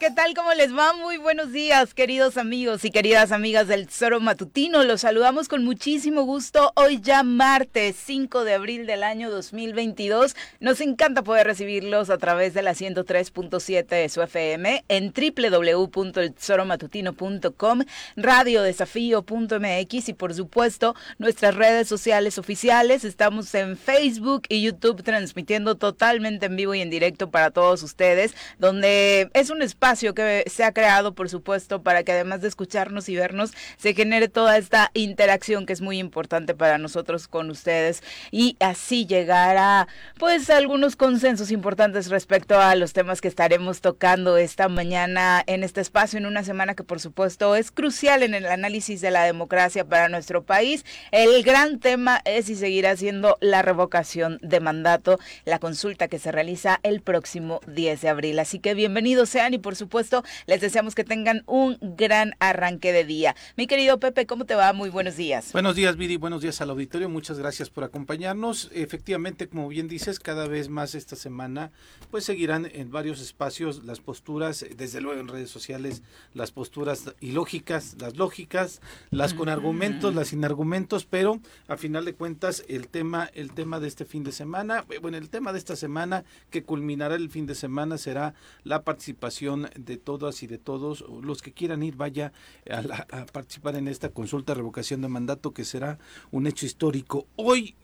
¿Qué tal? ¿Cómo les va? Muy buenos días, queridos amigos y queridas amigas del Tesoro Matutino. Los saludamos con muchísimo gusto hoy ya martes 5 de abril del año 2022. Nos encanta poder recibirlos a través de la 103.7 de su FM en www.eltesoromatutino.com, radiodesafío.mx y por supuesto nuestras redes sociales oficiales. Estamos en Facebook y YouTube transmitiendo totalmente en vivo y en directo para todos ustedes, donde es un espacio que se ha creado, por supuesto, para que además de escucharnos y vernos, se genere toda esta interacción que es muy importante para nosotros con ustedes y así llegar a, pues, algunos consensos importantes respecto a los temas que estaremos tocando esta mañana en este espacio, en una semana que, por supuesto, es crucial en el análisis de la democracia para nuestro país. El gran tema es y seguirá siendo la revocación de mandato, la consulta que se realiza el próximo 10 de abril. Así que bienvenidos sean y, por supuesto, les deseamos que tengan un gran arranque de día. Mi querido Pepe, ¿cómo te va? Muy buenos días. Buenos días, Viri. Buenos días al auditorio. Muchas gracias por acompañarnos. Efectivamente, como bien dices, cada vez más esta semana, pues seguirán en varios espacios las posturas, desde luego en redes sociales, las posturas ilógicas, las lógicas, las con argumentos, las sin argumentos, pero a final de cuentas el tema, el tema de este fin de semana, bueno, el tema de esta semana que culminará el fin de semana será la participación de todas y de todos, los que quieran ir, vaya a, participar en esta consulta de revocación de mandato que será un hecho histórico. Hoy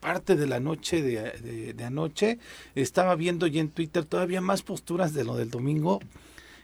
parte de la noche de, de, anoche estaba viendo ya en Twitter todavía más posturas de lo del domingo.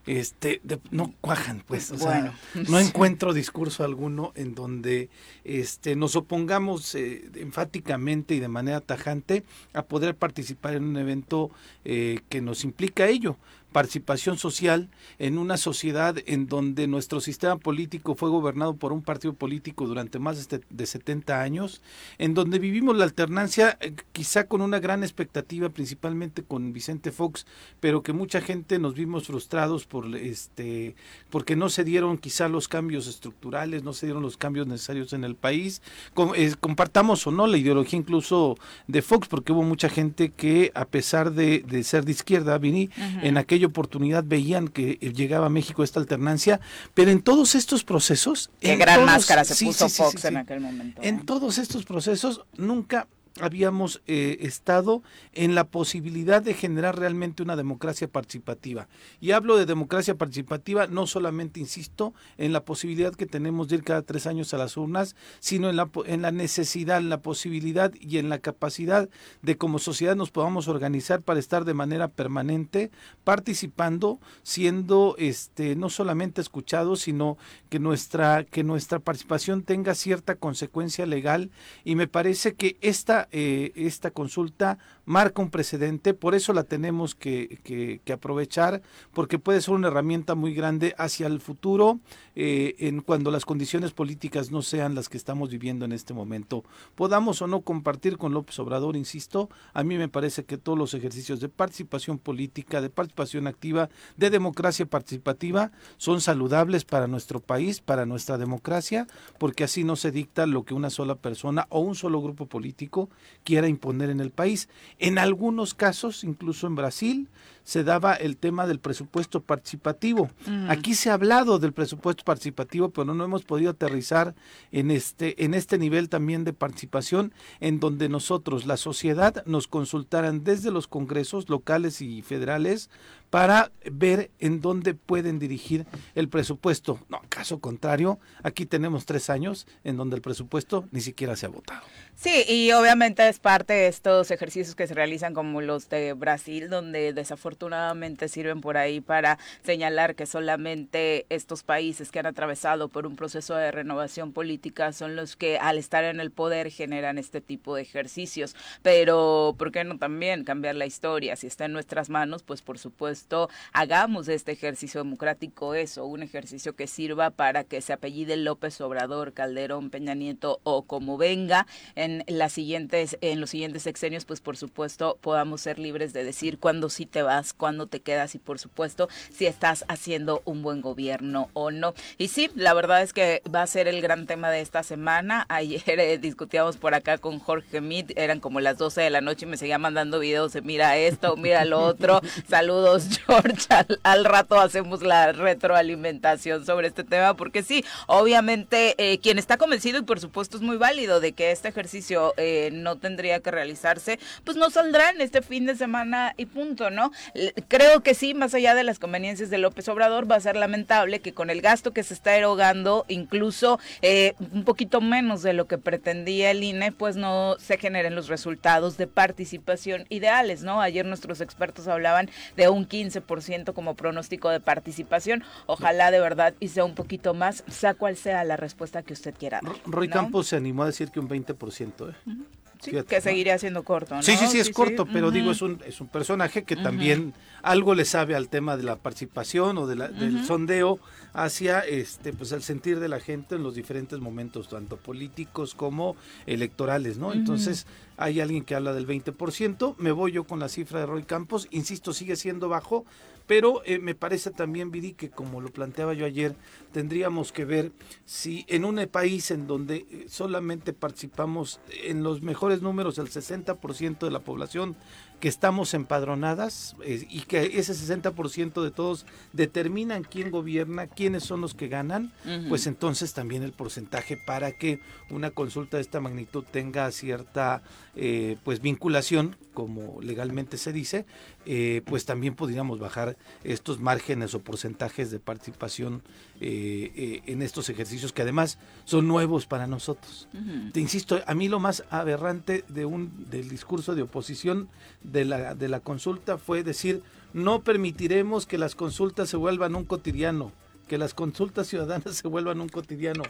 Este no cuajan pues o sea, no encuentro discurso alguno en donde este nos opongamos eh, enfáticamente y de manera tajante a poder participar en un evento eh, que nos implica ello participación social en una sociedad en donde nuestro sistema político fue gobernado por un partido político durante más de 70 años, en donde vivimos la alternancia eh, quizá con una gran expectativa, principalmente con Vicente Fox, pero que mucha gente nos vimos frustrados por este porque no se dieron quizá los cambios estructurales, no se dieron los cambios necesarios en el país. Eh, compartamos o no la ideología incluso de Fox, porque hubo mucha gente que a pesar de, ser de izquierda, Vini, en oportunidad veían que llegaba a México esta alternancia, pero en todos estos procesos... Qué gran máscara se puso Fox en aquel momento. En todos estos procesos nunca habíamos eh, estado en la posibilidad de generar realmente una democracia participativa. Y hablo de democracia participativa no solamente, insisto, en la posibilidad que tenemos de ir cada tres años a las urnas, sino en la, en la necesidad, en la posibilidad y en la capacidad de como sociedad nos podamos organizar para estar de manera permanente participando, siendo este no solamente escuchados, sino que nuestra, que nuestra participación tenga cierta consecuencia legal. Y me parece que esta eh, esta, consulta marca un precedente, por eso la tenemos que, que, aprovechar, porque puede ser una herramienta muy grande hacia el futuro, eh, en cuando las condiciones políticas no sean las que estamos viviendo en este momento. Podamos o no compartir con López Obrador, insisto, a mí me parece que todos los ejercicios de participación política, de participación activa, de democracia participativa, son saludables para nuestro país, para nuestra democracia, porque así no se dicta lo que una sola persona o un solo grupo político quiera imponer en el país. En algunos casos, incluso en Brasil, se daba el tema del presupuesto participativo. Mm. Aquí se ha hablado del presupuesto participativo, pero no hemos podido aterrizar en este, en este nivel también de participación, en donde nosotros, la sociedad, nos consultaran desde los congresos locales y federales para ver en dónde pueden dirigir el presupuesto. No, caso contrario, aquí tenemos tres años en donde el presupuesto ni siquiera se ha votado. Sí, y obviamente es parte de estos ejercicios que se realizan como los de Brasil, donde desafortunadamente sirven por ahí para señalar que solamente estos países que han atravesado por un proceso de renovación política son los que al estar en el poder generan este tipo de ejercicios. Pero, ¿por qué no también cambiar la historia? Si está en nuestras manos, pues por supuesto hagamos este ejercicio democrático eso, un ejercicio que sirva para que se apellide López Obrador, Calderón, Peña Nieto o como venga en las siguientes, en los siguientes sexenios, pues por supuesto podamos ser libres de decir cuándo sí te vas, cuándo te quedas y por supuesto si estás haciendo un buen gobierno o no. Y sí, la verdad es que va a ser el gran tema de esta semana. Ayer eh, discutíamos por acá con Jorge Mit, eran como las 12 de la noche y me seguía mandando videos de mira esto, mira lo otro. Saludos, George. Al, rato hacemos la retroalimentación sobre este tema, porque sí, obviamente eh, quien está convencido, y por supuesto es muy válido, de que este ejercicio eh, no tendría que realizarse, pues no saldrá en este fin de semana y punto, ¿no? Creo que sí, más allá de las conveniencias de López Obrador, va a ser lamentable que con el gasto que se está erogando, incluso eh, un poquito menos de lo que pretendía el INE, pues no se generen los resultados de participación ideales, ¿no? Ayer nuestros expertos hablaban de un 15% como pronóstico de participación. Ojalá de verdad y sea un poquito más, sea cual sea la respuesta que usted quiera. Dar, Roy Campos se animó a decir que un 20%. ¿eh? Que seguiría siendo corto, ¿no? Sí, sí, sí, es corto, pero digo, es un, es un personaje que también algo le sabe al tema de la participación o de la, del sondeo hacia este pues el sentir de la gente en los diferentes momentos, tanto políticos como electorales, ¿no? Entonces, hay alguien que habla del 20%, me voy yo con la cifra de Roy Campos, insisto, sigue siendo bajo, pero eh, me parece también, Viri, que como lo planteaba yo ayer, tendríamos que ver si en un país en donde eh, solamente participamos en los mejores números, el 60% de la población que estamos empadronadas eh, y que ese 60% de todos determinan quién gobierna, quiénes son los que ganan, pues entonces también el porcentaje para que una consulta de esta magnitud tenga cierta eh, pues vinculación, como legalmente se dice, eh, pues también podríamos bajar estos márgenes o porcentajes de participación en estos ejercicios que además son nuevos para nosotros. Te insisto, a mí lo más aberrante de un del discurso de oposición de la, de la consulta fue decir, no permitiremos que las consultas se vuelvan un cotidiano que las consultas ciudadanas se vuelvan un cotidiano.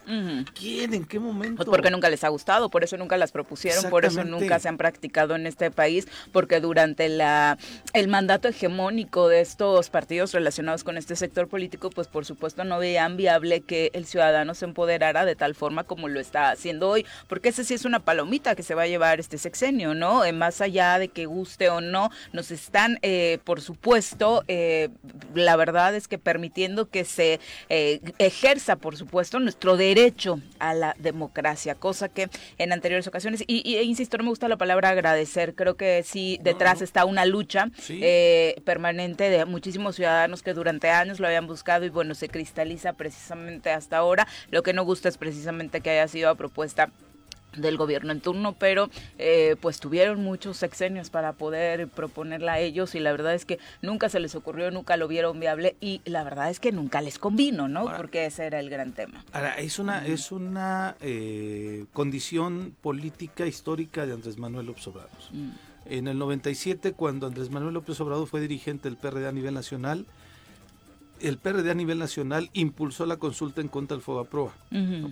¿Quién? ¿En qué momento? Pues porque nunca les ha gustado, por eso nunca las propusieron, por eso nunca se han practicado en este país, porque durante la el mandato hegemónico de estos partidos relacionados con este sector político, pues por supuesto no veían viable que el ciudadano se empoderara de tal forma como lo está haciendo hoy, porque ese sí es una palomita que se va a llevar este sexenio, ¿no? Eh, más allá de que guste o no, nos están, eh, por supuesto, eh, la verdad es que permitiendo que se eh, ejerza, por supuesto, nuestro derecho a la democracia, cosa que en anteriores ocasiones, y, insisto, no me gusta la palabra agradecer, creo que sí detrás está una lucha eh, permanente de muchísimos ciudadanos que durante años lo habían buscado y bueno, se cristaliza precisamente hasta ahora. Lo que no gusta es precisamente que haya sido a propuesta del gobierno en turno, pero eh, pues tuvieron muchos sexenios para poder proponerla a ellos y la verdad es que nunca se les ocurrió, nunca lo vieron viable y la verdad es que nunca les convino, ¿no? Porque ese era el gran tema. Ahora, es una, es una eh, condición política histórica de Andrés Manuel López Obrador. Mm. En el 97, cuando Andrés Manuel López Obrador fue dirigente del PRD a nivel nacional, el PRD a nivel nacional impulsó la consulta en contra del FOBAPROA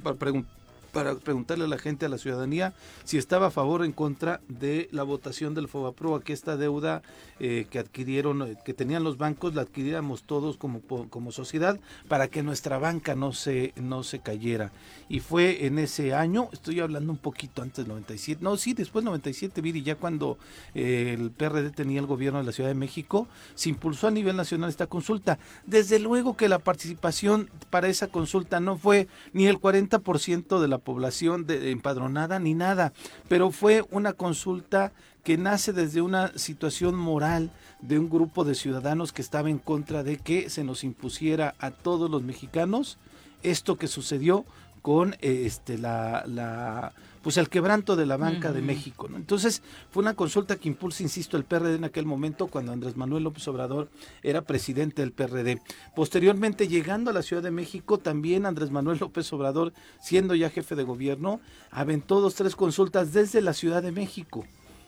para preguntar para preguntarle a la gente, a la ciudadanía, si estaba a favor o en contra de la votación del FOBAPROA, que esta deuda eh, que adquirieron, eh, que tenían los bancos, la adquiriéramos todos como, como sociedad para que nuestra banca no se, no se cayera. Y fue en ese año, estoy hablando un poquito antes del 97, no, sí, después del 97, Viri, ya cuando eh, el PRD tenía el gobierno de la Ciudad de México, se impulsó a nivel nacional esta consulta. Desde luego que la participación para esa consulta no fue ni el 40% de la población de, empadronada ni nada, pero fue una consulta que nace desde una situación moral de un grupo de ciudadanos que estaba en contra de que se nos impusiera a todos los mexicanos esto que sucedió con este la, la pues el quebranto de la banca de México. ¿no? Entonces fue una consulta que impulsa, insisto, el PRD en aquel momento cuando Andrés Manuel López Obrador era presidente del PRD. Posteriormente, llegando a la Ciudad de México, también Andrés Manuel López Obrador, siendo ya jefe de gobierno, aventó dos, tres consultas desde la Ciudad de México.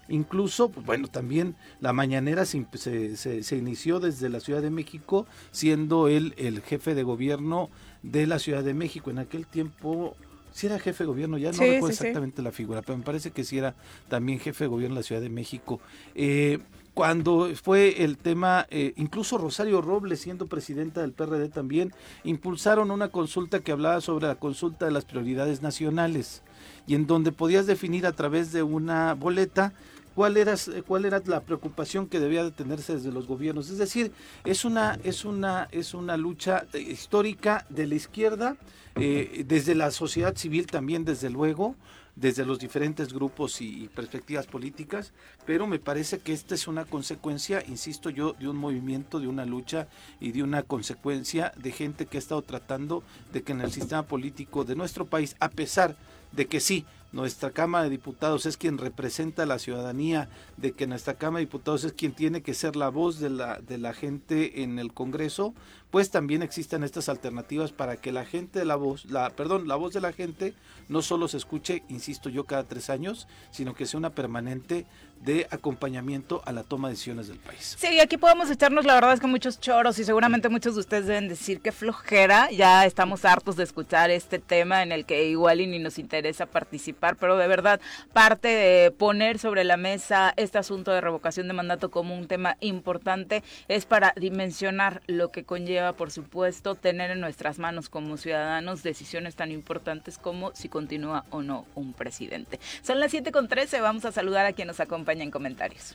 Incluso, pues, bueno, también la mañanera se, se, se, inició desde la Ciudad de México, siendo él el jefe de gobierno de la Ciudad de México. En aquel tiempo si era jefe de gobierno, ya no recuerdo exactamente la figura, pero me parece que sí era también jefe de gobierno de la Ciudad de México. Eh, cuando fue el tema, eh, incluso Rosario Robles, siendo presidenta del PRD también, impulsaron una consulta que hablaba sobre la consulta de las prioridades nacionales y en donde podías definir a través de una boleta cuál era, cuál era la preocupación que debía de tenerse desde los gobiernos. Es decir, es una, es una, es una lucha histórica de la izquierda, eh, desde la sociedad civil también, desde luego, desde los diferentes grupos y, perspectivas políticas, pero me parece que esta es una consecuencia, insisto yo, de un movimiento, de una lucha y de una consecuencia de gente que ha estado tratando de que en el sistema político de nuestro país, a pesar de que sí, nuestra Cámara de Diputados es quien representa a la ciudadanía, de que nuestra Cámara de Diputados es quien tiene que ser la voz de la, de la gente en el Congreso, pues también existen estas alternativas para que la gente de la voz, la, perdón, la voz de la gente no solo se escuche, insisto yo, cada tres años, sino que sea una permanente de acompañamiento a la toma de decisiones del país. Sí, aquí podemos echarnos la verdad es que muchos choros y seguramente muchos de ustedes deben decir que flojera, ya estamos hartos de escuchar este tema en el que igual y ni nos interesa participar, pero de verdad parte de poner sobre la mesa este asunto de revocación de mandato como un tema importante es para dimensionar lo que conlleva por supuesto, tener en nuestras manos como ciudadanos decisiones tan importantes como si continúa o no un presidente. Son las 7 con 13, vamos a saludar a quien nos acompaña en comentarios.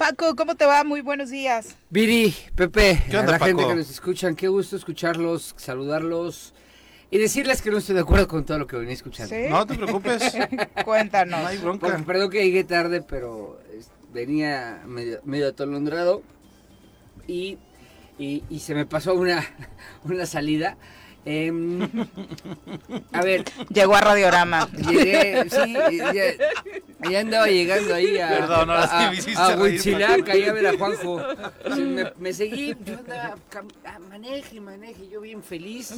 Paco, ¿cómo te va? Muy buenos días. Viri, Pepe, ¿Qué onda, a la gente que nos escuchan, qué gusto escucharlos, saludarlos y decirles que no estoy de acuerdo con todo lo que venía escuchando. ¿Sí? No te preocupes, Cuéntanos. no hay bronca. perdón que llegué tarde, pero venía medio, medio atolondrado y, y, y se me pasó una, una salida. Em, a ver, Llegó a Radiorama. Llegué, sí, ya, ya andaba llegando ahí a, Perdón, a, a Huitzilaca, ahí a ver a Juanjo. Sí, me, me seguí, yo andaba, ah, maneje, maneje, yo bien feliz.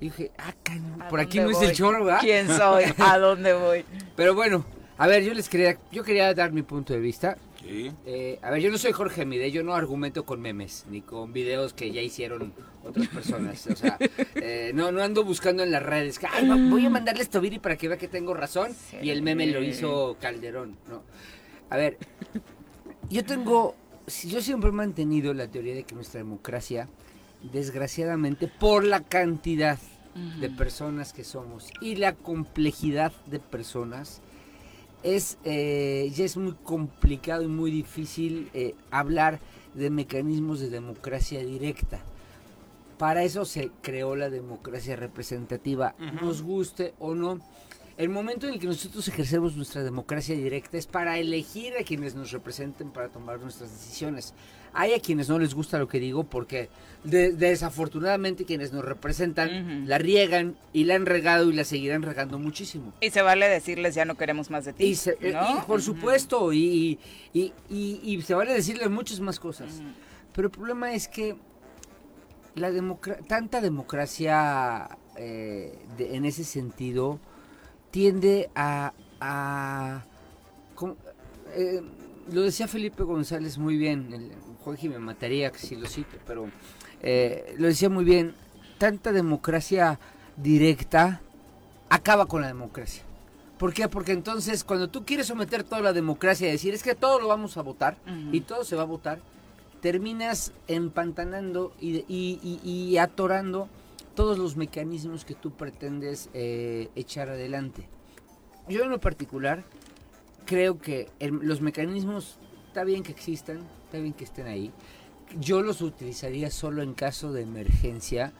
Y dije, ah, ¿A por aquí no es el voy? chorro, ¿verdad? ¿Quién soy? ¿A dónde voy? Pero bueno, a ver, yo les quería, yo quería dar mi punto de vista. Sí. Eh, a ver, yo no soy Jorge Mide, yo no argumento con memes, ni con videos que ya hicieron otras personas. O sea, eh, no, no ando buscando en las redes. que, "Ay, va- voy a mandarle esto a Viri para que vea que tengo razón. Sí. Y el meme lo hizo Calderón, ¿no? A ver, yo tengo, yo siempre he mantenido la teoría de que nuestra democracia, desgraciadamente, por la cantidad de personas que somos y la complejidad de personas, es eh, ya es muy complicado y muy difícil eh, hablar de mecanismos de democracia directa. Para eso se creó la democracia representativa, nos guste o no. El momento en el que nosotros ejercemos nuestra democracia directa es para elegir a quienes nos representen para tomar nuestras decisiones. Hay a quienes no les gusta lo que digo porque de- desafortunadamente quienes nos representan la riegan y la han regado y la seguirán regando muchísimo. Y se vale decirles ya no queremos más de ti. Y, se- eh, ¿no? y por supuesto, y, y, se vale decirle muchas más cosas. Pero el problema es que la democra- tanta democracia eh, de- en ese sentido tiende a... a-. Eh, lo decía Felipe González muy bien, el, Jorge me mataría si lo cito, pero eh, lo decía muy bien, tanta democracia directa acaba con la democracia. ¿Por qué? Porque entonces cuando tú quieres someter toda la democracia y decir es que todo lo vamos a votar y todo se va a votar, terminas empantanando y, y- y- y atorando todos los mecanismos que tú pretendes eh, echar adelante. Yo en lo particular creo que el- los mecanismos está bien que existan, está bien que estén ahí. Yo los utilizaría solo en caso de emergencia.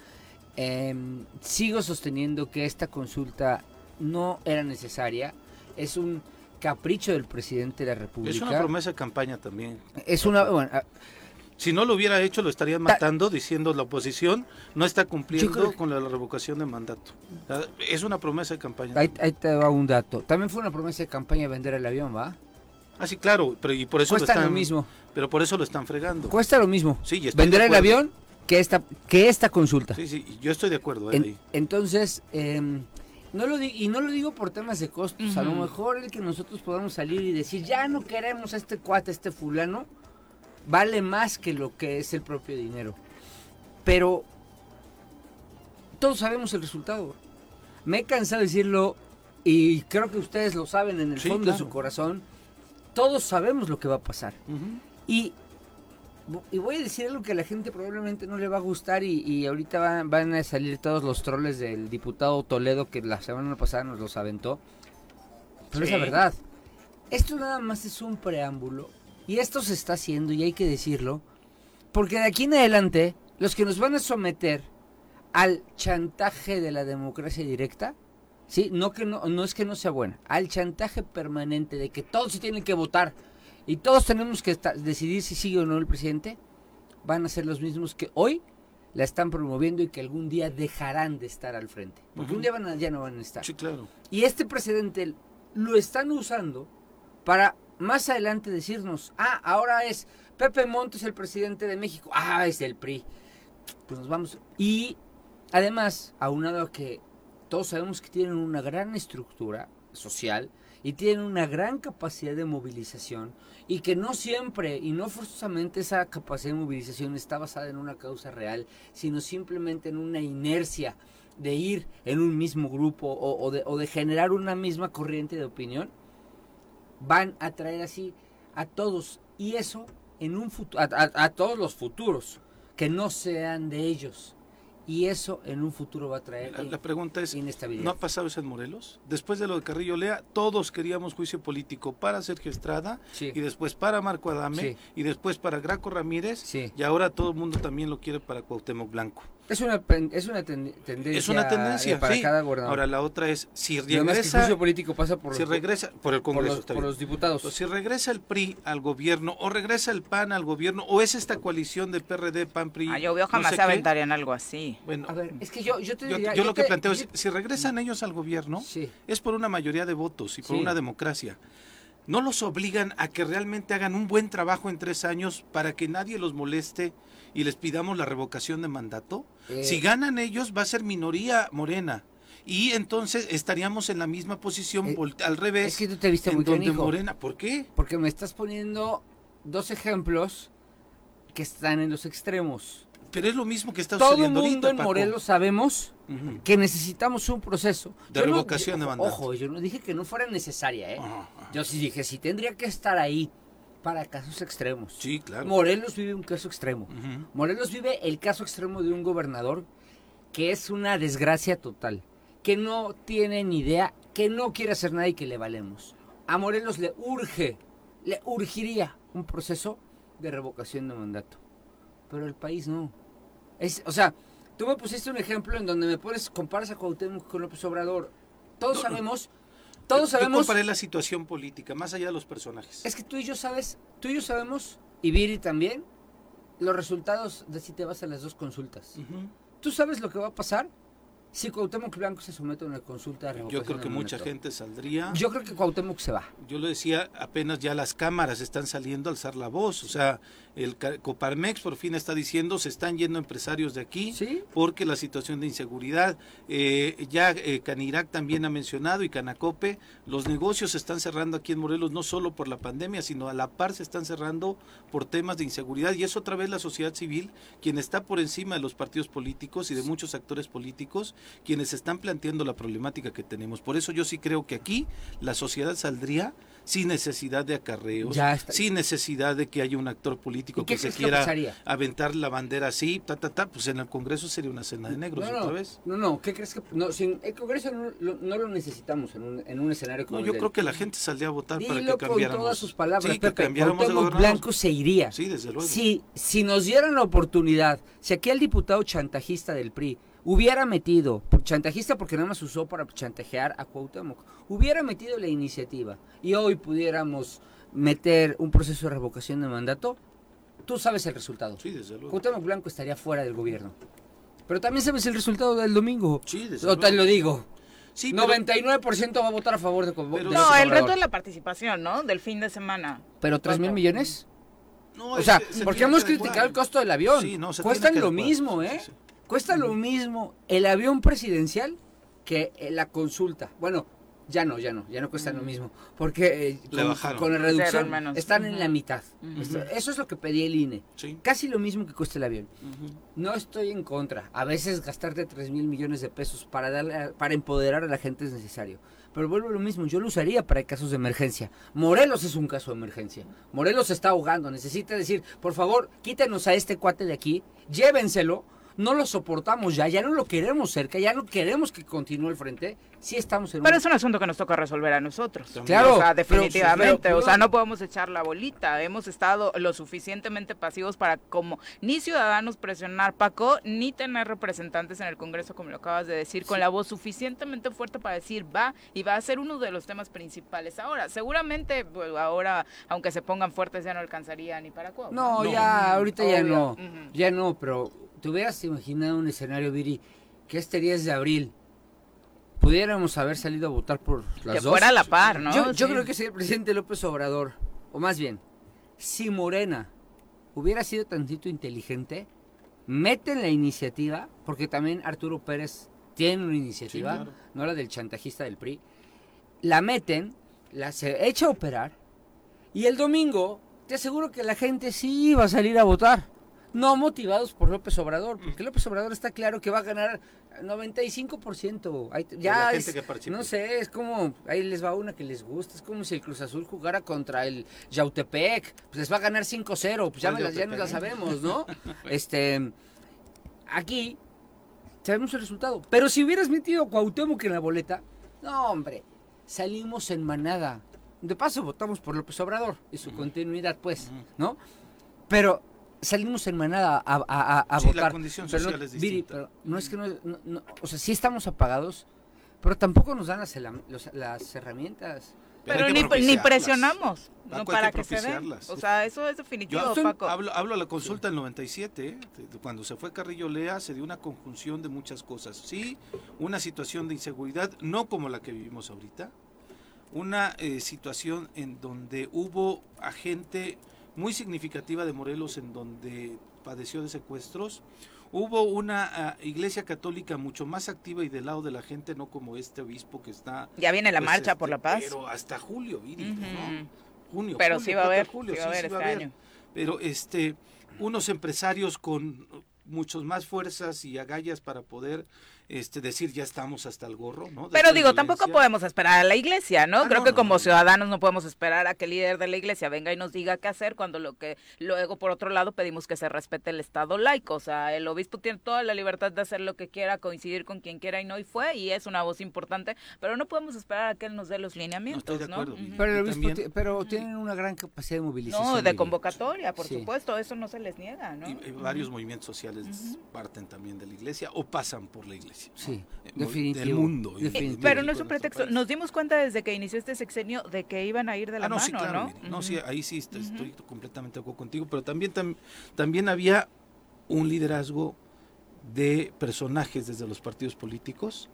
Em, sigo sosteniendo que esta consulta no era necesaria. Es un capricho del presidente de la República. Es una promesa de campaña también. Es una- bueno, ah, Si no lo hubiera hecho, lo estarían matando diciendo la oposición no está cumpliendo que- con la revocación de mandato. Ah, Es una promesa de campaña. ahí, ahí te va un dato. También fue una promesa de campaña vender el avión, ¿va? Ah, sí, claro, pero y por eso Cuesta lo lo están, mismo. Pero por eso lo están fregando. Cuesta lo mismo. Sí, Vender de el avión que esta, que esta consulta. Sí, sí, yo estoy de acuerdo. eh, En- ahí. entonces, em, no lo di- y no lo digo por temas de costos, a lo mejor el que nosotros podamos salir y decir, ya no queremos a este cuate, a este fulano, vale más que lo que es el propio dinero. Pero todos sabemos el resultado. Me he cansado de decirlo y creo que ustedes lo saben en el Sí, fondo de su corazón. Todos sabemos lo que va a pasar. Y, y voy a decir algo que a la gente probablemente no le va a gustar y, y ahorita van, van a salir todos los troles del diputado Toledo que la semana pasada nos los aventó. Pero es la verdad. Esto nada más es un preámbulo y esto se está haciendo y hay que decirlo porque de aquí en adelante los que nos van a someter al chantaje de la democracia directa, sí, no que no, no es que no sea buena, al chantaje permanente de que todos se tienen que votar y todos tenemos que decidir si sigue o no el presidente, van a ser los mismos que hoy la están promoviendo y que algún día dejarán de estar al frente. Porque un día van a- ya no van a estar. Sí, claro. Y este precedente lo están usando para más adelante decirnos, ah, ahora es Pepe Montes el presidente de México, ah, es del PRI. Pues nos vamos. Y además, aunado a que todos sabemos que tienen una gran estructura social y tienen una gran capacidad de movilización y que no siempre y no forzosamente esa capacidad de movilización está basada en una causa real, sino simplemente en una inercia de ir en un mismo grupo o, de, o de generar una misma corriente de opinión, van a traer así a todos y eso en un a- a todos los futuros que no sean de ellos y eso en un futuro va a traer La, la pregunta es, inestabilidad. ¿no ha pasado eso en Morelos? Después de lo de Carrillo Lea, todos queríamos juicio político para Sergio Estrada Sí. y después para Marco Adame Sí. y después para Graco Ramírez Sí. y ahora todo el mundo también lo quiere para Cuauhtémoc Blanco. Es una, es una ten- tendencia, Es una tendencia, eh, para sí. cada gobernador. Ahora la otra es, si el regresa, juicio político pasa por, si los, regresa por el por Congreso, los- por los diputados. Entonces, si regresa el PRI al gobierno o regresa el PAN al gobierno o es esta coalición de PRD, PAN, PRI. Ah, yo veo no jamás sé se qué, aventarían algo así. Bueno, a ver, es que yo, yo te yo, diría... yo lo que te- planteo yo- es, si regresan ellos al gobierno, Sí. es por una mayoría de votos y por Sí. una democracia. No los obligan a que realmente hagan un buen trabajo en tres años para que nadie los moleste y les pidamos la revocación de mandato. Eh. Si ganan ellos, va a ser minoría morena. Y entonces estaríamos en la misma posición, Eh, al revés. es que tú te viste en muy donde canijo. Morena, ¿por qué? Porque me estás poniendo dos ejemplos que están en los extremos. Pero es lo mismo que está Todo el sucediendo mundo ahorita, en Paco. Morelos sabemos que necesitamos un proceso. De Yo no- revocación de mandato. Ojo, yo no dije que no fuera necesaria, ¿eh? Ajá, ajá. Yo sí dije, sí tendría que estar ahí para casos extremos. Sí, claro. Morelos vive un caso extremo. Morelos vive el caso extremo de un gobernador que es una desgracia total, que no tiene ni idea, que no quiere hacer nada y que le valemos. A Morelos le urge, le urgiría un proceso de revocación de mandato. Pero el país no. Es, o sea, tú me pusiste un ejemplo en donde me pones, comparas a Cuauhtémoc con López Obrador. Todos sabemos, todos Yo sabemos... comparé la situación política, más allá de los personajes. Es que tú y yo sabes, tú y yo sabemos, y Viri también, los resultados de si te vas a las dos consultas. ¿Tú sabes lo que va a pasar si Cuauhtémoc Blanco se somete a una consulta de Yo revocación creo de que mucha gente saldría. Yo creo que Cuauhtémoc se va. Yo lo decía, apenas ya las cámaras están saliendo a alzar la voz. O sea, el Coparmex por fin está diciendo, se están yendo empresarios de aquí. ¿Sí? Porque la situación de inseguridad, eh, ya eh, Canirac también ha mencionado y Canacope, los negocios se están cerrando aquí en Morelos no solo por la pandemia, sino a la par se están cerrando por temas de inseguridad. Y es otra vez la sociedad civil quien está por encima de los partidos políticos y de muchos actores políticos, quienes están planteando la problemática que tenemos. Por eso yo sí creo que aquí la sociedad saldría sin necesidad de acarreos, sin necesidad de que haya un actor político ¿Y qué que se que quiera aventar la bandera así, ta, ta, ta, pues en el Congreso sería una cena de negros No, otra vez. no, no, ¿qué crees que...? No, sin, el Congreso no, lo- no lo necesitamos en un, en un escenario como No, el yo del- creo que la gente saldría a votar para que con cambiáramos. todas sus palabras, sí, que cambiáramos gobernador. Blanco se iría. Sí, desde luego. Si, si nos dieran la oportunidad, si aquí el diputado chantajista del PRI hubiera metido, por- chantajista porque nada más usó para chantajear a Cuauhtémoc, hubiera metido la iniciativa y hoy pudiéramos meter un proceso de revocación de mandato, tú sabes el resultado. Sí, desde luego. Cuauhtémoc Blanco estaría fuera del gobierno. Pero también sabes el resultado del domingo. Sí, desde No te luego. lo digo. Sí, pero- 99% va a votar a favor de, de Pero- No, el reto es la participación, ¿no? Del fin de semana. ¿Pero 3 mil millones? No, o sea, que se porque hemos criticado el costo del avión. Sí, no, se Cuestan lo mismo, Sí, ¿eh? sí. Cuesta lo mismo el avión presidencial que eh, la consulta. Bueno, ya no, ya no, ya no cuestan lo mismo. Porque eh, Le con, bajaron. con la reducción menos. están en la mitad. Eso es lo que pedía el INE. Sí. Casi lo mismo que cuesta el avión. No estoy en contra. A veces gastarte 3 mil millones de pesos para, darle a- para empoderar a la gente es necesario. Pero vuelvo a lo mismo, yo lo usaría para casos de emergencia. Morelos es un caso de emergencia. Morelos se está ahogando. Necesita decir, por favor, quítenos a este cuate de aquí, llévenselo. No lo soportamos ya, ya no lo queremos cerca, ya no queremos que continúe el frente. Sí estamos en Pero un... es un asunto que nos toca resolver a nosotros. Claro, O sea, pero- definitivamente. pero- o sea, no podemos echar la bolita. Hemos estado lo suficientemente pasivos para como ni ciudadanos presionar Paco, ni tener representantes en el Congreso, como lo acabas de decir, con la voz suficientemente fuerte para decir va y va a ser uno de los temas principales. Ahora, seguramente, pues, ahora, aunque se pongan fuertes, ya no alcanzaría ni para Cuauhtémoc. No, No. ya, ahorita ya no. Ya no, pero te hubieras imaginado un escenario, Viri, que este 10 de abril pudiéramos haber salido a votar por las que dos. fuera a la par, ¿no? Yo, yo Sí. creo que si el presidente López Obrador, o más bien, si Morena hubiera sido tantito inteligente, meten la iniciativa, porque también Arturo Pérez tiene una iniciativa, Sí, claro. no la del chantajista del PRI, la meten, la se echa a operar, y el domingo te aseguro que la gente sí iba a salir a votar. No motivados por López Obrador, porque López Obrador está claro que va a ganar 95%. Ahí te- la ya es- no sé, es como, ahí les va una que les gusta, es como si el Cruz Azul jugara contra el Yautepec, pues les va a ganar 5-0, pues ya, ¿Cuál me las- ya nos la sabemos, ¿no? este, aquí sabemos el resultado, pero si hubieras metido Cuauhtémoc en la boleta, no hombre, salimos en manada. De paso votamos por López Obrador y su continuidad, pues, ¿no? Pero salimos en manada a, a- a- a Sí, la votar. condición Pero no- social es distinta. pero no es que no, no- no- o sea, sí estamos apagados, pero tampoco nos dan las, los- las herramientas. Pero ni, presionamos Paco, no, hay para que que, se den. O sea, eso es definitivo, Yo Paco. hablo, hablo de la consulta del 97, ¿eh? Cuando se fue Carrillo Lea se dio una conjunción de muchas cosas. Sí, una situación de inseguridad, no como la que vivimos ahorita, una eh, situación en donde hubo a gente muy significativa de Morelos en donde padeció de secuestros. Hubo una ah, iglesia católica mucho más activa y del lado de la gente, no como este obispo que está... Ya viene la pues, marcha este, por la paz. Pero hasta julio, Ujú. ¿no? Junio, Pero julio, sí va a 4 de haber, julio, sí va a haber sí este año. Pero este, unos empresarios con muchos más fuerzas y agallas para poder este, decir ya estamos hasta el gorro, ¿no? De Pero digo, tampoco podemos esperar a la iglesia, ¿no? Ah, Creo no, que no, como no. ciudadanos no podemos esperar a que el líder de la iglesia venga y nos diga qué hacer cuando lo que luego por otro lado pedimos que se respete el Estado laico. O sea, el obispo tiene toda la libertad de hacer lo que quiera, coincidir con quien quiera y no y fue y es una voz importante, pero no podemos esperar a que él nos dé los lineamientos, No, estoy de. Vivi. Pero, el obispo pero tienen una gran capacidad de movilización. No, de convocatoria, por Sí. supuesto, eso no se les niega, ¿no? Y, varios movimientos sociales parten también de la iglesia o pasan por la iglesia. ¿No? Sí, Eh, definitivo. Del mundo. Eh, Definitivo. Pero no es un pretexto. país. Nos dimos cuenta desde que inició este sexenio de que iban a ir de la Ah, no, mano, sí, claro. ¿no? No, sí, ahí sí est- estoy completamente de acuerdo contigo, pero también, tam- también había un liderazgo de personajes desde los partidos políticos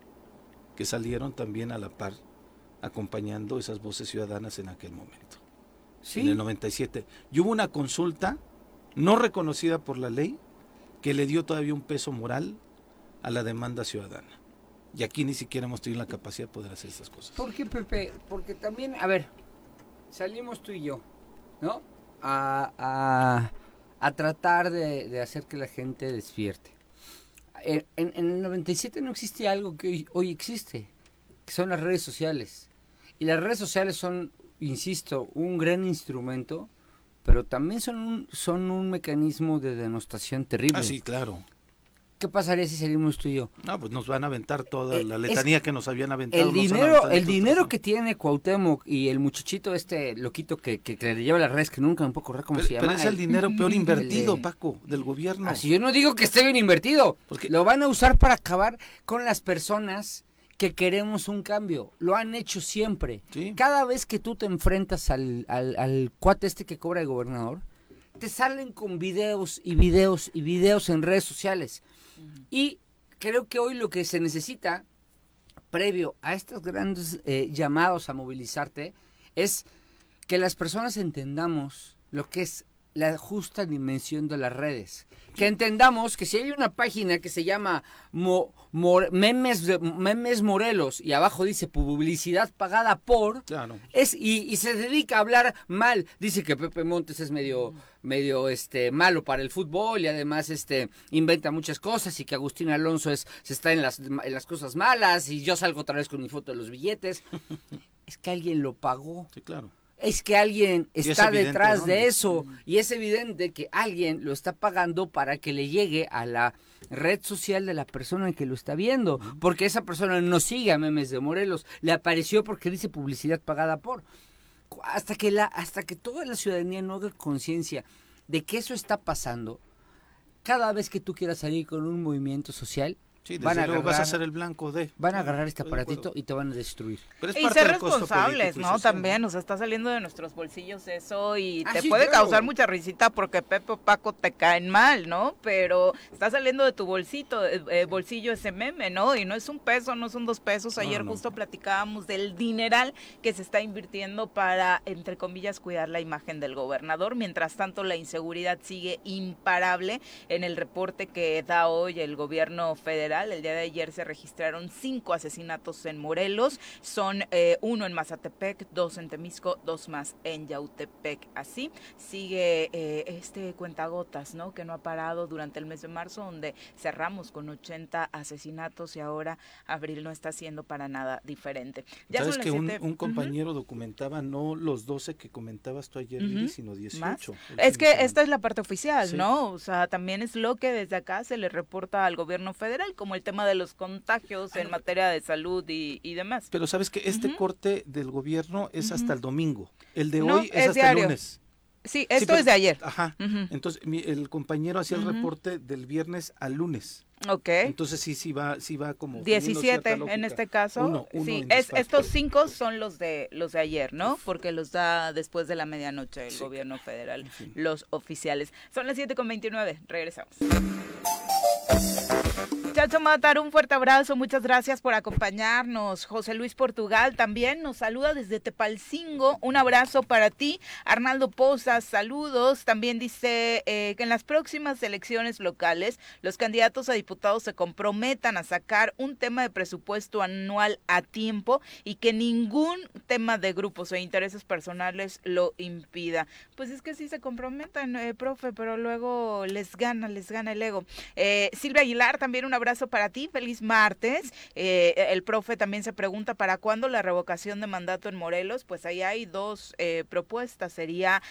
que salieron también a la par acompañando esas voces ciudadanas en aquel momento, Sí. en el 97. Y hubo una consulta no reconocida por la ley que le dio todavía un peso moral a la demanda ciudadana. Y aquí ni siquiera hemos tenido la capacidad de poder hacer estas cosas. ¿Por qué, Pepe? Porque también, a ver, salimos tú y yo, ¿no? A, a- a tratar de, de hacer que la gente despierte. En, en- en el 97 no existía algo que hoy, hoy existe, que son las redes sociales. Y las redes sociales son, insisto, un gran instrumento, pero también son un, son un mecanismo de denostación terrible. Ah, sí, claro. ¿Qué pasaría si salimos tú y yo? No, pues nos van a aventar toda Eh, la es- letanía que nos habían aventado. El dinero, el dinero que tiene Cuauhtémoc y el muchachito este loquito que, que, que le lleva las redes, que nunca me puedo acordar cómo Pero, se pero llama. es el dinero peor invertido, de- Paco, del gobierno. Así yo no digo que esté bien invertido. Porque- Lo van a usar para acabar con las personas que queremos un cambio. Lo han hecho siempre. Sí. Cada vez que tú te enfrentas al, al, al cuate este que cobra el gobernador, te salen con videos y videos y videos en redes sociales. Y creo que hoy lo que se necesita, previo a estos grandes eh, llamados a movilizarte, es que las personas entendamos lo que es la justa dimensión de las redes. Que entendamos que si hay una página que se llama Mo- memes, memes Morelos y abajo dice publicidad pagada por, Claro. es y, y se dedica a hablar mal. Dice que Pepe Montes es medio medio este malo para el fútbol y además este inventa muchas cosas y que Agustín Alonso es se está en las en las cosas malas y yo salgo otra vez con mi foto de los billetes. es que alguien lo pagó. Sí, claro. Es que alguien es está evidente detrás de eso. Y es evidente que alguien lo está pagando para que le llegue a la red social de la persona que lo está viendo, porque esa persona no sigue a Memes de Morelos, le apareció porque dice publicidad pagada por. Hasta que la hasta que toda la ciudadanía no haga conciencia de que eso está pasando, cada vez que tú quieras salir con un movimiento social, Sí, van a vas a ser el blanco de. van a agarrar este aparatito y te van a destruir. Pero es Y parte ser responsables, ¿no? También, o sea, está saliendo de nuestros bolsillos eso y Ah, te sí, puede claro. causar mucha risita porque Pepe o Paco te caen mal, ¿no? Pero está saliendo de tu bolsito, eh, eh, bolsillo ese meme, ¿no? Y no es un peso, no son dos pesos. No, Ayer no. justo platicábamos del dineral que se está invirtiendo para, entre comillas, cuidar la imagen del gobernador. Mientras tanto, la inseguridad sigue imparable. En el reporte que da hoy el gobierno federal, el día de ayer se registraron cinco asesinatos en Morelos. Son eh, uno en Mazatepec, dos en Temisco, dos más en Yautepec. Así sigue eh, este cuentagotas, ¿no? Que no ha parado durante el mes de marzo, donde cerramos con 80 asesinatos y ahora abril no está siendo para nada diferente. Ya Sabes que un, siete- un Ujú. compañero documentaba no los 12 que comentabas tú ayer, Lili, Ujú. sino 18. ¿Más? el Es que esta es la parte oficial, Sí. ¿no? O sea, también es lo que desde acá se le reporta al gobierno federal, como el tema de los contagios en materia de salud y, y demás. Pero sabes que este corte del gobierno es hasta el domingo. El de No, hoy es, es hasta diario. el lunes. Sí, Sí, esto pero- es de ayer. Ajá. Entonces mi- el compañero hacía el reporte del viernes al lunes. Ok. Entonces sí, sí va, sí va como. teniendo 17 cierta en este caso. Uno, uno sí, es, estos cinco son los de los de ayer, ¿no? Porque los da después de la medianoche el Sí. gobierno federal, los oficiales. Son las 7 con 29, regresamos. Chacho Matar, un fuerte abrazo, muchas gracias por acompañarnos. José Luis Portugal también nos saluda desde Tepalcingo, un abrazo para ti. Arnaldo Pozas, saludos. También dice eh, que en las próximas elecciones locales los candidatos a diputados se comprometan a sacar un tema de presupuesto anual a tiempo y que ningún tema de grupos o intereses personales lo impida. Pues es que sí se comprometen, eh, profe, pero luego les gana, les gana el ego. Eh, Silvia Aguilar, también un abrazo para ti, feliz martes. Eh, el profe también se pregunta para cuándo la revocación de mandato en Morelos. Pues ahí hay dos eh, propuestas, sería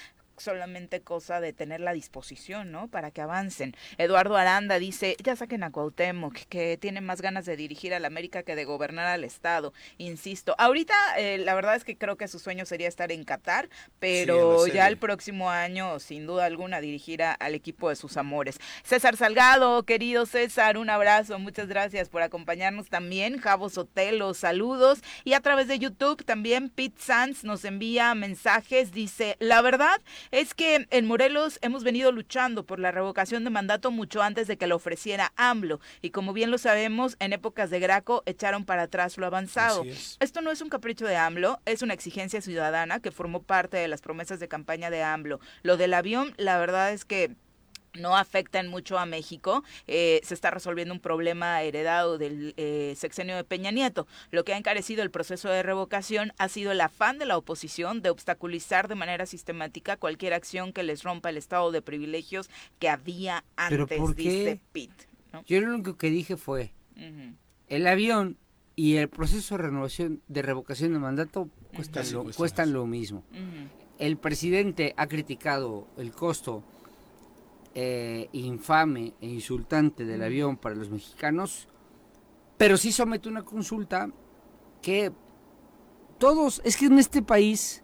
solamente cosa de tener la disposición, ¿no? Para que avancen. Eduardo Aranda dice, ya saquen a Cuauhtémoc, que tiene más ganas de dirigir a la América que de gobernar al Estado. Insisto, ahorita eh, la verdad es que creo que su sueño sería estar en Qatar, pero Sí, ya el próximo año, sin duda alguna, dirigirá al equipo de sus amores. César Salgado, querido César, un abrazo, muchas gracias por acompañarnos también. Javo Sotelo, saludos. Y a través de YouTube también Pete Sanz nos envía mensajes, dice, la verdad es que en Morelos hemos venido luchando por la revocación de mandato mucho antes de que lo ofreciera AMLO. Y como bien lo sabemos, en épocas de Graco echaron para atrás lo avanzado. Es. Esto no es un capricho de AMLO, es una exigencia ciudadana que formó parte de las promesas de campaña de AMLO. Lo del avión, la verdad es que no afectan mucho a México. Eh, se está resolviendo un problema heredado del eh, sexenio de Peña Nieto. Lo que ha encarecido el proceso de revocación ha sido el afán de la oposición de obstaculizar de manera sistemática cualquier acción que les rompa el estado de privilegios que había ¿Pero antes, por qué? dice Pitt. ¿no? Yo lo único que dije fue, el avión y el proceso de renovación, de revocación de mandato cuestan, lo, cuestan lo mismo. El presidente ha criticado el costo eh, infame e insultante del avión para los mexicanos, pero sí somete una consulta que todos, es que en este país,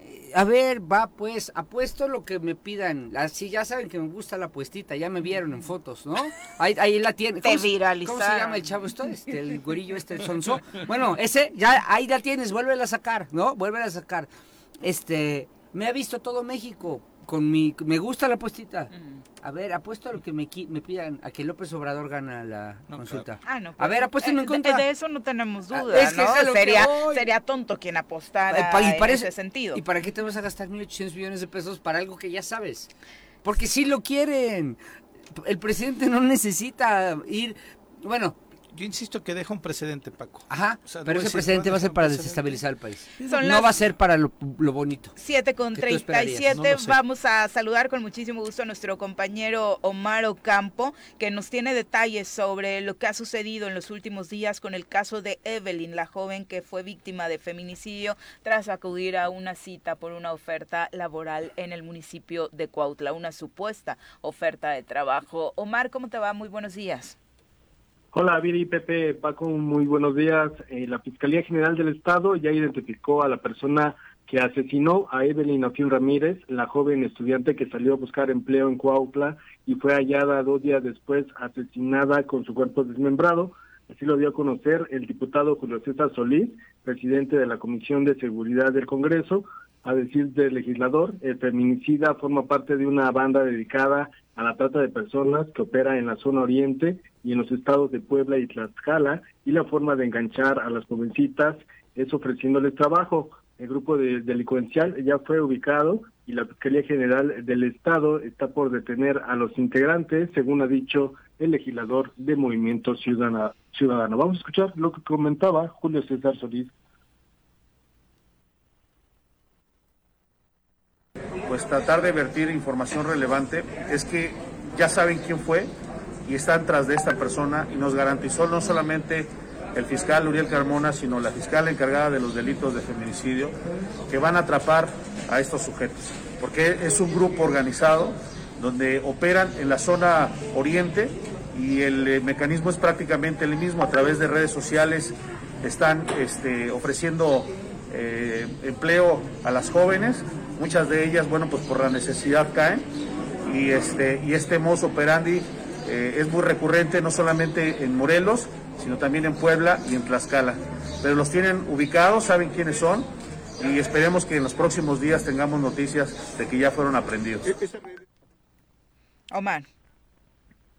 eh, a ver, va pues, apuesto lo que me pidan, así ya saben que me gusta la apuestita, ya me vieron en fotos, ¿no? Ahí, ahí la tienen. Te ¿Cómo se- ¿Cómo se viralizaron. llama el chavo esto? Este, el güerillo este, el sonso. Bueno, ese, ya ahí la tienes, vuélvela a sacar, ¿no? Vuélvela a sacar. Este, me ha visto todo México. Con mi... Me gusta la apuestita. A ver, apuesto a lo que me, me pidan, a que López Obrador gana la consulta. Ah, no, a pues, ver, apuesten en eh, contra. De, de, eso no tenemos Ah, duda, es que ¿no? es a lo que Sería, sería tonto quien apostara pa- y en para ese eso- sentido. ¿Y para qué te vas a gastar 1.800 millones de pesos para algo que ya sabes? Porque sí lo quieren. El presidente no necesita ir... Bueno, Yo insisto que deja un precedente, Paco. ajá, O sea, pero ese es- presidente va a ser para precedente. desestabilizar el país. Son no las- va a ser para lo, lo bonito. 7 con ¿Qué tú esperarías? 37. No. Vamos a saludar con muchísimo gusto a nuestro compañero Omar Ocampo, que nos tiene detalles sobre lo que ha sucedido en los últimos días con el caso de Evelyn, la joven que fue víctima de feminicidio tras acudir a una cita por una oferta laboral en el municipio de Cuautla, una supuesta oferta de trabajo. Omar, ¿cómo te va? Muy buenos días. Hola, Viri, Pepe, Paco, muy buenos días. Eh, la Fiscalía General del Estado ya identificó a la persona que asesinó a Evelyn Afín Ramírez, la joven estudiante que salió a buscar empleo en Cuautla y fue hallada dos días después asesinada con su cuerpo desmembrado. Así lo dio a conocer el diputado Julio César Solís, presidente de la Comisión de Seguridad del Congreso. A decir del legislador, el feminicida forma parte de una banda dedicada a la trata de personas que opera en la zona oriente y en los estados de Puebla y Tlaxcala, y la forma de enganchar a las jovencitas es ofreciéndoles trabajo. El grupo de, delincuencial ya fue ubicado y la Fiscalía General del Estado está por detener a los integrantes, según ha dicho el legislador de Movimiento Ciudadana- Ciudadano. Vamos a escuchar lo que comentaba Julio César Solís. pues tratar de vertir información relevante es que ya saben quién fue y están tras de esta persona y nos garantizó no solamente el fiscal Uriel Carmona, sino la fiscal encargada de los delitos de feminicidio, que van a atrapar a estos sujetos, porque es un grupo organizado donde operan en la zona oriente y el eh, mecanismo es prácticamente el mismo, a través de redes sociales están este, ofreciendo eh, empleo a las jóvenes, muchas de ellas, bueno, pues por la necesidad caen, y este, y este modus operandi eh, es muy recurrente no solamente en Morelos, sino también en Puebla y en Tlaxcala. Pero los tienen ubicados, saben quiénes son, y esperemos que en los próximos días tengamos noticias de que ya fueron aprendidos. Omar.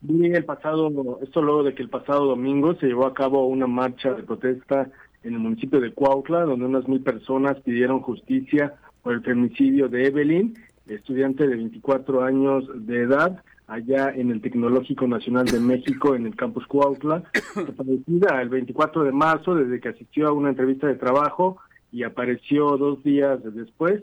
Vi el pasado, esto luego de que el pasado domingo se llevó a cabo una marcha de protesta en el municipio de Cuautla, donde unas mil personas pidieron justicia por el femicidio de Evelyn, estudiante de 24 años de edad, allá en el Tecnológico Nacional de México, en el campus Cuautla, desaparecida el 24 de marzo desde que asistió a una entrevista de trabajo y apareció dos días después,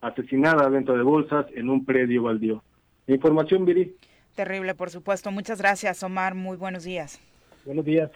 asesinada dentro de bolsas en un predio baldío. Información, Viri. Terrible, por supuesto. Muchas gracias, Omar. Muy buenos días. Buenos días.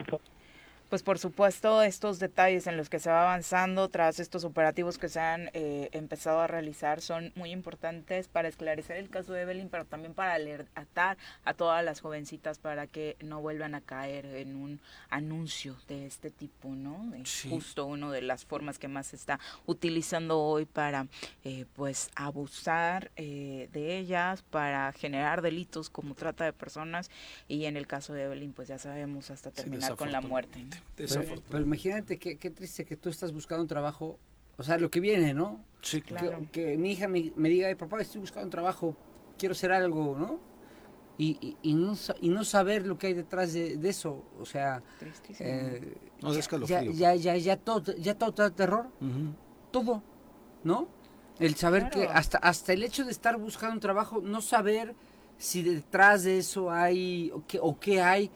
Pues por supuesto, estos detalles en los que se va avanzando tras estos operativos que se han eh, empezado a realizar son muy importantes para esclarecer el caso de Evelyn, pero también para alertar a todas las jovencitas para que no vuelvan a caer en un anuncio de este tipo, ¿no? Es Sí. justo una de las formas que más se está utilizando hoy para, eh, pues, abusar eh, de ellas, para generar delitos como trata de personas y en el caso de Evelyn, pues ya sabemos hasta Sí, terminar con la muerte. ¿no? Pero, Desafortunadamente. pero imagínate qué, qué triste que tú estás buscando un trabajo, o sea, lo que viene, ¿no? Sí, claro. Que, que mi hija me, me diga, "Ay, papá, estoy buscando un trabajo, quiero hacer algo, ¿no? Y, y, y no, y no saber lo que hay detrás de, de eso, o sea, Tristísimo. eh, No, ya, ya, ya, ya todo, ya todo te da terror, todo, ¿no? El saber que hasta, hasta el hecho de estar buscando un trabajo, no saber si detrás de eso hay o qué, o qué hay,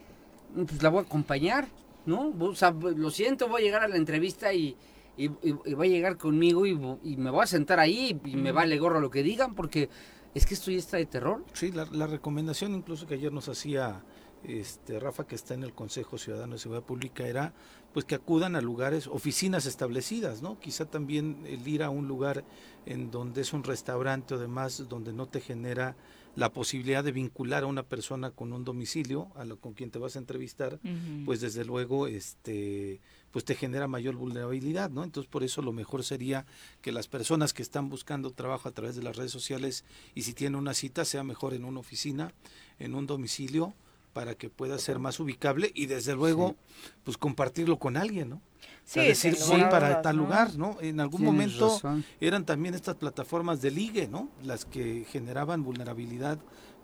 pues la voy a acompañar, ¿no? O sea, lo siento, voy a llegar a la entrevista y, y, y- y va a llegar conmigo y, me voy a sentar ahí y me vale gorro lo que digan porque es que esto ya está de terror. Sí, la, la recomendación incluso que ayer nos hacía este Rafa, que está en el Consejo Ciudadano de Seguridad Pública, era pues que acudan a lugares, oficinas establecidas, ¿no? Quizá también el ir a un lugar en donde es un restaurante o demás, donde no te genera la posibilidad de vincular a una persona con un domicilio, a lo, con quien te vas a entrevistar, pues desde luego este pues te genera mayor vulnerabilidad, ¿no? Entonces por eso lo mejor sería que las personas que están buscando trabajo a través de las redes sociales y si tienen una cita sea mejor en una oficina, en un domicilio para que pueda ser más ubicable y desde luego pues compartirlo con alguien, ¿no? Sí, decir, voy para tal lugar, ¿no? En algún Tienes momento razón. eran también estas plataformas de ligue, ¿no? Las que generaban vulnerabilidad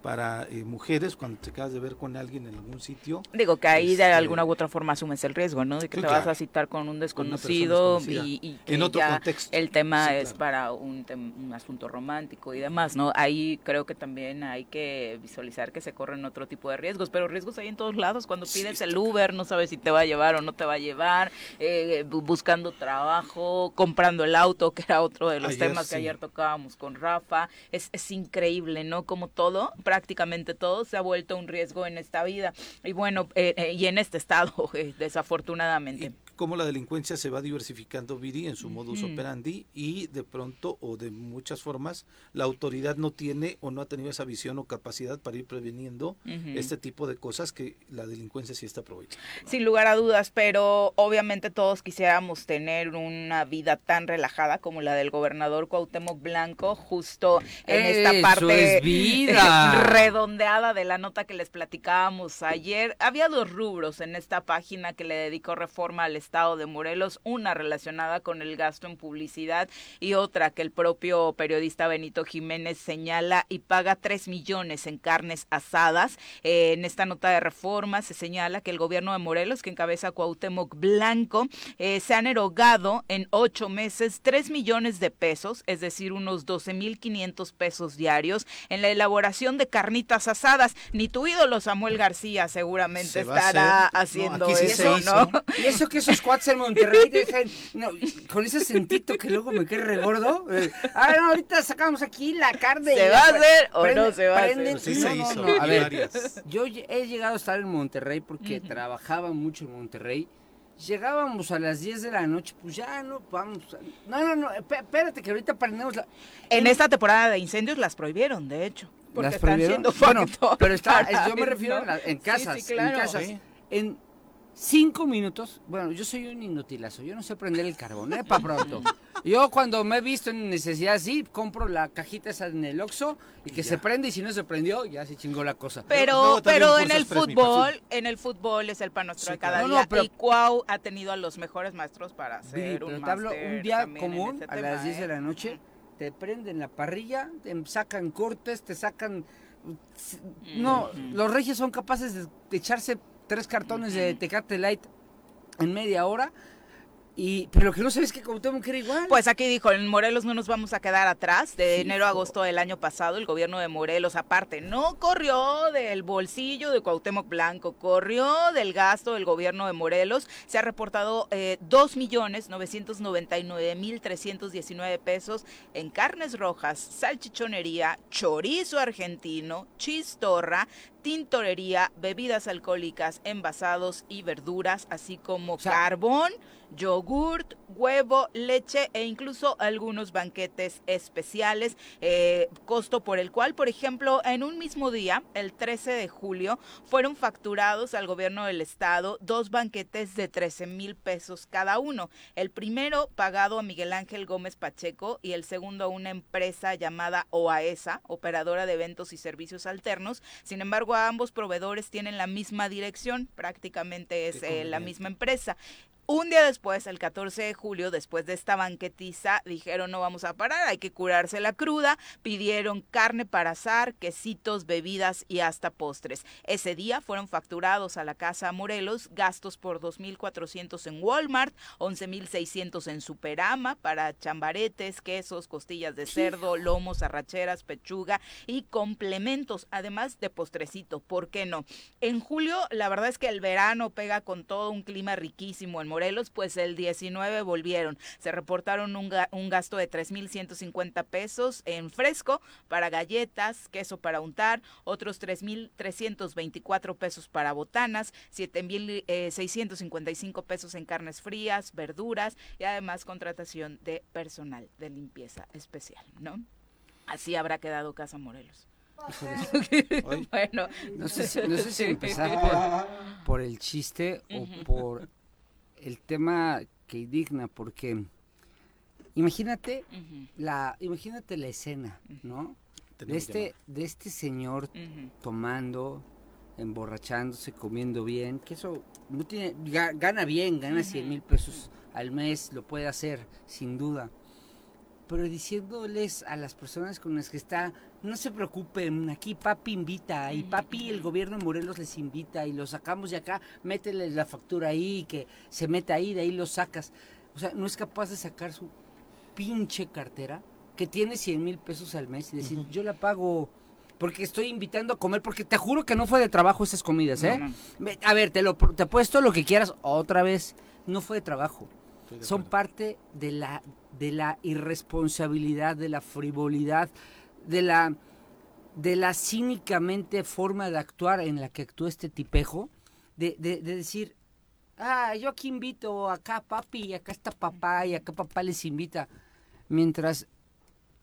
para eh, mujeres cuando te acabas de ver con alguien en algún sitio. Digo que ahí de Este- alguna u otra forma asumes el riesgo, ¿no? De que Sí, te vas a citar con un desconocido y, que En otro ya contexto. el tema Sí, es claro. para un, asunto romántico y demás, ¿no? Ahí creo que también hay que visualizar que se corren otro tipo de riesgos, pero riesgos hay en todos lados. Cuando pides el Uber, no sabes si te va a llevar o no te va a llevar, eh, bu- buscando trabajo, comprando el auto, que era otro de los Ayer temas que ayer tocábamos con Rafa. Es, es increíble, ¿no? Como todo, prácticamente todo, se ha vuelto un riesgo en esta vida. Y bueno, eh, eh, y en este estado, eh, desafortunadamente. Cómo la delincuencia se va diversificando, Viri, en su modus Ujú. operandi y de pronto o de muchas formas la autoridad no tiene o no ha tenido esa visión o capacidad para ir preveniendo Ujú. este tipo de cosas que la delincuencia sí está aprovechando. Sin lugar a dudas, pero obviamente todos quisiéramos tener una vida tan relajada como la del gobernador Cuauhtémoc Blanco, justo en esta Eso parte es vida. redondeada de la nota que les platicábamos ayer. Había dos rubros en esta página que le dedicó Reforma al Estado de Morelos, una relacionada con el gasto en publicidad y otra que el propio periodista Benito Jiménez señala y paga 3 millones en carnes asadas. Eh, en esta nota de Reforma se señala que el gobierno de Morelos, que encabeza Cuauhtémoc Blanco, eh, se han erogado en ocho meses 3 millones de pesos, es decir, unos 12 mil 500 pesos diarios, en la elaboración de carnitas asadas. Ni tu ídolo Samuel García seguramente Se estará. No, haciendo eso. ¿no? Y eso que esos cuates en Monterrey dejan, no, con ese acentito que luego me quedé regordo. eh, ah, no, ahorita sacamos aquí la carne. ¿Se va a hacer o prende- no se va a hacer? sí no, se no, hizo, no, A ver, yo he llegado a estar en Monterrey porque trabajaba mucho en Monterrey. Llegábamos a las 10 de la noche, pues ya no, vamos. a- No, no, no, espé- espérate que ahorita prendemos la... En esta temporada de incendios las prohibieron, de hecho. Porque ¿Las están prohibieron? siendo Bueno, pero está, es- yo me refiero ¿no? en, la- en Sí, casas, sí, claro. en casas. Sí. En cinco minutos, bueno, yo soy un inutilazo, yo no sé prender el carbón, ¿eh? Para pronto. Yo cuando me he visto en necesidad así, compro la cajita esa en el Oxxo y que se prende y si no se prendió, ya se chingó la cosa. Pero, pero en el fútbol, en el fútbol es el pan nuestro Sí, de cada día. No, pero- y Cuau ha tenido a los mejores maestros para Sí, hacer pero un te hablo un día común, este a tema, las 10 de ¿eh? la noche, te prenden la parrilla, te sacan cortes, te sacan... No, los reyes son capaces de, de echarse tres cartones de Tecate Light en media hora, y pero lo que no sabes es que Cuauhtémoc era igual. Pues aquí dijo, en Morelos no nos vamos a quedar atrás. De enero a agosto del año pasado, el gobierno de Morelos, aparte, no corrió del bolsillo de Cuauhtémoc Blanco, corrió del gasto del gobierno de Morelos. Se ha reportado eh, 2.999.319 pesos en carnes rojas, salchichonería, chorizo argentino, chistorra, tintorería, bebidas alcohólicas, envasados y verduras, así como sea, carbón, yogurt, huevo, leche e incluso algunos banquetes especiales, eh, costo por el cual, por ejemplo, en un mismo día, el 13 de julio, fueron facturados al gobierno del estado dos banquetes de 13 mil pesos cada uno. El primero pagado a Miguel Ángel Gómez Pacheco y el segundo a una empresa llamada OAESA, operadora de eventos y servicios alternos. Sin embargo, ambos proveedores tienen la misma dirección, prácticamente es eh, la misma empresa. Un día después, el 14 de julio, después de esta banquetiza, dijeron no vamos a parar, hay que curarse la cruda, pidieron carne para asar, quesitos, bebidas y hasta postres. Ese día fueron facturados a la Casa Morelos gastos por 2.400 en Walmart, 11.600 en Superama para chambaretes, quesos, costillas de cerdo, lomos, arracheras, pechuga y complementos, además de ¿por qué no? En julio, la verdad es que el verano pega con todo un clima riquísimo en Morelos, pues el 19 volvieron. Se reportaron un, ga- un gasto de 3.150 pesos en fresco para galletas, queso para untar, otros 3.324 pesos para botanas, 7.655 pesos en carnes frías, verduras y además contratación de personal de limpieza especial, ¿no? Así habrá quedado Casa Morelos. Bueno, No sé si, no sé si empezar por, por el chiste o por el tema que indigna, porque imagínate la, imagínate la escena, ¿no? De este, de este señor tomando, emborrachándose, comiendo bien, que eso no tiene, gana bien, gana 100 mil pesos al mes, lo puede hacer, sin duda. Pero diciéndoles a las personas con las que está, no se preocupen, aquí papi invita, y papi el gobierno de Morelos les invita, y lo sacamos de acá, métele la factura ahí, que se meta ahí, de ahí lo sacas. O sea, no es capaz de sacar su pinche cartera, que tiene 100 mil pesos al mes, y decir, yo la pago porque estoy invitando a comer, porque te juro que no fue de trabajo esas comidas, ¿eh? A ver, te lo te apuesto lo que quieras otra vez, no fue de trabajo. Son parte de la de la irresponsabilidad, de la frivolidad, de la de la cínicamente forma de actuar en la que actúa este tipejo, de, de, de decir, ah, yo aquí invito, acá papi, acá está papá, y acá papá les invita. Mientras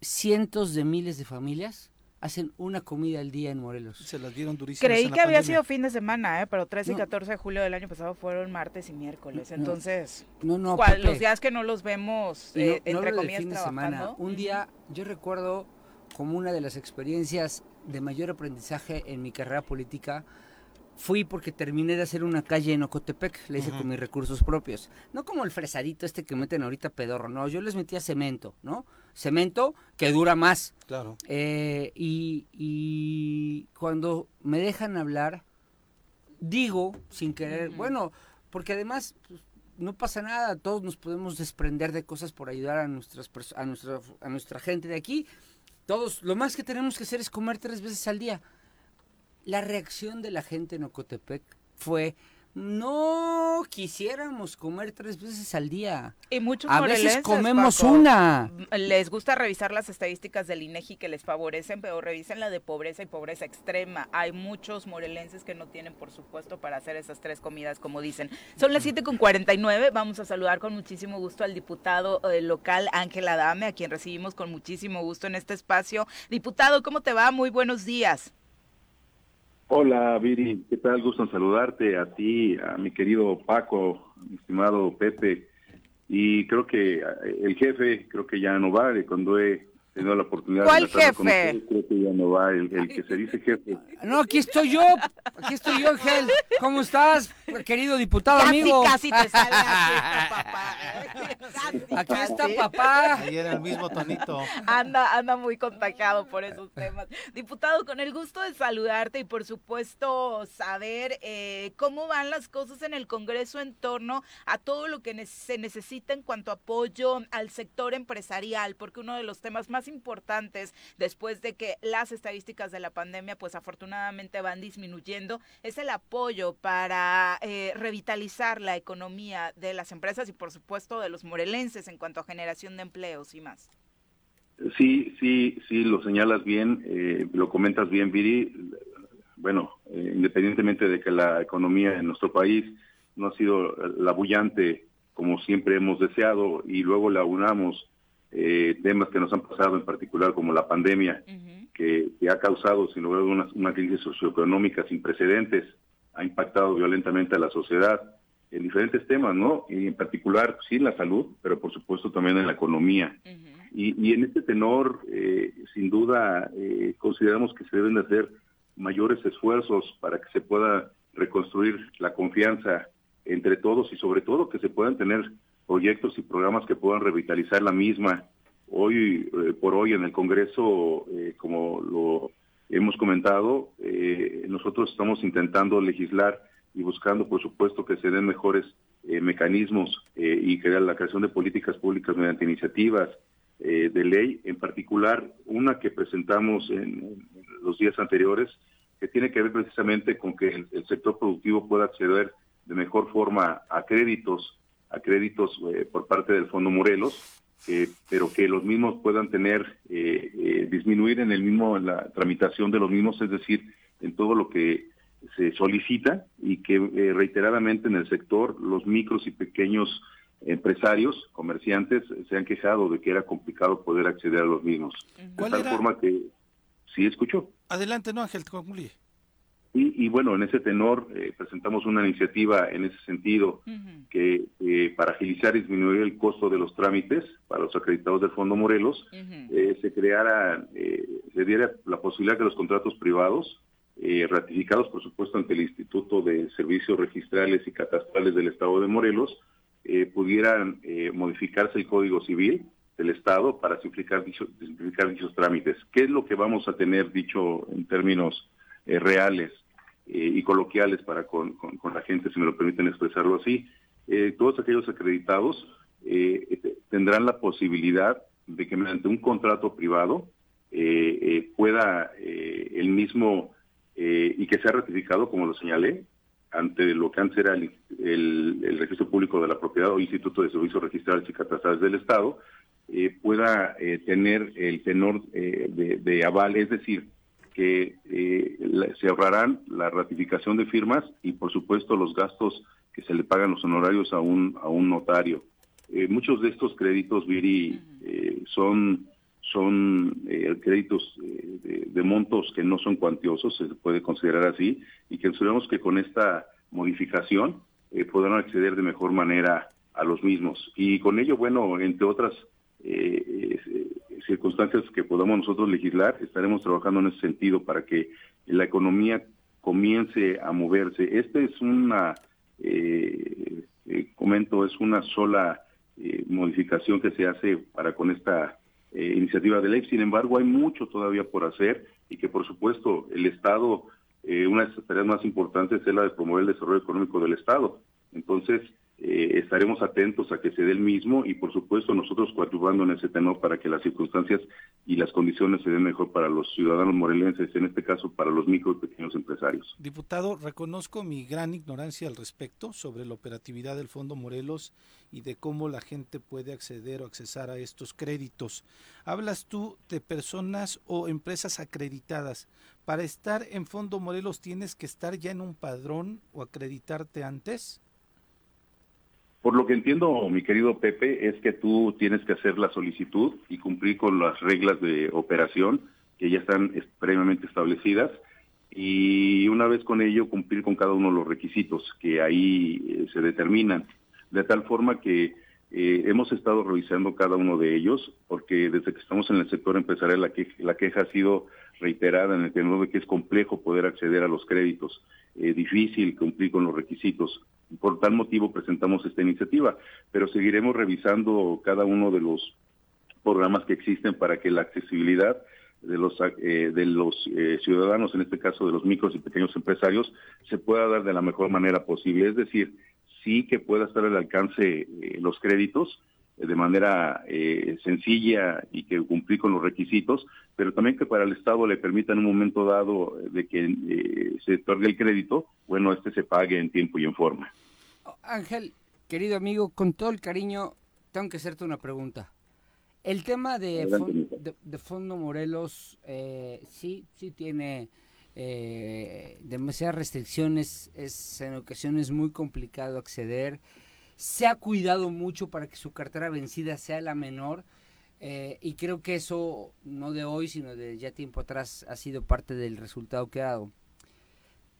cientos de miles de familias hacen una comida al día en Morelos. Se las dieron durísimas. Creí que había sido fin de semana, ¿eh? pero 13 y 14 de julio del año pasado fueron martes y miércoles. Entonces, no, no, los días que no los vemos, eh, entre comillas, fin de semana. Un día, yo recuerdo como una de las experiencias de mayor aprendizaje en mi carrera política, fui porque terminé de hacer una calle en Ocotepec, le hice con mis recursos propios. No como el fresadito este que meten ahorita pedorro, no, yo les metía cemento, ¿no? cemento que dura más. Claro. Eh, y, cuando me dejan hablar, digo, sin querer, bueno, porque además pues, no pasa nada, todos nos podemos desprender de cosas por ayudar a, nuestras, a, nuestra, a nuestra gente de aquí. Todos, lo más que tenemos que hacer es comer tres veces al día. La reacción de la gente en Ocotepec fue, no quisiéramos comer tres veces al día. Y muchos A veces comemos una. Les gusta revisar las estadísticas del INEGI que les favorecen, pero revisen la de pobreza y pobreza extrema. Hay muchos morelenses que no tienen, por supuesto, para hacer esas tres comidas, como dicen. Son las 7 con 49. Vamos a saludar con muchísimo gusto al diputado eh, local Ángel Adame, a quien recibimos con muchísimo gusto en este espacio. Diputado, ¿cómo te va? Muy buenos días. Hola Viri, ¿qué tal? Gusto en saludarte a ti, a mi querido Paco, mi estimado Pepe. Y creo que eh, el jefe, creo que ya no vale cuando he tenido la oportunidad ¿Cuál jefe? creo que ya no va, el, que se dice jefe. No, aquí estoy yo, aquí estoy yo, Ángel. ¿Cómo estás, querido diputado amigo? Casi te sale papá. aquí está papá. Ahí era el mismo tonito. Anda, anda muy contagiado por esos temas. Diputado, con el gusto de saludarte y por supuesto saber eh, cómo van las cosas en el Congreso en torno a todo lo que se necesita en cuanto a apoyo al sector empresarial, porque uno de los temas más importantes después de que las estadísticas de la pandemia pues afortunadamente van disminuyendo es el apoyo para eh, revitalizar la economía de las empresas y por supuesto de los morelenses en cuanto a generación de empleos y más. Sí, sí, sí, lo señalas bien, eh, lo comentas bien, Viri. Bueno, eh, independientemente de que la economía en nuestro país no ha sido la bullante como siempre hemos deseado y luego la unamos eh, temas que nos han pasado en particular como la pandemia, que, ha causado sin lugar una, una crisis socioeconómica sin precedentes, ha impactado violentamente a la sociedad en diferentes temas, ¿no? Y en particular, sí, en la salud, pero por supuesto también en la economía. y, y, en este tenor, eh, sin duda, eh, consideramos que se deben de hacer mayores esfuerzos para que se pueda reconstruir la confianza entre todos y sobre todo que se puedan tener proyectos y programas que puedan revitalizar la misma. Hoy eh, por hoy en el Congreso, eh, como lo hemos comentado, eh, nosotros estamos intentando legislar y buscando, por supuesto, que se den mejores mecanismos y crear la creación de políticas públicas mediante iniciativas de ley, en particular una que presentamos en, los días anteriores, que tiene que ver precisamente con que el sector productivo pueda acceder de mejor forma a créditos a créditos eh, por parte del Fondo Morelos, pero que los mismos puedan tener, eh, eh, disminuir en el mismo, en la tramitación de los mismos, es decir, en todo lo que se solicita y que reiteradamente en el sector los micros y pequeños empresarios, comerciantes, se han quejado de que era complicado poder acceder a los mismos. De tal forma que, sí, escucho. Adelante, no, Ángel, concluye. Y, bueno, en ese tenor eh, presentamos una iniciativa en ese sentido que eh, para agilizar y disminuir el costo de los trámites para los acreditados del Fondo Morelos, eh, se creara, se diera la posibilidad que los contratos privados eh, ratificados, por supuesto, ante el Instituto de Servicios Registrales y Catastrales del Estado de Morelos, eh, pudieran eh, modificarse el Código Civil del Estado para simplificar, simplificar dichos trámites. ¿Qué es lo que vamos a tener dicho en términos reales y coloquiales para con, la gente, si me lo permiten expresarlo así? todos aquellos acreditados tendrán la posibilidad de que mediante un contrato privado pueda el mismo eh, y que sea ratificado, como lo señalé, ante lo que antes era el, el, Registro Público de la Propiedad o Instituto de Servicios Registrales y Catastrales del Estado, eh, pueda eh, tener el tenor de, aval, es decir, que se ahorrarán la ratificación de firmas y, por supuesto, los gastos que se le pagan los honorarios a un, a un notario. muchos de estos créditos, Viri, son son eh, créditos eh, de, montos que no son cuantiosos, se puede considerar así, y que esperamos que con esta modificación eh, podrán acceder de mejor manera a los mismos. Y con ello, bueno, entre otras eh, circunstancias que podamos nosotros legislar, estaremos trabajando en ese sentido para que la economía comience a moverse. Esta es una, comento, es una sola modificación que se hace para con esta eh, iniciativa de ley. Sin embargo, hay mucho todavía por hacer y que, por supuesto, el Estado, eh, una de sus tareas más importantes es la de promover el desarrollo económico del Estado. Entonces, eh, estaremos atentos a que se dé el mismo y por supuesto nosotros coadyuvando en ese tenor para que las circunstancias y las condiciones se den mejor para los ciudadanos morelenses, en este caso para los micro y pequeños empresarios. Diputado, reconozco mi gran ignorancia al respecto sobre la operatividad del Fondo Morelos y de cómo la gente puede acceder o accesar a estos créditos. Hablas tú de personas o empresas acreditadas. Para estar en Fondo Morelos tienes que estar ya en un padrón o acreditarte antes. Por lo que entiendo, mi querido Pepe, es que tú tienes que hacer la solicitud y cumplir con las reglas de operación que ya están previamente establecidas. Y una vez con ello cumplir con cada uno de los requisitos que ahí eh, se determinan, de tal forma que eh, hemos estado revisando cada uno de ellos porque desde que estamos en el sector empresarial la, la queja ha sido reiterada en el tenor de que es complejo poder acceder a los créditos, eh, difícil cumplir con los requisitos. Por tal motivo presentamos esta iniciativa, pero seguiremos revisando cada uno de los programas que existen para que la accesibilidad de los eh, de los eh, ciudadanos, en este caso de los micros y pequeños empresarios, se pueda dar de la mejor manera posible. Es decir, sí que pueda estar al alcance los créditos, de manera eh, sencilla y que cumplir con los requisitos, pero también que para el Estado le permita en un momento dado de que eh, se otorgue el crédito, bueno, este se pague en tiempo y en forma. Ángel, querido amigo, con todo el cariño, tengo que hacerte una pregunta. El tema de, de, Fondo Morelos, eh, sí, sí tiene demasiadas restricciones, es en ocasiones muy complicado acceder se ha cuidado mucho para que su cartera vencida sea la menor. Eh, y creo que eso, no de hoy, sino de ya tiempo atrás, ha sido parte del resultado que ha dado.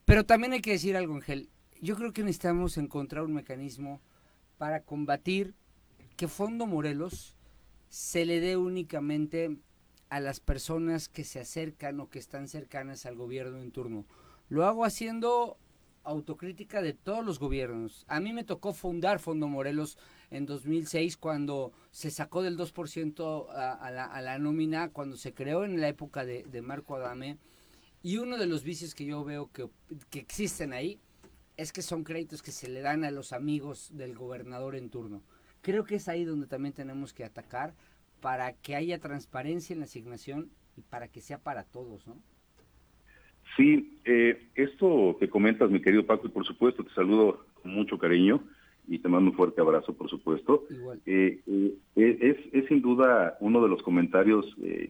Pero también hay que decir algo, Ángel. Yo creo que necesitamos encontrar un mecanismo para combatir que Fondo Morelos se le dé únicamente a las personas que se acercan o que están cercanas al gobierno en turno. Lo hago haciendo autocrítica de todos los gobiernos. A mí me tocó fundar Fondo Morelos en 2006 cuando se sacó del 2% a, la, a, la, nómina, cuando se creó en la época de, Marco Adame. Y uno de los vicios que yo veo que, que existen ahí es que son créditos que se le dan a los amigos del gobernador en turno. Creo que es ahí donde también tenemos que atacar para que haya transparencia en la asignación y para que sea para todos, ¿no? Sí, eh, esto que comentas, mi querido Paco, y por supuesto te saludo con mucho cariño y te mando un fuerte abrazo, por supuesto. Eh, eh, es, es, sin duda uno de los comentarios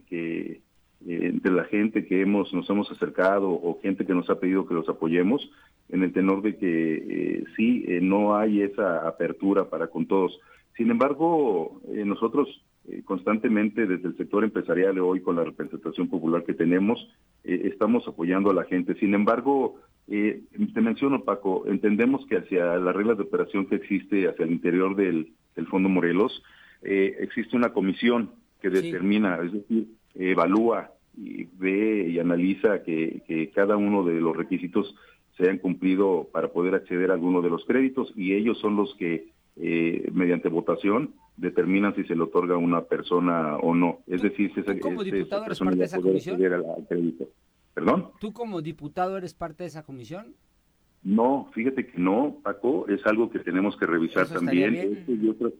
que entre la gente que hemos nos hemos acercado o gente que nos ha pedido que los apoyemos, en el tenor de que sí, no hay esa apertura para con todos. Sin embargo, nosotros eh, constantemente desde el sector empresarial hoy con la representación popular que tenemos, eh, estamos apoyando a la gente. Sin embargo, eh, te menciono, Paco, entendemos que hacia las reglas de operación que existe hacia el interior del, Fondo Morelos, existe una comisión que determina, es decir, evalúa y ve y analiza que, que cada uno de los requisitos se han cumplido para poder acceder a alguno de los créditos y ellos son los que eh, mediante votación determinan si se le otorga a una persona o no. Es decir, si esa, como esa diputado eres parte de esa comisión? acceder al, crédito. ¿Perdón? ¿Tú como diputado eres parte de esa comisión? No, fíjate que no, Paco, es algo que tenemos que revisar Eso también. Estos y, otros,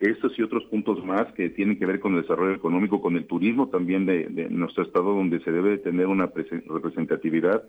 estos y otros puntos más que tienen que ver con el desarrollo económico, con el turismo también de, de nuestro estado, donde se debe tener una presen- representatividad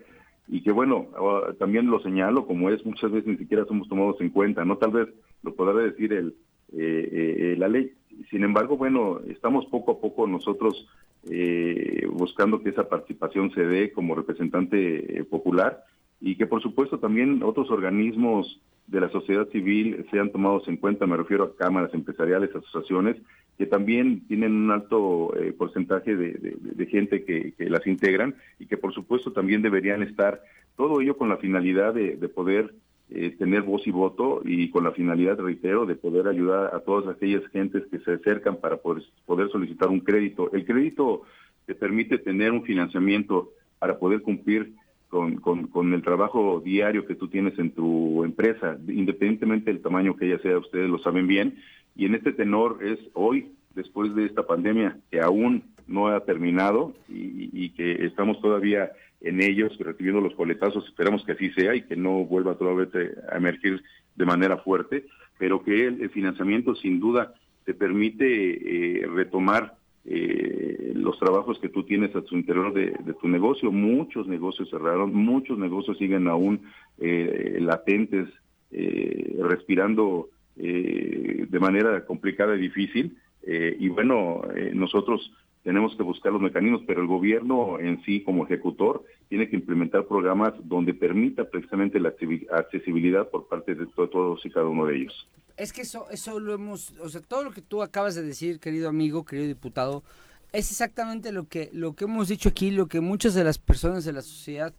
y que bueno, ah, también lo señalo como es, muchas veces ni siquiera somos tomados en cuenta, no tal vez lo podrá decir el, eh, eh, la ley. Sin embargo, bueno, estamos poco a poco nosotros eh, buscando que esa participación se dé como representante eh, popular y que por supuesto también otros organismos de la sociedad civil sean tomados en cuenta, me refiero a cámaras empresariales, asociaciones, que también tienen un alto porcentaje de, gente que, que las integran y que por supuesto también deberían estar, todo ello con la finalidad de poder eh, tener voz y voto y con la finalidad, reitero, de poder ayudar a todas aquellas gentes que se acercan para poder, solicitar un crédito. El crédito te permite tener un financiamiento para poder cumplir con el trabajo diario que tú tienes en tu empresa, independientemente del tamaño que ella sea, ustedes lo saben bien. Y en este tenor es hoy, después de esta pandemia que aún no ha terminado y, y que estamos todavía en ellos, recibiendo los coletazos, esperamos que así sea y que no vuelva todavía a emergir de manera fuerte, pero que el, financiamiento sin duda te permite eh, retomar eh, los trabajos que tú tienes a tu interior de, tu negocio. Muchos negocios cerraron, muchos negocios siguen aún eh, latentes, eh, respirando eh, de manera complicada y difícil. Eh, y bueno, nosotros tenemos que buscar los mecanismos, pero el gobierno en sí como ejecutor tiene que implementar programas donde permita precisamente la accesibilidad por parte de to todos y cada uno de ellos. Es que eso, eso lo hemos, o sea, todo lo que tú acabas de decir, querido amigo, querido diputado, es exactamente lo que, lo que hemos dicho aquí, lo que muchas de las personas de la sociedad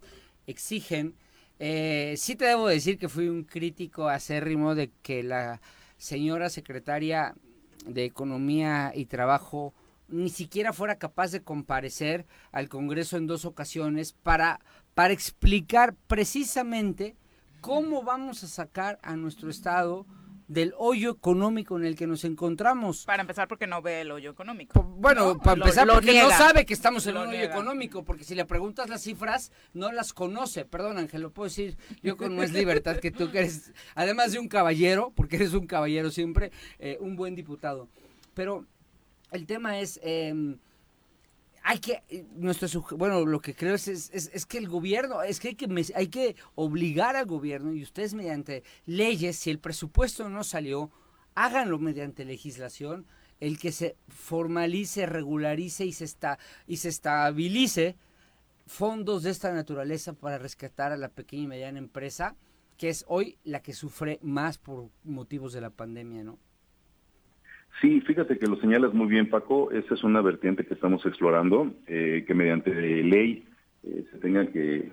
exigen. Eh, sí te debo decir que fui un crítico acérrimo de que la señora secretaria de Economía y Trabajo ni siquiera fuera capaz de comparecer al Congreso en dos ocasiones para, para explicar precisamente cómo vamos a sacar a nuestro Estado del hoyo económico en el que nos encontramos. Para empezar, porque no ve el hoyo económico. Bueno, ¿no? para empezar, lo porque no sabe que estamos en Lo un hoyo niega. económico, porque si le preguntas las cifras, no las conoce. Perdón, Ángel, lo puedo decir yo con más libertad que tú, que eres, además de un caballero, porque eres un caballero siempre, eh, un buen diputado. Pero el tema es, eh, hay que, eh, nuestro, bueno, lo que creo es, es, es- que el gobierno, es que hay que, hay que obligar al gobierno y ustedes mediante leyes, si el presupuesto no salió, háganlo mediante legislación, el que se formalice, regularice y se, está, y se estabilice fondos de esta naturaleza para rescatar a la pequeña y mediana empresa, que es hoy la que sufre más por motivos de la pandemia, ¿no? Sí, fíjate que lo señalas muy bien, Paco. Esa es una vertiente que estamos explorando, eh, que mediante ley eh, se tengan que,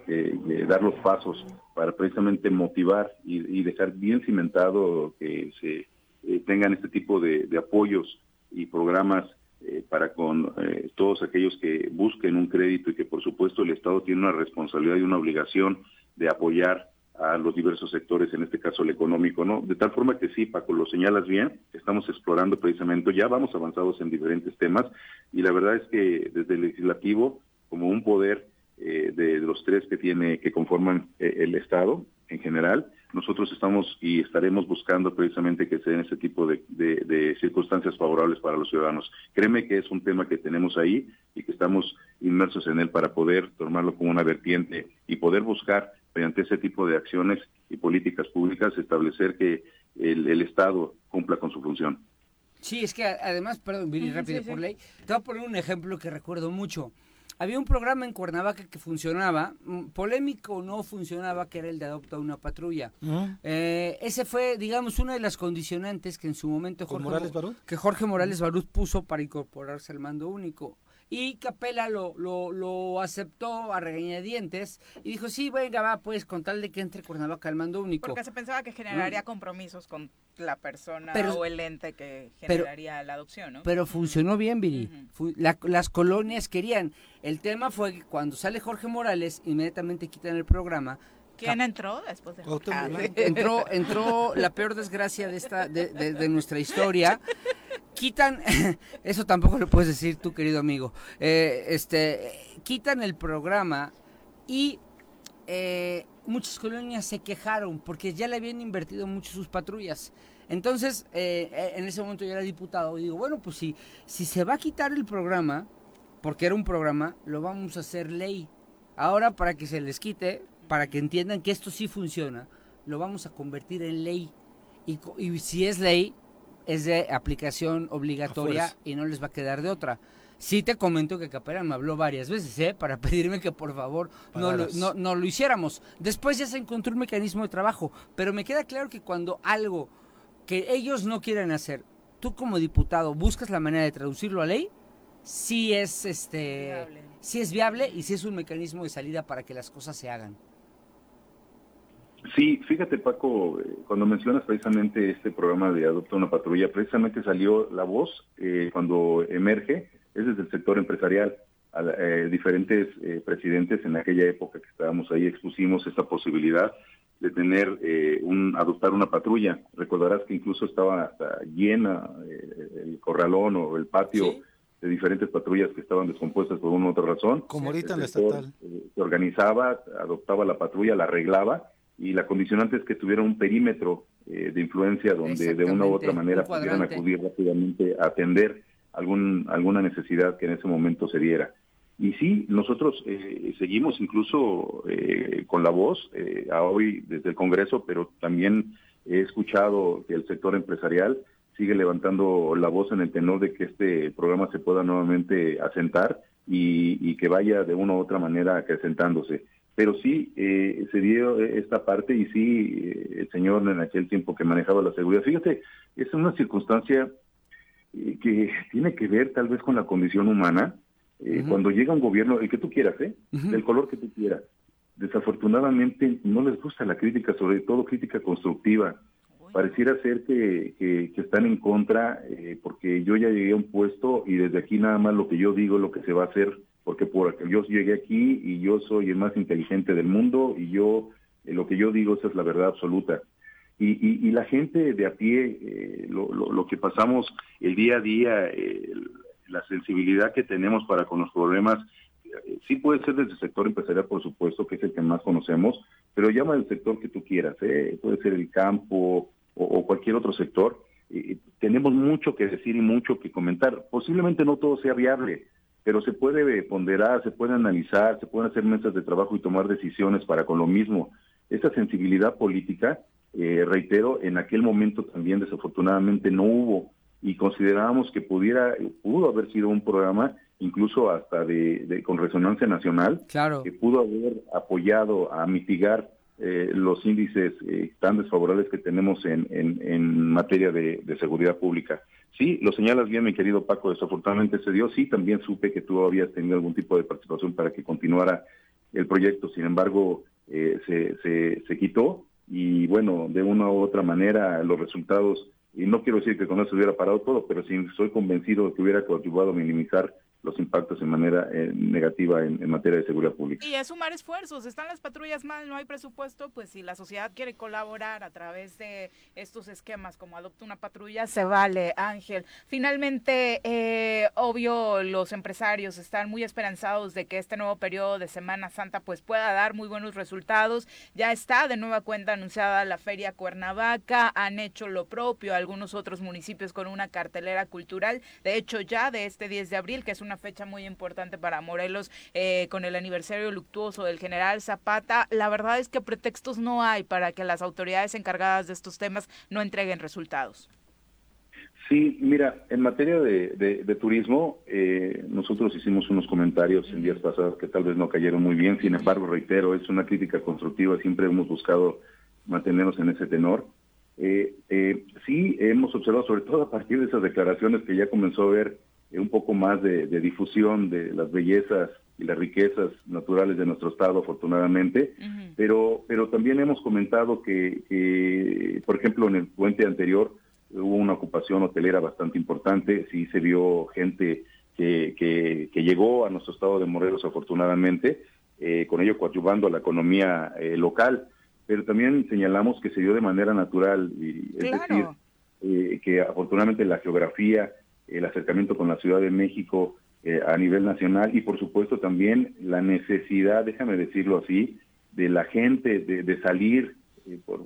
dar los pasos para precisamente motivar y, dejar bien cimentado que se eh, tengan este tipo de, de apoyos y programas eh, para con todos aquellos que busquen un crédito y que por supuesto el Estado tiene una responsabilidad y una obligación de apoyar a los diversos sectores, en este caso el económico, ¿no? De tal forma que sí, Paco, lo señalas bien, estamos explorando precisamente, ya vamos avanzados en diferentes temas y la verdad es que desde el legislativo, como un poder eh, de, los tres que tiene, que conforman eh, el Estado en general, nosotros estamos y estaremos buscando precisamente que se den ese tipo de, circunstancias favorables para los ciudadanos. Créeme que es un tema que tenemos ahí y que estamos inmersos en él para poder tomarlo como una vertiente y poder buscar mediante ese tipo de acciones y políticas públicas establecer que el, el Estado cumpla con su función. Sí, es que a- además, perdón, Viri, Ujú, rápido sí, por sí. ley. Te voy a poner un ejemplo que recuerdo mucho. Había un programa en Cuernavaca que funcionaba, mm, polémico o no funcionaba, que era el de Adopta una Patrulla. Eh, ese fue, digamos, una de las condicionantes que en su momento ¿Con Jorge, Morales Mo- Barut? que Jorge Morales Barut puso para incorporarse al mando único. Y Capela lo, lo, lo aceptó a regañadientes y dijo, sí, venga, va, pues, con tal de que entre Cuernavaca al mando único. Porque se pensaba que generaría compromisos con la persona o el ente que generaría la adopción, ¿no? Pero funcionó bien, Viri. las colonias querían. El tema fue que cuando sale Jorge Morales, inmediatamente quitan el programa. ¿Quién entró después de ah, entró, entró la peor desgracia de esta de, nuestra historia. Quitan, eso tampoco lo puedes decir tú, querido amigo. Eh, este, quitan el programa y eh, muchas colonias se quejaron porque ya le habían invertido mucho sus patrullas. Entonces, eh, eh, en ese momento yo era diputado y digo, bueno, pues si, si se va a quitar el programa, porque era un programa, lo vamos a hacer ley. Ahora, para que se les quite, para que entiendan que esto sí funciona, lo vamos a convertir en ley. Y, y si es ley, es de aplicación obligatoria y no les va a quedar de otra. Sí te comento que Capera me habló varias veces, ¿eh? Para pedirme que por favor no lo, no, lo hiciéramos. Después ya se encontró un mecanismo de trabajo, pero me queda claro que cuando algo que ellos no quieren hacer, tú como diputado buscas la manera de traducirlo a ley, sí es este viable. sí es viable y sí es un mecanismo de salida para que las cosas se hagan. Sí, fíjate Paco, eh, cuando mencionas precisamente este programa de Adopta una Patrulla, precisamente salió la voz eh, cuando emerge es desde el sector empresarial. A, eh, diferentes eh, presidentes en aquella época que estábamos ahí expusimos esta posibilidad de tener eh, un adoptar una patrulla. Recordarás que incluso estaba hasta llena el corralón o el patio de diferentes patrullas que estaban descompuestas por una u otra razón. Como ahorita en la estatal. se organizaba, adoptaba la patrulla, la arreglaba y la condicionante es que tuviera un perímetro de influencia donde de una u otra manera pudieran acudir rápidamente a atender algún, alguna necesidad que en ese momento se diera. Y sí, nosotros eh, seguimos incluso eh, con la voz, eh, a hoy desde el Congreso, pero también he escuchado que el sector empresarial sigue levantando la voz en el tenor de que este programa se pueda nuevamente asentar y, que vaya de una u otra manera acrecentándose. Pero sí, se dio esta parte y sí, el señor en aquel tiempo que manejaba la seguridad, fíjate, es una circunstancia eh, que tiene que ver tal vez con la condición humana. Eh, cuando llega un gobierno, el que tú quieras, ¿eh? del color que tú quieras, desafortunadamente no les gusta la crítica, sobre todo crítica constructiva. Pareciera ser que, que, están en contra eh, porque yo ya llegué a un puesto y desde aquí nada más lo que yo digo es lo que se va a hacer, porque por yo llegué aquí y yo soy el más inteligente del mundo y yo lo que yo digo esa es la verdad absoluta. Y, la gente de a pie, eh, lo, que pasamos el día a día, eh, la sensibilidad que tenemos para con los problemas, eh, sí puede ser desde el sector empresarial, por supuesto, que es el que más conocemos, pero llama el sector que tú quieras, puede ser el campo o, cualquier otro sector. tenemos mucho que decir y mucho que comentar. Posiblemente no todo sea viable, pero se puede ponderar, se puede analizar, se pueden hacer mesas de trabajo y tomar decisiones para con lo mismo. Esa sensibilidad política eh, reitero, en aquel momento también desafortunadamente no hubo y considerábamos que pudiera, pudo haber sido un programa incluso hasta de, con resonancia nacional, claro. que pudo haber apoyado a mitigar eh, los índices eh, tan desfavorables que tenemos en, en, materia de, seguridad pública. Sí, lo señalas bien, mi querido Paco, desafortunadamente se dio. Sí, también supe que tú habías tenido algún tipo de participación para que continuara el proyecto, sin embargo, se, se, se quitó y bueno, de una u otra manera los resultados, y no quiero decir que con eso hubiera parado todo, pero sí soy convencido de que hubiera contribuido a minimizar los impactos en manera eh, negativa en, materia de seguridad pública. Y es sumar esfuerzos, están las patrullas mal, no hay presupuesto, pues si la sociedad quiere colaborar a través de estos esquemas como adopta una patrulla, se vale, Ángel. Finalmente, eh, obvio, los empresarios están muy esperanzados de que este nuevo periodo de Semana Santa pues pueda dar muy buenos resultados. Ya está de nueva cuenta anunciada la Feria Cuernavaca, han hecho lo propio algunos otros municipios con una cartelera cultural, de hecho ya de este 10 de abril, que es una fecha muy importante para Morelos eh, con el aniversario luctuoso del general Zapata. La verdad es que pretextos no hay para que las autoridades encargadas de estos temas no entreguen resultados. Sí, mira, en materia de, turismo, eh, nosotros hicimos unos comentarios en días pasados que tal vez no cayeron muy bien, sin embargo, reitero, es una crítica constructiva, siempre hemos buscado mantenernos en ese tenor. Eh, sí, hemos observado, sobre todo a partir de esas declaraciones que ya comenzó a ver un poco más de, difusión de las bellezas y las riquezas naturales de nuestro estado, afortunadamente, pero, pero también hemos comentado que, por ejemplo, en el puente anterior hubo una ocupación hotelera bastante importante, sí se vio gente que, que, llegó a nuestro estado de Morelos, afortunadamente, eh, con ello coadyuvando a la economía eh, local, pero también señalamos que se dio de manera natural, y, es decir, eh, que afortunadamente la geografía, el acercamiento con la Ciudad de México, eh, a nivel nacional y por supuesto también la necesidad, déjame decirlo así, de la gente de, salir eh, por,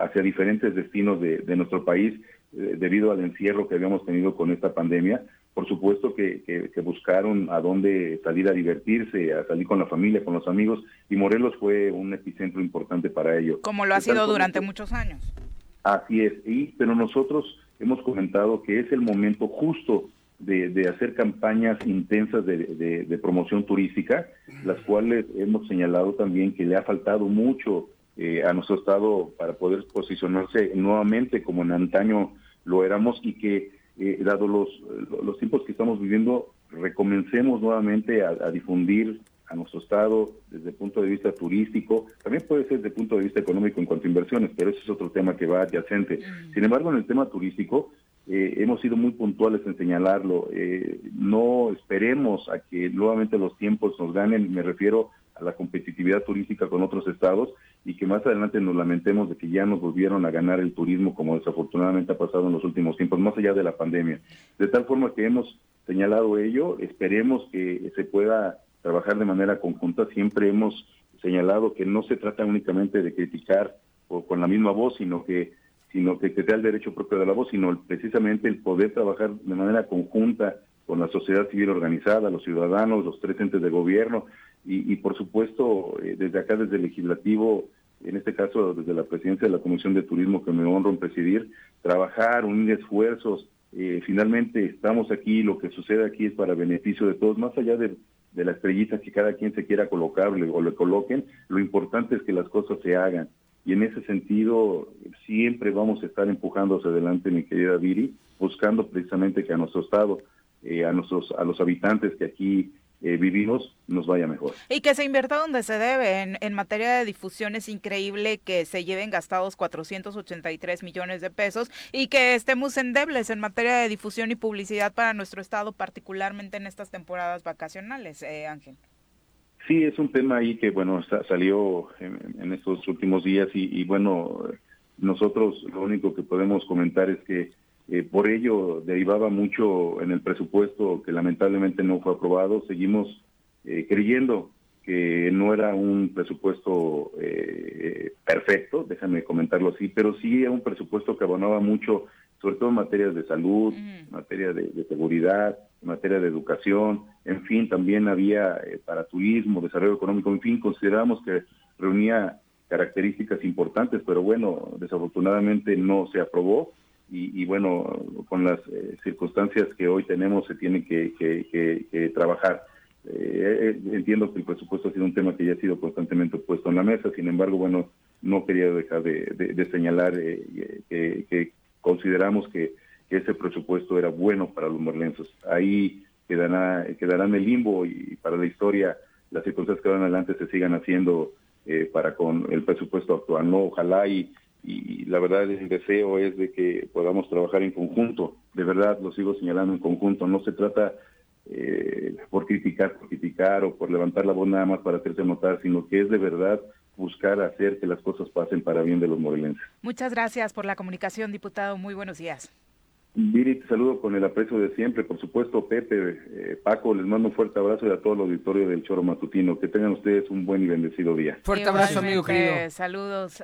hacia diferentes destinos de, nuestro país eh, debido al encierro que habíamos tenido con esta pandemia. Por supuesto que, buscaron a dónde salir a divertirse, a salir con la familia, con los amigos, y Morelos fue un epicentro importante para ello. Como lo ha sido durante muchos años. Así es, y, pero nosotros hemos comentado que es el momento justo de, hacer campañas intensas de, promoción turística, las cuales hemos señalado también que le ha faltado mucho eh, a nuestro estado para poder posicionarse nuevamente como en antaño lo éramos y que, eh, dado los, los tiempos que estamos viviendo, recomencemos nuevamente a, difundir a nuestro estado desde el punto de vista turístico, también puede ser desde el punto de vista económico en cuanto a inversiones, pero ese es otro tema que va adyacente. Sin embargo, en el tema turístico, eh, hemos sido muy puntuales en señalarlo. Eh, no esperemos a que nuevamente los tiempos nos ganen, me refiero a la competitividad turística con otros estados y que más adelante nos lamentemos de que ya nos volvieron a ganar el turismo como desafortunadamente ha pasado en los últimos tiempos, más allá de la pandemia. De tal forma que hemos señalado ello, esperemos que se pueda trabajar de manera conjunta. Siempre hemos señalado que no se trata únicamente de criticar o con la misma voz, sino que sino que, te da el derecho propio de la voz, sino precisamente el poder trabajar de manera conjunta con la sociedad civil organizada, los ciudadanos, los tres entes de gobierno y, por supuesto eh, desde acá, desde el legislativo, en este caso desde la presidencia de la Comisión de Turismo que me honro en presidir, trabajar, unir esfuerzos. Eh, finalmente estamos aquí, lo que sucede aquí es para beneficio de todos, más allá de, de la estrellita que cada quien se quiera colocar o le coloquen, lo importante es que las cosas se hagan. Y en ese sentido siempre vamos a estar empujando hacia adelante, mi querida Viri, buscando precisamente que a nuestro estado, eh, a nuestros, a los habitantes que aquí eh, vivimos nos vaya mejor. Y que se invierta donde se debe. En, en, materia de difusión es increíble que se lleven gastados 483 millones de pesos y que estemos endebles en materia de difusión y publicidad para nuestro estado, particularmente en estas temporadas vacacionales, eh, Ángel. Sí, es un tema ahí que, bueno, salió en, estos últimos días y, bueno, nosotros lo único que podemos comentar es que eh, por ello derivaba mucho en el presupuesto que lamentablemente no fue aprobado. Seguimos eh, creyendo que no era un presupuesto eh, perfecto, déjame comentarlo así, pero sí era un presupuesto que abonaba mucho, sobre todo en materias de salud, en materia de seguridad, en materia de educación, en fin, también había eh, para turismo, desarrollo económico, en fin, consideramos que reunía características importantes, pero bueno, desafortunadamente no se aprobó y, bueno, con las eh, circunstancias que hoy tenemos se tiene que, trabajar. Eh, entiendo que el presupuesto ha sido un tema que ya ha sido constantemente puesto en la mesa, sin embargo, bueno, no quería dejar de, señalar que consideramos que que ese presupuesto era bueno para los morlenses. Ahí quedará, quedará en el limbo y para la historia las circunstancias que van adelante se sigan haciendo eh, para con el presupuesto actual. No, ojalá y, y la verdad el deseo es de que podamos trabajar en conjunto. De verdad lo sigo señalando en conjunto. No se trata eh, por criticar, por criticar o por levantar la voz nada más para hacerse notar, sino que es de verdad buscar hacer que las cosas pasen para bien de los morelenses. Muchas gracias por la comunicación, diputado. Muy buenos días. Viri, te saludo con el aprecio de siempre, por supuesto, Pepe, eh, Paco, les mando un fuerte abrazo y a todo el auditorio del Choro Matutino. Que tengan ustedes un buen y bendecido día. Fuerte abrazo, amigo querido. Saludos.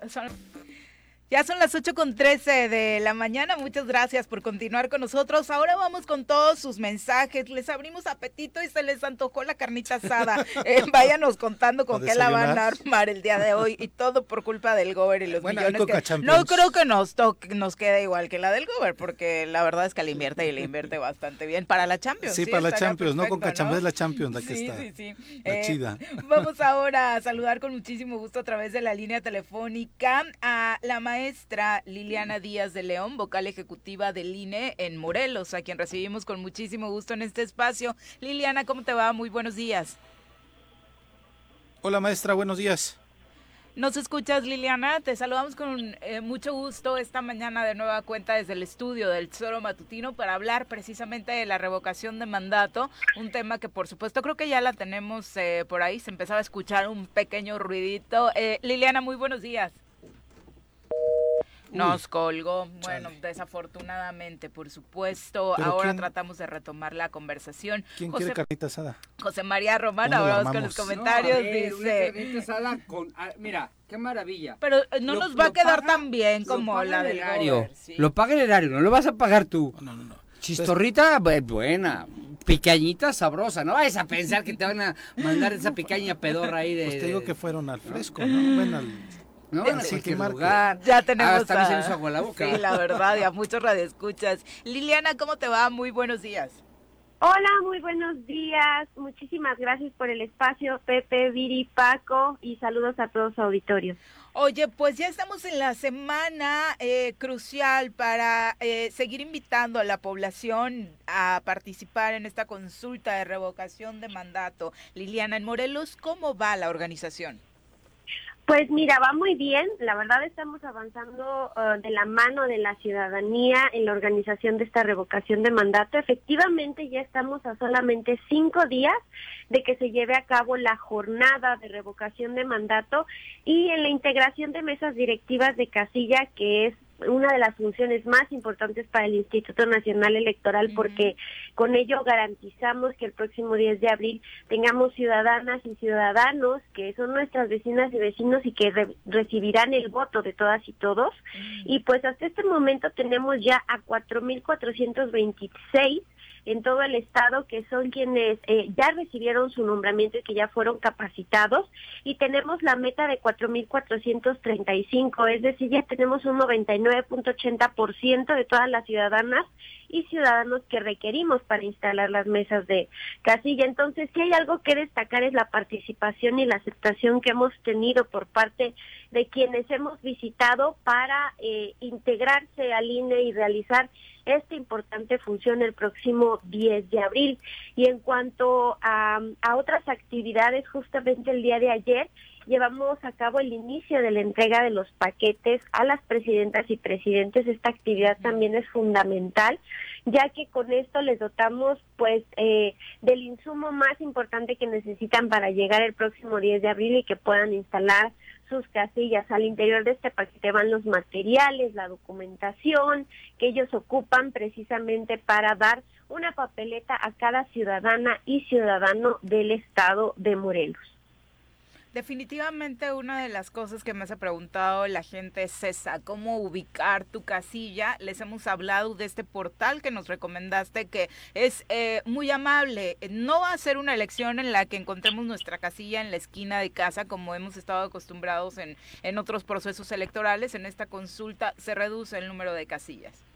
Ya son las 8 con 13 de la mañana. Muchas gracias por continuar con nosotros. Ahora vamos con todos sus mensajes. Les abrimos apetito y se les antojó la carnita asada. Eh, váyanos contando con qué la van a armar el día de hoy. Y todo por culpa del Gober y los millones que... No creo que nos toque, nos quede igual que la del Gober, porque la verdad es que le invierte y le invierte bastante bien. Para la Champions. Sí, para la Champions, no con Cachambón, es la Champions, la que está. Sí, sí. La eh, chida. Vamos ahora a saludar con muchísimo gusto a través de la línea telefónica a la maestra maestra Liliana Díaz de León, vocal ejecutiva del INE en Morelos, a quien recibimos con muchísimo gusto en este espacio. Liliana, ¿cómo te va? Muy buenos días. Hola maestra, buenos días. Nos escuchas, Liliana. Te saludamos con eh, mucho gusto esta mañana de nueva cuenta desde el estudio del Tesoro Matutino para hablar precisamente de la revocación de mandato, un tema que por supuesto creo que ya la tenemos eh, por ahí. Se empezaba a escuchar un pequeño ruidito. Eh, Liliana, muy buenos días. Nos colgó. Bueno, desafortunadamente, por supuesto. Ahora tratamos de retomar la conversación. ¿Quién quiere carnita asada? José María Román, ahora vamos con los comentarios. dice. Carnita asada con. Ah, mira, qué maravilla. Pero eh, no nos va a quedar tan bien como la del erario. Lo paga el erario, no lo vas a pagar tú. No, no, no. Chistorrita, buena. Picañita sabrosa. No vayas a pensar que te van a mandar esa picaña pedorra ahí de. Pues te digo que fueron al fresco, ¿no? Bueno, al no, en cualquier lugar. Ya tenemos. Hasta a... me agua la boca. Sí, la verdad, y a muchos radioescuchas. Liliana, ¿cómo te va? Muy buenos días. Hola, muy buenos días. Muchísimas gracias por el espacio, Pepe, Viri, Paco, y saludos a todos su auditorio. Oye, pues ya estamos en la semana eh, crucial para eh, seguir invitando a la población a participar en esta consulta de revocación de mandato. Liliana, en Morelos, ¿cómo va la organización? Pues mira, va muy bien. La verdad estamos avanzando uh, de la mano de la ciudadanía en la organización de esta revocación de mandato. Efectivamente, ya estamos a solamente cinco días de que se lleve a cabo la jornada de revocación de mandato y en la integración de mesas directivas de casilla, que es una de las funciones más importantes para el Instituto Nacional Electoral porque con ello garantizamos que el próximo 10 de abril tengamos ciudadanas y ciudadanos que son nuestras vecinas y vecinos y que recibirán el voto de todas y todos. Y pues hasta este momento tenemos ya a 4.426 en todo el estado que son quienes eh, ya recibieron su nombramiento y que ya fueron capacitados y tenemos la meta de 4.435, es decir, ya tenemos un 99.80% de todas las ciudadanas y ciudadanos que requerimos para instalar las mesas de casilla. Entonces, si hay algo que destacar es la participación y la aceptación que hemos tenido por parte de quienes hemos visitado para eh, integrarse al INE y realizar esta importante función el próximo 10 de abril. Y en cuanto a, a otras actividades, justamente el día de ayer llevamos a cabo el inicio de la entrega de los paquetes a las presidentas y presidentes. Esta actividad también es fundamental, ya que con esto les dotamos pues eh, del insumo más importante que necesitan para llegar el próximo 10 de abril y que puedan instalar sus casillas. Al interior de este paquete van los materiales, la documentación que ellos ocupan precisamente para dar una papeleta a cada ciudadana y ciudadano del estado de Morelos. Definitivamente una de las cosas que me ha preguntado la gente es esa, cómo ubicar tu casilla. Les hemos hablado de este portal que nos recomendaste que es eh, muy amable. No va a ser una elección en la que encontremos nuestra casilla en la esquina de casa como hemos estado acostumbrados en, en otros procesos electorales. En esta consulta se reduce el número de casillas.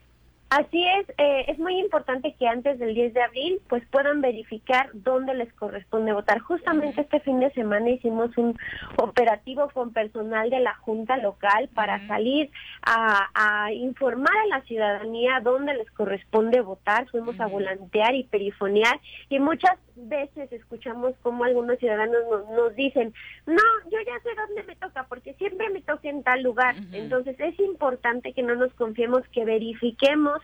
Así es, eh, es muy importante que antes del 10 de abril pues puedan verificar dónde les corresponde votar. Justamente este fin de semana hicimos un operativo con personal de la Junta Local para salir a, informar a la ciudadanía dónde les corresponde votar. Fuimos a volantear y perifonear y muchas veces escuchamos como algunos ciudadanos nos, dicen, no, yo ya sé dónde me toca porque siempre me toca en tal lugar. Entonces es importante que no nos confiemos, que verifiquemos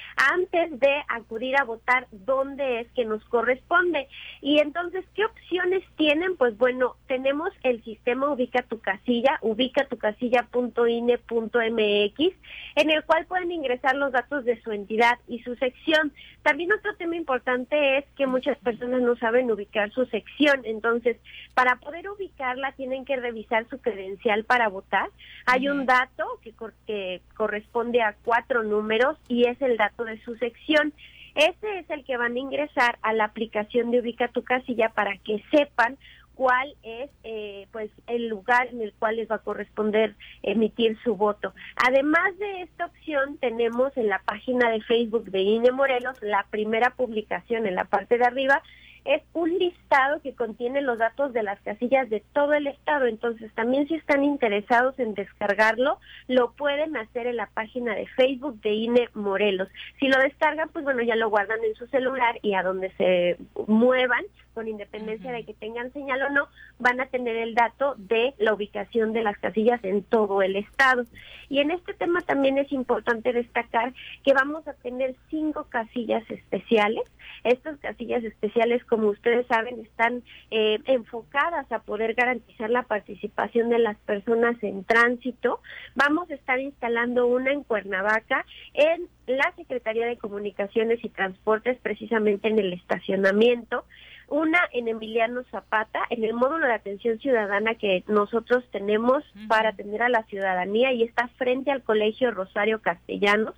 antes de acudir a votar dónde es que nos corresponde. Y entonces, ¿qué opciones tienen? Pues bueno, tenemos el sistema Ubica tu casilla, ubicatucasilla.ine.mx, en el cual pueden ingresar los datos de su entidad y su sección. También otro tema importante es que muchas personas no saben ubicar su sección, entonces, para poder ubicarla tienen que revisar su credencial para votar. Hay un dato que, que corresponde a cuatro números y es el dato de su sección. Ese es el que van a ingresar a la aplicación de Ubica tu casilla para que sepan cuál es eh, pues el lugar en el cual les va a corresponder emitir su voto. Además de esta opción, tenemos en la página de Facebook de INE Morelos la primera publicación en la parte de arriba es un listado que contiene los datos de las casillas de todo el estado. Entonces, también si están interesados en descargarlo, lo pueden hacer en la página de Facebook de INE Morelos. Si lo descargan, pues bueno, ya lo guardan en su celular y a donde se muevan, con independencia de que tengan señal o no, van a tener el dato de la ubicación de las casillas en todo el estado. Y en este tema también es importante destacar que vamos a tener cinco casillas especiales. Estas casillas especiales, como ustedes saben, están eh, enfocadas a poder garantizar la participación de las personas en tránsito. Vamos a estar instalando una en Cuernavaca, en la Secretaría de Comunicaciones y Transportes, precisamente en el estacionamiento una en Emiliano Zapata, en el módulo de atención ciudadana que nosotros tenemos para atender a la ciudadanía y está frente al Colegio Rosario Castellanos.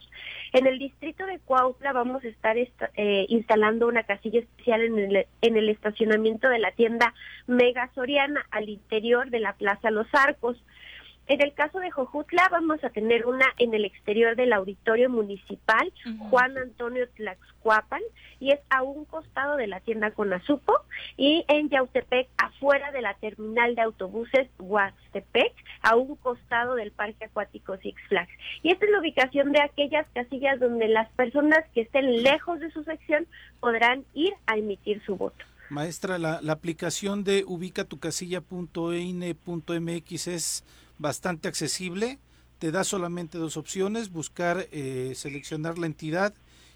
En el distrito de Cuautla vamos a estar eh, instalando una casilla especial en el, en el estacionamiento de la tienda Mega Soriana al interior de la Plaza Los Arcos. En el caso de Jojutla vamos a tener una en el exterior del auditorio municipal Juan Antonio Tlaxcuapan y es a un costado de la tienda Conazupo y en Yautepec afuera de la terminal de autobuses Huastepec a un costado del parque acuático Six Flags. Y esta es la ubicación de aquellas casillas donde las personas que estén lejos de su sección podrán ir a emitir su voto. Maestra, la, la aplicación de ubicatucasilla.eine.mx es bastante accesible. Te da solamente dos opciones, buscar, eh, seleccionar la entidad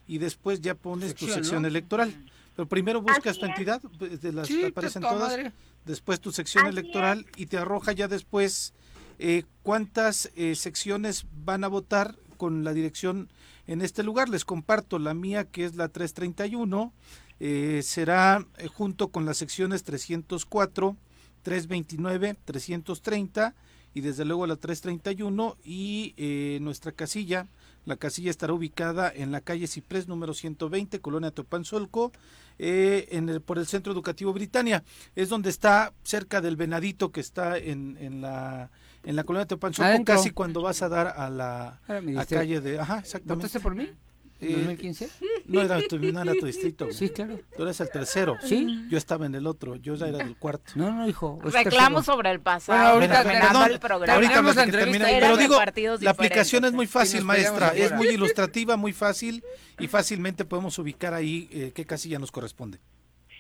y después ya pones tu sección electoral. Pero primero buscas tu entidad, pues, de las aparecen todas, después tu sección electoral y te arroja ya después eh, cuántas eh, secciones van a votar con la dirección en este lugar. Les comparto la mía que es la 331, será junto con las secciones 304, 329, 330 y desde luego la 331 y eh, nuestra casilla, la casilla estará ubicada en la calle Ciprés número 120, Colonia Topanzolco, eh, en el, por el Centro Educativo Britannia. Es donde está cerca del Venadito que está en, en la en la colonia Topanzolco, casi cuando vas a dar a la calle de... Ajá, exactamente. ¿Votaste por mí? ¿2015? Eh, no era, tu, no era tu distrito. Sí, claro. Tú eres el tercero. Sí. Yo estaba en el otro. Yo ya era del cuarto. No, no, hijo. Reclamo sobre el pasado. ahorita, perdón, el programa. ahorita Pero digo, la aplicación es muy fácil, maestra. Es muy ilustrativa, muy fácil y fácilmente podemos ubicar ahí eh, qué casilla nos corresponde.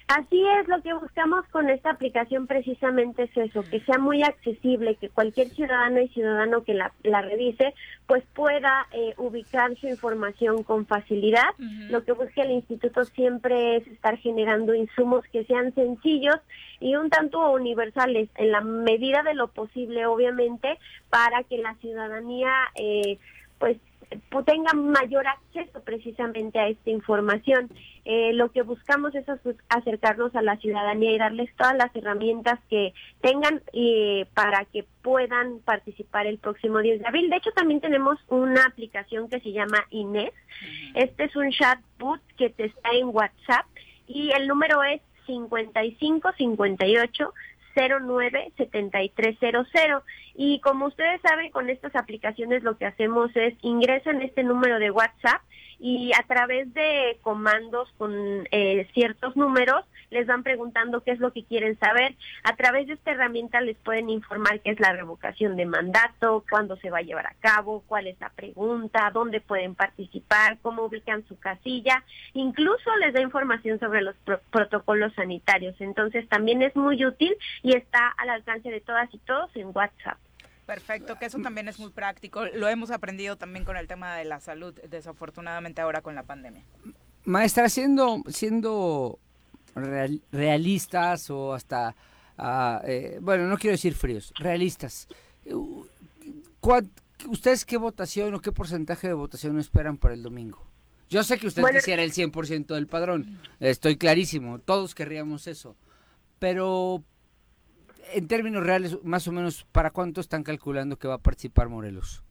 Así es, lo que buscamos con esta aplicación precisamente es eso, que sea muy accesible, que cualquier ciudadano y ciudadano que la, la revise, pues pueda eh, ubicar su información con facilidad. Lo que busca el instituto siempre es estar generando insumos que sean sencillos y un tanto universales, en la medida de lo posible, obviamente, para que la ciudadanía, eh, pues, tenga mayor acceso precisamente a esta información. Eh, lo que buscamos es acercarnos a la ciudadanía y darles todas las herramientas que tengan eh, para que puedan participar el próximo 10 de abril. De hecho, también tenemos una aplicación que se llama Inés. Este es un chatbot que te está en WhatsApp y el número es 5558 097300 y como ustedes saben con estas aplicaciones lo que hacemos es ingresan este número de WhatsApp y a través de comandos con eh, ciertos números les van preguntando qué es lo que quieren saber. A través de esta herramienta les pueden informar qué es la revocación de mandato, cuándo se va a llevar a cabo, cuál es la pregunta, dónde pueden participar, cómo ubican su casilla. Incluso les da información sobre los protocolos sanitarios. Entonces también es muy útil y está al alcance de todas y todos en WhatsApp. Perfecto, que eso también es muy práctico. Lo hemos aprendido también con el tema de la salud, desafortunadamente ahora con la pandemia. Maestra, siendo, siendo realistas o hasta, ah, eh, bueno, no quiero decir fríos, realistas, ¿ustedes qué votación o qué porcentaje de votación esperan para el domingo? Yo sé que usted quisiera el 100% del padrón, estoy clarísimo, todos querríamos eso, pero en términos reales, más o menos, ¿para cuánto están calculando que va a participar Morelos?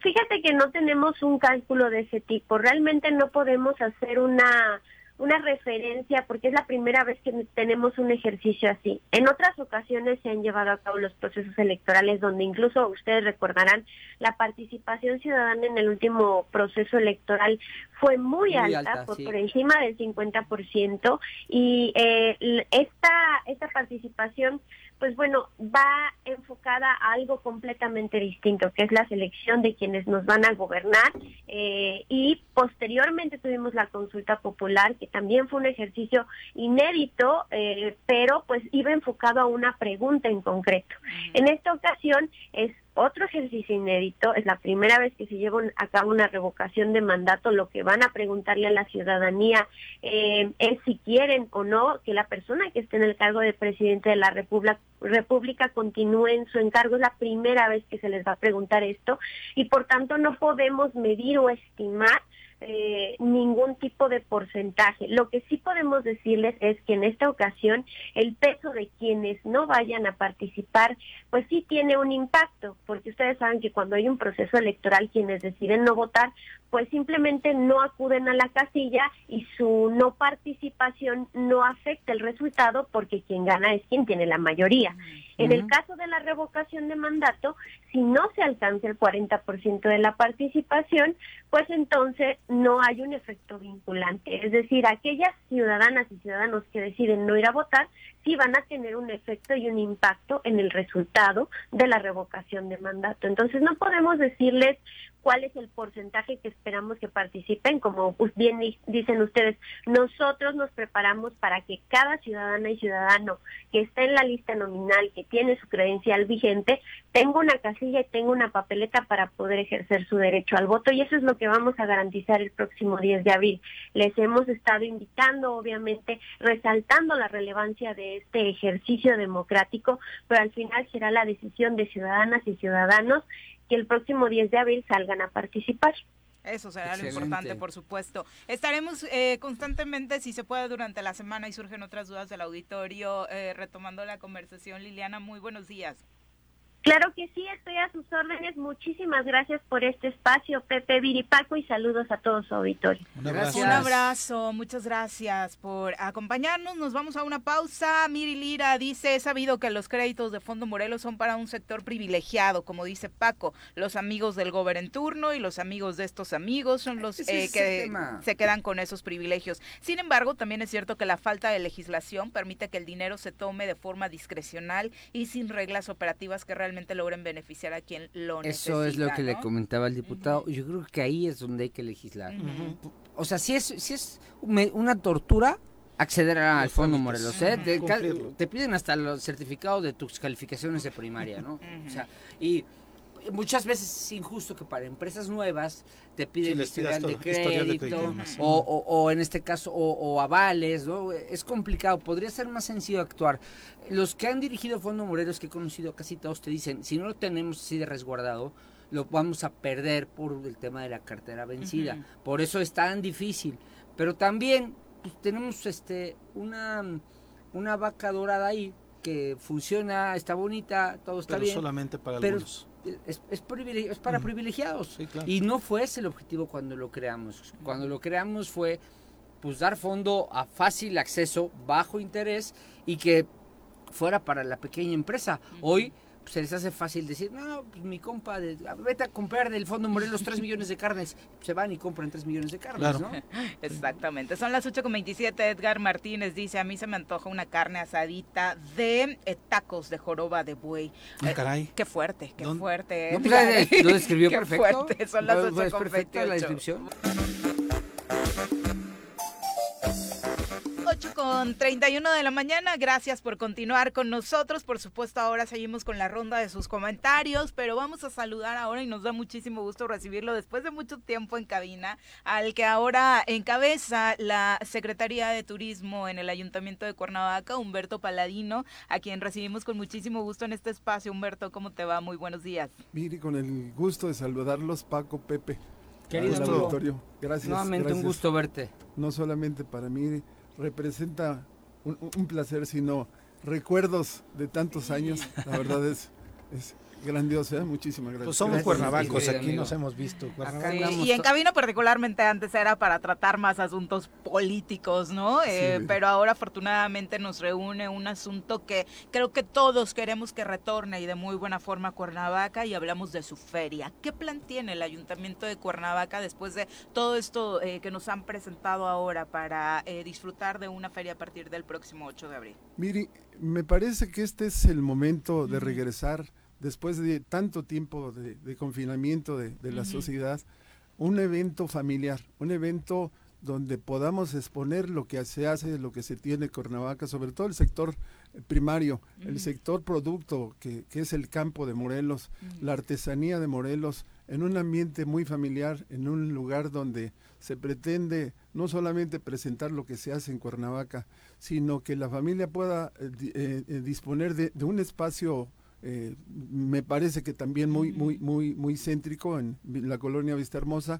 Fíjate que no tenemos un cálculo de ese tipo. Realmente no podemos hacer una una referencia porque es la primera vez que tenemos un ejercicio así. En otras ocasiones se han llevado a cabo los procesos electorales donde incluso ustedes recordarán la participación ciudadana en el último proceso electoral fue muy, alta, por, por, encima del 50% y eh, esta esta participación pues bueno, va enfocada a algo completamente distinto, que es la selección de quienes nos van a gobernar. Eh, y posteriormente tuvimos la consulta popular, que también fue un ejercicio inédito, eh, pero pues iba enfocado a una pregunta en concreto. En esta ocasión es otro ejercicio inédito, es la primera vez que se lleva a cabo una revocación de mandato, lo que van a preguntarle a la ciudadanía eh, es si quieren o no que la persona que esté en el cargo de presidente de la República, República continúe en su encargo, es la primera vez que se les va a preguntar esto y por tanto no podemos medir o estimar eh, ningún tipo de porcentaje. Lo que sí podemos decirles es que en esta ocasión el peso de quienes no vayan a participar, pues sí tiene un impacto, porque ustedes saben que cuando hay un proceso electoral quienes deciden no votar, pues simplemente no acuden a la casilla y su no participación no afecta el resultado porque quien gana es quien tiene la mayoría. En el caso de la revocación de mandato, si no se alcanza el 40% de la participación, pues entonces no hay un efecto vinculante. Es decir, aquellas ciudadanas y ciudadanos que deciden no ir a votar, sí van a tener un efecto y un impacto en el resultado de la revocación de mandato. Entonces no podemos decirles cuál es el porcentaje que esperamos que participen. Como bien dicen ustedes, nosotros nos preparamos para que cada ciudadana y ciudadano que está en la lista nominal, que tiene su credencial vigente, tenga una casilla y tenga una papeleta para poder ejercer su derecho al voto. Y eso es lo que vamos a garantizar el próximo 10 de abril. Les hemos estado invitando, obviamente, resaltando la relevancia de este ejercicio democrático, pero al final será la decisión de ciudadanas y ciudadanos que el próximo 10 de abril salgan a participar. Eso será lo importante, por supuesto. Estaremos eh, constantemente, si se puede, durante la semana y surgen otras dudas del auditorio, eh, retomando la conversación. Liliana, muy buenos días. Claro que sí, estoy a sus órdenes. Muchísimas gracias por este espacio, Pepe Viripaco, y saludos a todos su auditorio. Un abrazo. Un abrazo, muchas gracias por acompañarnos. Nos vamos a una pausa. Miri Lira dice, he sabido que los créditos de Fondo Morelos son para un sector privilegiado, como dice Paco. Los amigos del gobierno en turno y los amigos de estos amigos son los eh, que se quedan con esos privilegios. Sin embargo, también es cierto que la falta de legislación permite que el dinero se tome de forma discrecional y sin reglas operativas que realmente logren beneficiar a quien lo necesita. Eso es lo que le comentaba el diputado. Yo creo que ahí es donde hay que legislar. O sea, si es, si es una tortura, acceder al Fondo Morelos. ¿eh? Te, piden hasta los certificados de tus calificaciones de primaria, ¿no? O sea, y muchas veces es injusto que para empresas nuevas te piden historial, de crédito, o, en este caso o, avales, ¿no? Es complicado, podría ser más sencillo actuar. Los que han dirigido Fondo Morelos, que he conocido casi todos, te dicen, si no lo tenemos así de resguardado, lo vamos a perder por el tema de la cartera vencida. Por eso es tan difícil. Pero también pues, tenemos este una, una vaca dorada ahí que funciona, está bonita, todo está pero bien. solamente para pero, es, es, para privilegiados. Y no fue ese el objetivo cuando lo creamos. Cuando lo creamos fue pues dar fondo a fácil acceso, bajo interés y que fuera para la pequeña empresa. Hoy se les hace fácil decir, no, pues mi compa, de, vete a comprar del Fondo Morelos 3 millones de carnes. Se van y compran 3 millones de carnes, ¿no? Exactamente. Son las 8.27. Edgar Martínez dice, a mí se me antoja una carne asadita de eh, tacos de joroba de buey. Ah, caray. Qué fuerte, qué fuerte. No, pues, lo describió qué perfecto. Fuerte. Son las 8.28. la descripción. Con 31 de la mañana. Gracias por continuar con nosotros. Por supuesto, ahora seguimos con la ronda de sus comentarios, pero vamos a saludar ahora y nos da muchísimo gusto recibirlo después de mucho tiempo en cabina, al que ahora encabeza la Secretaría de Turismo en el Ayuntamiento de Cuernavaca, Humberto Paladino, a quien recibimos con muchísimo gusto en este espacio. Humberto, ¿cómo te va? Muy buenos días. Mire, con el gusto de saludarlos, Paco, Pepe. Querido auditorio. Gracias. Nuevamente un gusto verte. No solamente para mí, representa un, placer, sino recuerdos de tantos años. La verdad es, Grandiosa, ¿eh? muchísimas gracias. Pues somos Gracias, cuernavacos, aquí amigo. nos hemos visto. Sí, y en to- cabina particularmente antes era para tratar más asuntos políticos, ¿no? Eh, Sí. Pero ahora afortunadamente nos reúne un asunto que creo que todos queremos que retorne y de muy buena forma a Cuernavaca y hablamos de su feria. ¿Qué plan tiene el Ayuntamiento de Cuernavaca después de todo esto eh, que nos han presentado ahora para eh, disfrutar de una feria a partir del próximo 8 de abril? Miri, me parece que este es el momento de regresar, después de tanto tiempo de, de confinamiento de, de la sociedad, un evento familiar, un evento donde podamos exponer lo que se hace, lo que se tiene en Cuernavaca, sobre todo el sector primario, el sector producto, que, que es el campo de Morelos, la artesanía de Morelos, en un ambiente muy familiar, en un lugar donde se pretende no solamente presentar lo que se hace en Cuernavaca, sino que la familia pueda eh, eh, eh, disponer de, de un espacio, eh, me parece que también muy, muy, muy, muy céntrico en la colonia Vista Hermosa,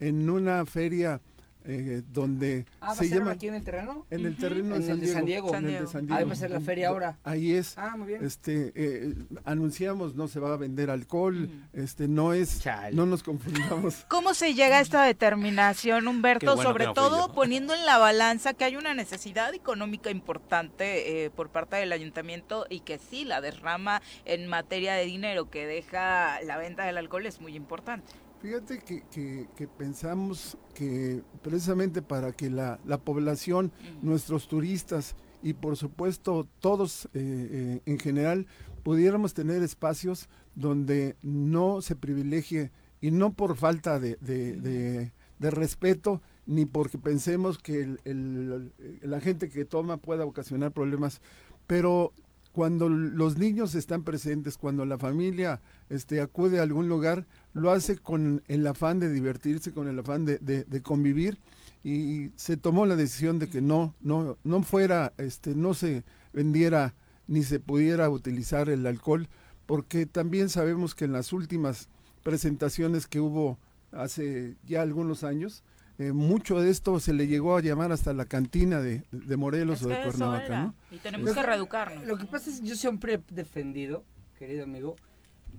en una feria eh, donde Ah, ¿va a se ser llama aquí en el terreno? en el terreno En de el San de Diego. San Diego. en el San de Diego. San Ahí va a ser la feria ahora. Ahí es. Ah, muy bien. Este, eh, anunciamos, no se va a vender alcohol, Ujú. este, no es, Chale. no nos confundamos. ¿Cómo se llega a esta determinación, Humberto? Bueno Sobre no todo poniendo en la balanza que hay una necesidad económica importante eh, por parte del ayuntamiento y que sí, la derrama en materia de dinero que deja la venta del alcohol es muy importante. Fíjate que, que- que pensamos que precisamente para que la, la población, nuestros turistas y por supuesto todos eh, eh, en general pudiéramos tener espacios donde no se privilegie y no por falta de, de- de- de respeto ni porque pensemos que el- el- la gente que toma pueda ocasionar problemas, pero cuando los niños están presentes, cuando la familia este, acude a algún lugar, lo hace con el afán de divertirse, con el afán de, de- de convivir y se tomó la decisión de que no, no, no fuera, este, no se vendiera ni se pudiera utilizar el alcohol, porque también sabemos que en las últimas presentaciones que hubo hace ya algunos años, eh, mucho de esto se le llegó a llamar hasta la cantina de, de Morelos Es o de Cuernavaca, ¿no? Y tenemos Es- que reeducarnos. Lo que pasa es que yo siempre he defendido, querido amigo,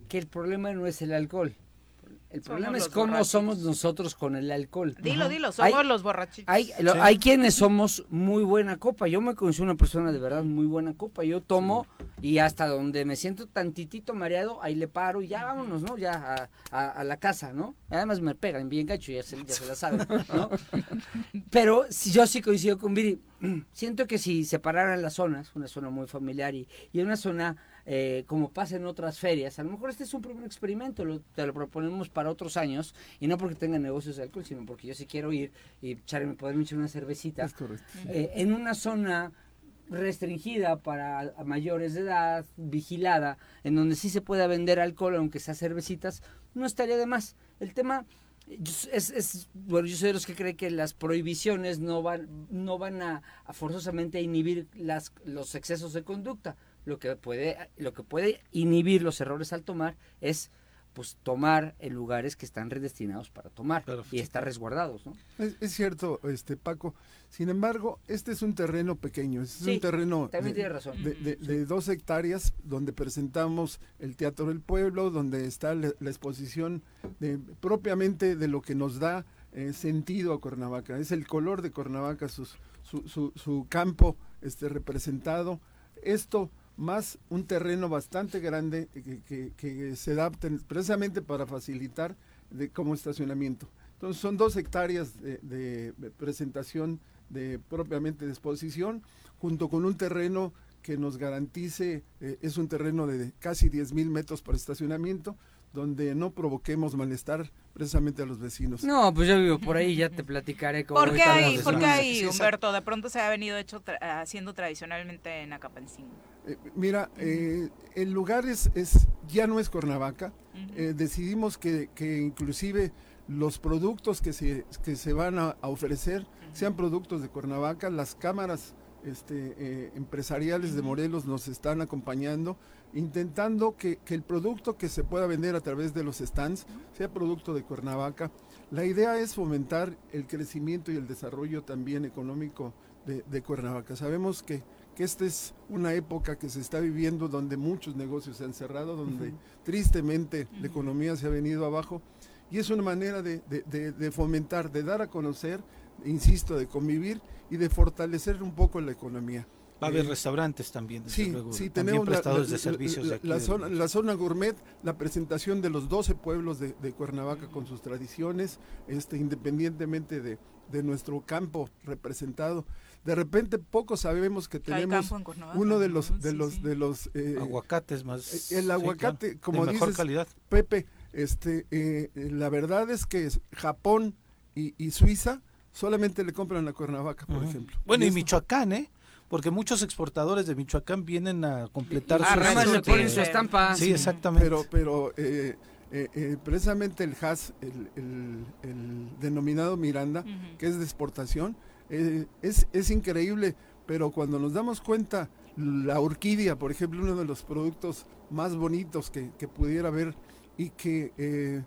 que el problema no es el alcohol. El Somos problema es cómo borrachos. somos nosotros con el alcohol. Dilo, dilo, Hay- somos los borrachitos. Hay, lo- Sí. hay quienes somos muy buena copa. Yo me considero una persona de verdad muy buena copa. Yo tomo y hasta donde me siento tantitito mareado, ahí le paro y ya vámonos, ¿no? Ya a, a- a la casa, ¿no? Además me pegan bien gacho, ya se, ya se la saben, ¿no? Pero si yo sí coincido con Viri. Siento que si separaran las zonas, una zona muy familiar y, y una zona eh, como pasa en otras ferias, a lo mejor este es un primer experimento, lo, te lo proponemos para otros años y no porque tenga negocios de alcohol, sino porque yo sí quiero ir y echarme, poderme echar una cervecita Es correcto. eh, en una zona restringida para mayores de edad, vigilada, en donde sí se pueda vender alcohol, aunque sea cervecitas, no estaría de más. El tema es, es- bueno, yo soy de los que cree que las prohibiciones no van, no van a, a forzosamente a inhibir las, los excesos de conducta. Lo que puede, lo que puede inhibir los errores al tomar es pues tomar en lugares que están redestinados para tomar Claro, y estar resguardados, ¿no? Es, es cierto, este Paco. Sin embargo, este es un terreno pequeño, es Sí, un terreno También de, tiene razón. de- de- de dos hectáreas donde presentamos el Teatro del Pueblo, donde está la, la exposición de, propiamente de lo que nos da eh, sentido a Cuernavaca. Es el color de Cuernavaca, sus- su, su- su campo este, representado. Esto más un terreno bastante grande que, que- que se adapta precisamente para facilitar de, como estacionamiento. Entonces son dos hectáreas de, de presentación de propiamente de exposición, junto con un terreno que nos garantice, eh, es un terreno de casi 10 mil metros para estacionamiento, donde no provoquemos malestar precisamente a los vecinos. No, pues yo vivo por ahí, ya te platicaré cómo ¿Por qué ahí, por zona. ahí. Humberto? De pronto se ha venido hecho tra- haciendo tradicionalmente en Acapancingo. Eh, mira, eh, el lugar es, es- ya no es Cuernavaca. Eh, decidimos que, que inclusive los productos que se, que se van a, a ofrecer sean productos de Cuernavaca. Las cámaras este, eh, empresariales de Morelos nos están acompañando, intentando que, que el producto que se pueda vender a través de los stands sea producto de Cuernavaca. La idea es fomentar el crecimiento y el desarrollo también económico de, de Cuernavaca. Sabemos que, que esta es una época que se está viviendo donde muchos negocios se han cerrado, donde tristemente la economía se ha venido abajo y es una manera de, de, de, fomentar, de dar a conocer, insisto, de convivir y de fortalecer un poco la economía. Va a haber restaurantes también, desde sí, luego. Sí, también tenemos prestadores la, de servicios. la, de aquí la de- zona, la zona gourmet, la presentación de los 12 pueblos de, de Cuernavaca con sus tradiciones, este, independientemente de, de nuestro campo representado. De repente poco sabemos que tenemos uno de los de los de los eh, aguacates más. el sí, aguacate, claro, como de mejor dices, calidad. Pepe, este, eh, eh, la verdad es que Japón y, y Suiza solamente le compran a Cuernavaca, por ejemplo. Bueno, y Michoacán, ¿eh? Porque muchos exportadores de Michoacán vienen a completar Ah, sus- le ponen su estampa. Sí, exactamente. Pero, pero eh, eh, eh, precisamente el HAS, el, el- el denominado Miranda, que es de exportación, eh, es, es increíble, pero cuando nos damos cuenta, la orquídea, por ejemplo, uno de los productos más bonitos que, que pudiera haber y que eh,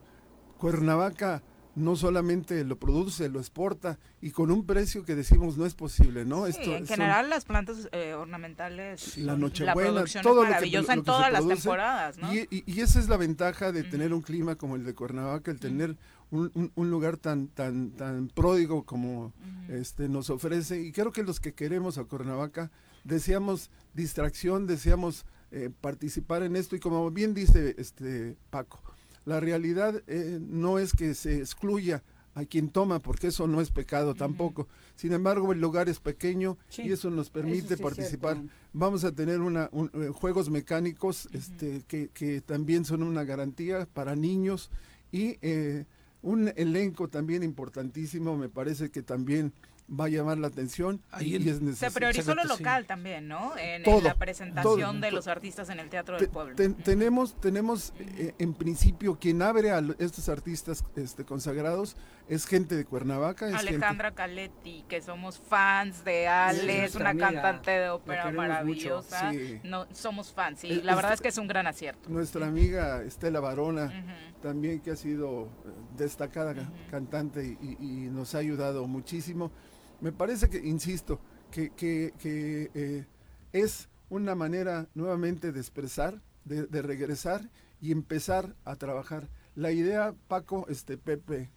Cuernavaca no solamente lo produce, lo exporta y con un precio que decimos no es posible, ¿no? Sí, Esto en son- general las plantas eh, ornamentales, la Nochebuena, todo es lo que- lo en todas las produce, temporadas, ¿no? Y, y- y esa es la ventaja de tener un clima como el de Cuernavaca, el tener un, un- un lugar tan, tan, tan pródigo como este nos ofrece. Y creo que los que queremos a Cuernavaca deseamos distracción, deseamos eh, participar en esto. Y como bien dice este Paco, la realidad eh, no es que se excluya a quien toma, porque eso no es pecado tampoco. Sin embargo, el lugar es pequeño Sí, y eso nos permite Eso sí es participar. Vamos a tener una, un- eh, juegos mecánicos este, que, que también son una garantía para niños y eh, un elenco también importantísimo, me parece que también va a llamar la atención Ahí y, el- y es Se necesario. priorizó lo local también, ¿no? En, la presentación todo, de los artistas en el Teatro Te- del Pueblo. ten- tenemos tenemos eh, en principio quien abre a estos artistas este, consagrados es gente de Cuernavaca, es gente- Alejandra Caletti, que somos fans de Ale, Sí, es una amiga, cantante de ópera maravillosa. Sí. No, somos fans, y Es- la verdad es que es un gran acierto. nuestra amiga Estela Barona. Ujú. también que ha sido eh, destacada ca- cantante y- y nos ha ayudado muchísimo. Me parece que, insisto, que, que- que, eh, es una manera nuevamente de expresar, de, de regresar y empezar a trabajar. La idea, Paco, este Pepe,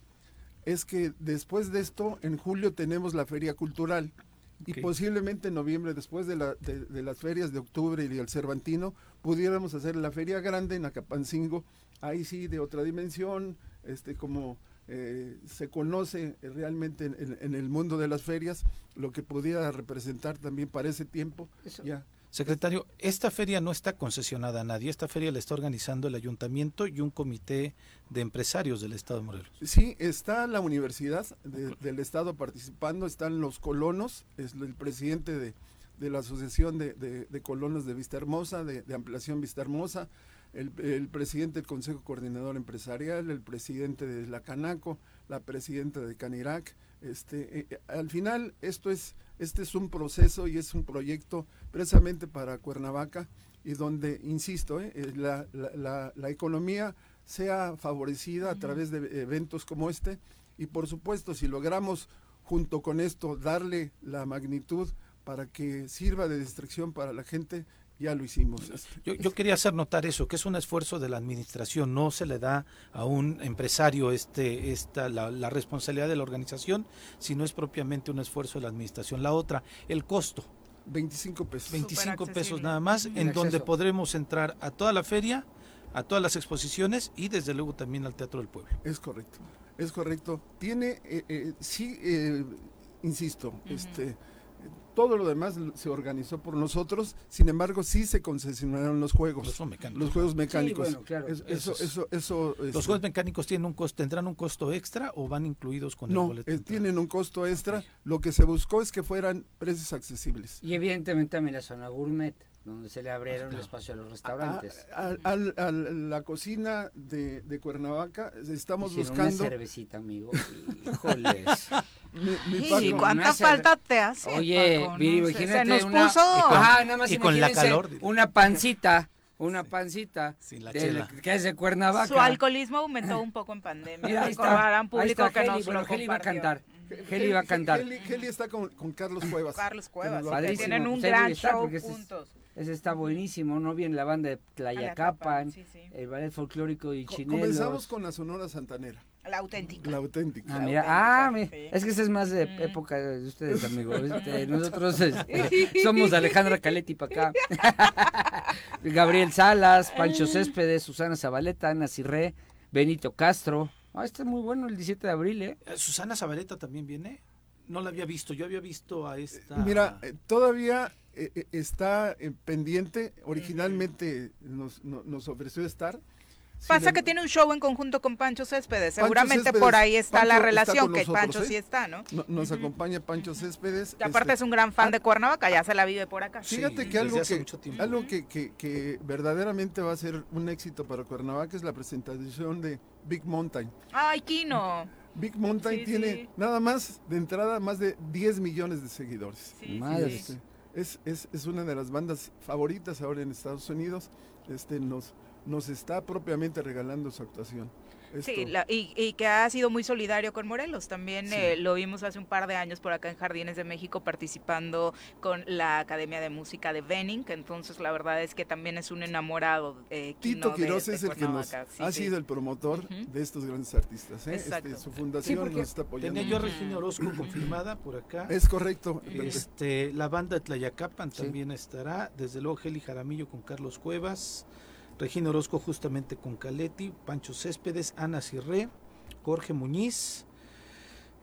es que después de esto, en julio tenemos la feria cultural. Y posiblemente en noviembre, después de, la- de- de las ferias de octubre y el Cervantino, pudiéramos hacer la feria grande en Acapancingo, ahí sí de otra dimensión, este como eh, se conoce realmente en, en- en el mundo de las ferias, lo que pudiera representar también para ese tiempo. Eso. Ya. Secretario, esta feria no está concesionada a nadie. Esta feria la está organizando el ayuntamiento y un comité de empresarios del Estado de Morelos. Sí, está la universidad de- del estado participando, están los colonos, es el presidente de, de la Asociación de, de- de Colonos de Vista Hermosa, de, de Ampliación Vista Hermosa, el, el presidente del Consejo Coordinador Empresarial, el presidente de la Canaco, la presidenta de Canirac. Este, eh, eh, al final, esto es, este es un proceso y es un proyecto precisamente para Cuernavaca y donde, insisto, eh, eh, la, la- la- la economía sea favorecida a través de eventos como este y por supuesto si logramos junto con esto darle la magnitud para que sirva de distracción para la gente, ya lo hicimos. Yo, yo quería hacer notar eso, que es un esfuerzo de la administración, no se le da a un empresario este, esta, la, la responsabilidad de la organización, sino es propiamente un esfuerzo de la administración. La otra, el costo, 25 pesos. 25 pesos nada más, en donde podremos entrar a toda la feria, a todas las exposiciones y desde luego también al Teatro del Pueblo. Es correcto, es correcto. Tiene, eh, eh, sí, eh, insisto, este, todo lo demás se organizó por nosotros, sin embargo sí se concesionaron los juegos, Los juegos mecánicos. los juegos mecánicos. bueno, claro. Es- eso, Esos. eso, eso, ¿Los este, juegos mecánicos tienen un costo, tendrán un costo extra o van incluidos con el no, boleto? eh, entrada? tienen un costo extra. Lo que se buscó es que fueran precios accesibles. Y evidentemente también la zona gourmet, donde se le abrieron el espacio a los restaurantes. A, a- al- al- la cocina de, de Cuernavaca estamos Hicieron buscando. una cervecita, amigo. Híjoles. Mi- mi Sí, Paco, ¿y cuánta falta te hace? Oye, Paco? No imagínate se nos una- puso... Y con- Ajá, nada más y con la calor. Una pancita, una pancita. Sin la chela. que es de Cuernavaca. Su alcoholismo aumentó un poco en pandemia. Mira, ahí está, Recordarán ahí público está que Heli, nos bueno, lo Heli va a cantar. Heli va a cantar. Heli, Heli está con, con Carlos Cuevas. Carlos Cuevas, Que a- tienen un Pues a gran estar, show juntos. Ese está buenísimo, ¿no? Viene la banda de Tlayacapan, sí, sí. el ballet folclórico y Co- chinelos. Comenzamos con la Sonora Santanera, La auténtica. la auténtica. Ah, mira, ah, es que ese es más de Mm. época de ustedes, amigos. Este, nosotros este, somos Alejandra Caletti para acá. Gabriel Salas, Pancho Céspedes, Susana Zabaleta, Ana Cirré, Benito Castro. Ah, este es muy bueno el 17 de abril, ¿eh? Eh, Susana Zabaleta también viene. No la había visto. Yo había visto a esta. Mira, eh, todavía eh, eh, está eh, pendiente. Originalmente nos, no- nos ofreció estar. Pasa que tiene un show en conjunto con Pancho Céspedes. Pancho Seguramente Céspedes. por ahí está Pancho la relación, que nosotros, Pancho ¿eh? sí está, ¿no? no- nos acompaña Pancho Céspedes. Que aparte este, es un gran fan de Cuernavaca, ya se la vive por acá. Sí, Fíjate que algo, que, algo que, que- que verdaderamente va a ser un éxito para Cuernavaca es la presentación de Big Mountain. Ay, Kino. Big Mountain Sí, tiene sí. nada más de entrada más de 10 millones de seguidores. Sí, Madre. Es, es, es una de las bandas favoritas ahora en Estados Unidos. Este, nos, nos está propiamente regalando su actuación. Sí, la- y, y que ha sido muy solidario con Morelos. También Sí. eh, lo vimos hace un par de años por acá en Jardines de México participando con la Academia de Música de Benning, entonces la verdad es que también es un enamorado. Eh, Tito Quiroz de es el que nos. Sí, ha sí. sido el promotor de estos grandes artistas. ¿eh? Exacto. Este, su fundación nos está apoyando. Tenía yo a Regina Orozco confirmada por acá. Es correcto. Este, la banda de Tlayacapan Sí. también estará. Desde luego, Geli Jaramillo con Carlos Cuevas. Regina Orozco justamente con Caletti. Pancho Céspedes, Ana Cirré, Jorge Muñiz.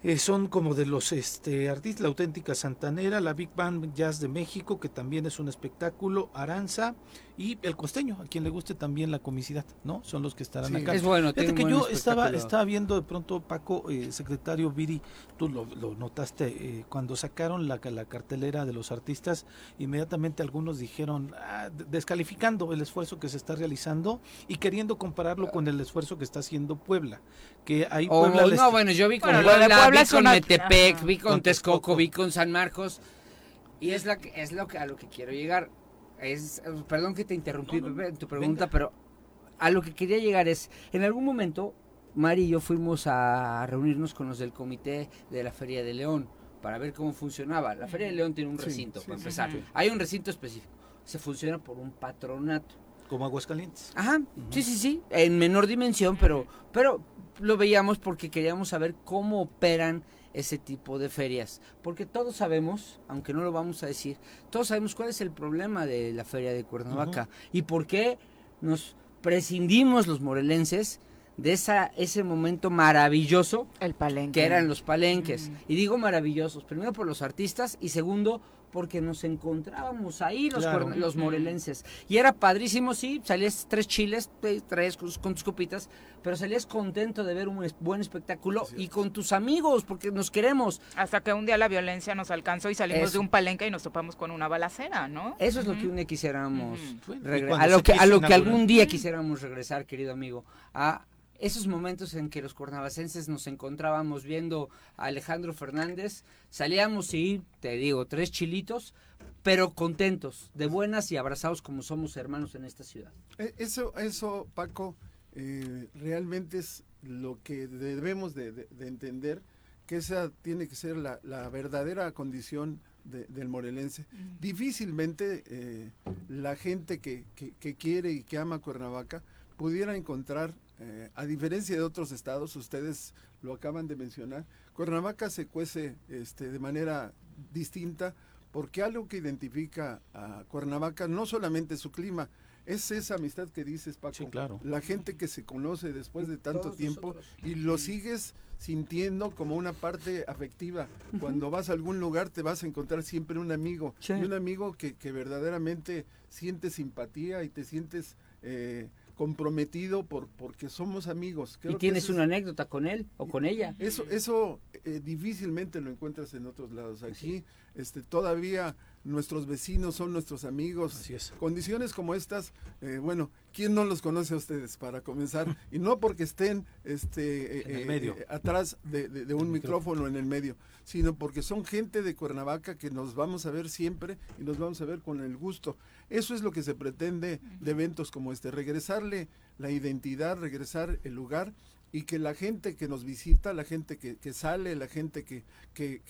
Eh, son como de los este, artistas, la auténtica Santanera, la Big Band Jazz de México, que también es un espectáculo, Aranza y el costeño, a quien le guste también la comicidad, ¿no? Son los que estarán Sí. acá. Es bueno, Fíjate que yo estaba, estaba viendo de pronto, Paco, eh, secretario Viri, tú lo, lo notaste, eh, cuando sacaron la, la cartelera de los artistas, inmediatamente algunos dijeron, ah, de- descalificando el esfuerzo que se está realizando y queriendo compararlo con el esfuerzo que está haciendo Puebla, que ahí Oh, Puebla les- no, bueno, yo vi con Bueno, Puebla, Puebla vi es con una- Metepec, vi con Con Texcoco, Texcoco. vi con San Marcos. Y es, la que, es lo que, a lo que quiero llegar. Es, perdón que te interrumpí, No, no, Pepe, en tu pregunta, venga. pero a lo que quería llegar es, en algún momento, Mari y yo fuimos a reunirnos con los del comité de la Feria de León para ver cómo funcionaba. La Feria de León tiene un recinto, sí, para sí, empezar. sí. Hay un recinto específico. Se funciona por un patronato. como Aguascalientes. Ajá, sí, sí, sí, en menor dimensión, pero, pero lo veíamos porque queríamos saber cómo operan ese tipo de ferias. Porque todos sabemos, aunque no lo vamos a decir, todos sabemos cuál es el problema de la feria de Cuernavaca y por qué nos prescindimos los morelenses de esa, ese momento maravilloso El palenque. que eran los palenques. Y digo maravillosos, primero por los artistas y segundo porque nos encontrábamos ahí los, Claro. los morelenses. Y era padrísimo, sí, salías tres chiles, te traes con, con tus copitas, pero salías contento de ver un buen espectáculo y con tus amigos, porque nos queremos. Hasta que un día la violencia nos alcanzó y salimos Eso. de un palenque y nos topamos con una balacera, ¿no? Eso es lo que un día quisiéramos Ujú. Bueno, y regre- cuando a lo que a lo que algún día quisiéramos regresar, querido amigo, a esos momentos en que los cuernavacenses nos encontrábamos viendo a Alejandro Fernández, salíamos y te digo, tres chilitos, pero contentos, de buenas y abrazados como somos hermanos en esta ciudad. Eh, Eso, eso Paco, eh, realmente es lo que debemos de, de- de entender, que esa tiene que ser la, la verdadera condición de- del morelense. Difícilmente eh, la gente que, que- que quiere y que ama Cuernavaca pudiera encontrar, eh, a diferencia de otros estados, ustedes lo acaban de mencionar, Cuernavaca se cuece este, de manera distinta porque algo que identifica a Cuernavaca no solamente su clima, es esa amistad que dices, Paco. Sí, claro. La gente que se conoce después de tanto Todos tiempo nosotros. y lo sigues sintiendo como una parte afectiva. Cuando vas a algún lugar te vas a encontrar siempre un amigo. Sí. Y un amigo que, que verdaderamente sientes simpatía y te sientes eh, comprometido por porque somos amigos. Creo ¿Y que tienes es- una anécdota con él o con ella? eso, eso eh, difícilmente lo encuentras en otros lados. Aquí, este, todavía nuestros vecinos son nuestros amigos. Así es. Condiciones como estas, eh, bueno, ¿quién no los conoce a ustedes para comenzar? Y no porque estén este, eh, En el eh, medio. eh, atrás de, de- de un micrófono en el medio, sino porque son gente de Cuernavaca que nos vamos a ver siempre y nos vamos a ver con el gusto. Eso es lo que se pretende de eventos como este, regresarle la identidad, regresar el lugar y que la gente que nos visita, la gente que, que sale, la gente que, que,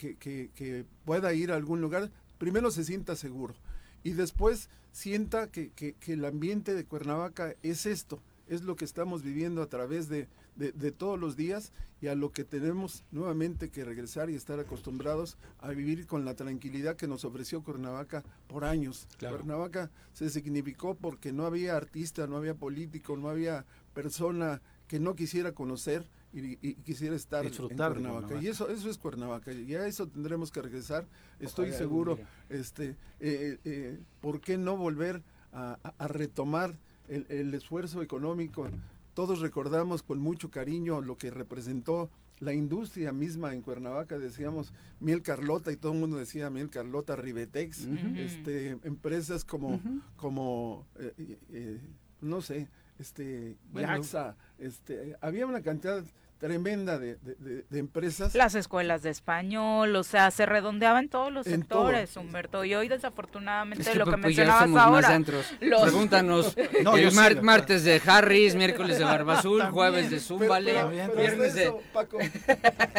que pueda ir a algún lugar, primero se sienta seguro y después sienta que, que, que el ambiente de Cuernavaca es esto, es lo que estamos viviendo a través de, de, de, todos los días y a lo que tenemos nuevamente que regresar y estar acostumbrados a vivir con la tranquilidad que nos ofreció Cuernavaca por años. Claro. Cuernavaca se significó porque no había artista, no había político, no había persona que no quisiera conocer y, y quisiera estar Disfrutar en Cuernavaca. Cuernavaca. Y eso, eso es Cuernavaca. Y a eso tendremos que regresar. Estoy Ojalá, seguro, este, eh, eh, ¿por qué no volver a, a retomar el, el, esfuerzo económico? Todos recordamos con mucho cariño lo que representó la industria misma en Cuernavaca, decíamos Miel Carlota y todo el mundo decía Miel Carlota, Ribetex, uh -huh. este, empresas como, uh -huh. como eh, no sé, este, bueno. Yaxa, este, había una cantidad tremenda de, de, de, empresas. Las escuelas de español, o sea, se redondeaba en todos los en sectores, todo. Humberto. Y hoy, desafortunadamente, es que, lo que pues, mencionabas ya ahora. Los... Pregúntanos. no, el mar sí, martes de Harris, miércoles de Barba Azul, jueves de Zúmbale, viernes de. Eso, Paco,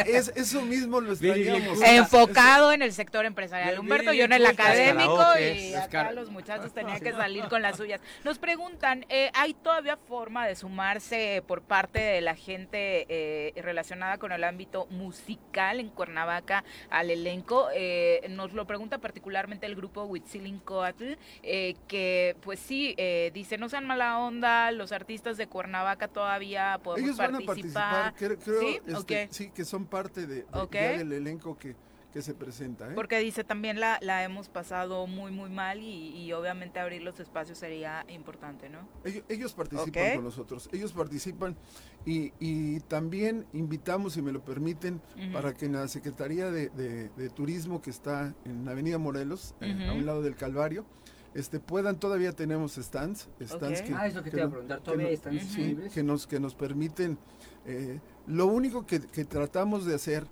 es, eso mismo lo extrañamos. Enfocado en el sector empresarial. Humberto, yo en el académico y acá los muchachos tenían que salir con las suyas. Nos preguntan, eh, ¿hay todavía forma de sumarse por parte de la gente? Eh, relacionada con el ámbito musical en Cuernavaca al elenco. Eh, nos lo pregunta particularmente el grupo Huitzilincoatl, eh, que pues sí, eh, dice, no sean mala onda, los artistas de Cuernavaca todavía podemos Ellos participar. Van a participar. Creo, ¿Sí? Este, okay. sí, que son parte de, de okay. del elenco que que se presenta. ¿eh? Porque dice también la, la hemos pasado muy muy mal y, y, obviamente abrir los espacios sería importante, ¿no? Ellos, ellos participan okay. con nosotros, ellos participan y, y, también invitamos, si me lo permiten, uh -huh. para que en la Secretaría de, de, de, Turismo que está en Avenida Morelos, uh -huh. eh, a un lado del Calvario, este puedan todavía tenemos stands, stands okay. que, ah, eso que, que te iba a preguntar, todavía que, están sí, que nos que nos permiten eh, lo único que, que tratamos de hacer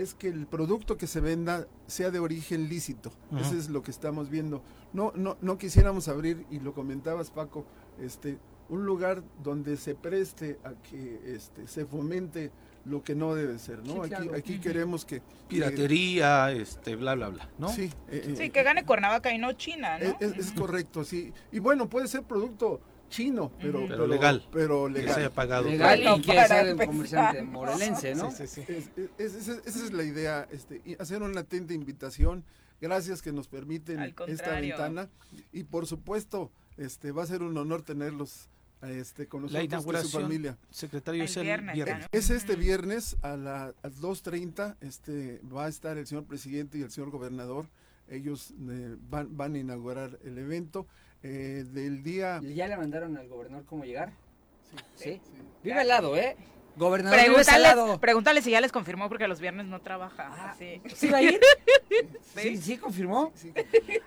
es que el producto que se venda sea de origen lícito. Uh -huh. Eso es lo que estamos viendo. No, no, no quisiéramos abrir, y lo comentabas Paco, este, un lugar donde se preste a que este, se fomente lo que no debe ser, ¿no? Sí, aquí, aquí queremos que piratería, que, este, bla, bla, bla, ¿no? Sí, eh, sí, que gane Cuernavaca y no China, ¿no? Es, es, correcto, sí. Y bueno, puede ser producto chino, pero, pero, pero legal. Pero legal. Que se haya pagado. Legal y que sea el comerciante morelense, ¿no? Sí, sí, sí. Es, es, esa es la idea, este, hacer una atenta invitación. Gracias que nos permiten esta ventana. Y por supuesto, este, va a ser un honor tenerlos este, con nosotros, la inauguración, su familia. Secretario, es el viernes. viernes. Es este viernes a las 2.30, este, va a estar el señor presidente y el señor gobernador. Ellos eh, van, van a inaugurar el evento. Eh, del día. ¿Ya le mandaron al gobernador cómo llegar? Sí. ¿Sí? sí. Vive al lado, ¿eh? Gobernador, pregúntale, pregúntale si ya les confirmó porque los viernes no trabaja. Ah, ¿Sí? ¿Sí va a ir? ¿Sí? ¿Sí confirmó? Sí,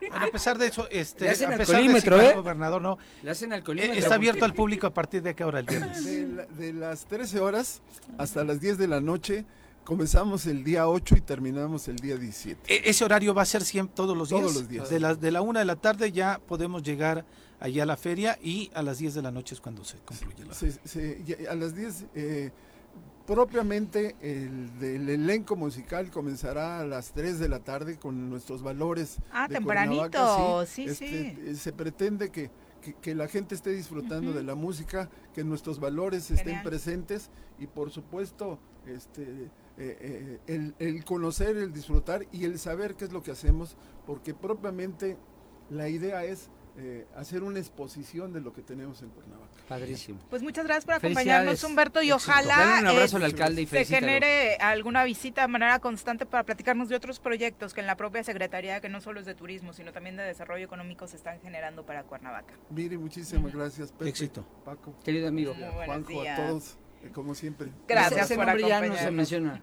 bueno, a pesar de eso, este, Le hacen a el pesar de si ¿eh? gobernador no, Le hacen el colímetro. está abierto al público a partir de qué hora el viernes. De, la, de las 13 horas hasta las 10 de la noche. Comenzamos el día 8 y terminamos el día 17. E ese horario va a ser siempre todos los días. Todos los días. De la, de la una de la tarde ya podemos llegar allá a la feria y a las 10 de la noche es cuando se concluye la se, se, a las 10 eh, propiamente el elenco musical comenzará a las 3 de la tarde con nuestros valores ah de tempranito sí sí, este, sí, se pretende que, que, que la gente esté disfrutando uh -huh. de la música que nuestros valores Genial. estén presentes y por supuesto este eh, eh, el, el conocer el disfrutar y el saber qué es lo que hacemos porque propiamente la idea es eh, hacer una exposición de lo que tenemos en Cuernavaca. Padrísimo. Pues muchas gracias por acompañarnos, Humberto, y ojalá Dale un abrazo al alcalde y se genere alguna visita de manera constante para platicarnos de otros proyectos que en la propia Secretaría, que no solo es de turismo, sino también de desarrollo económico, se están generando para Cuernavaca. Mire, muchísimas gracias, Pepe, Éxito. Paco. Querido amigo. Juanjo, a todos. Como siempre. Gracias ese por nombre ya no se menciona.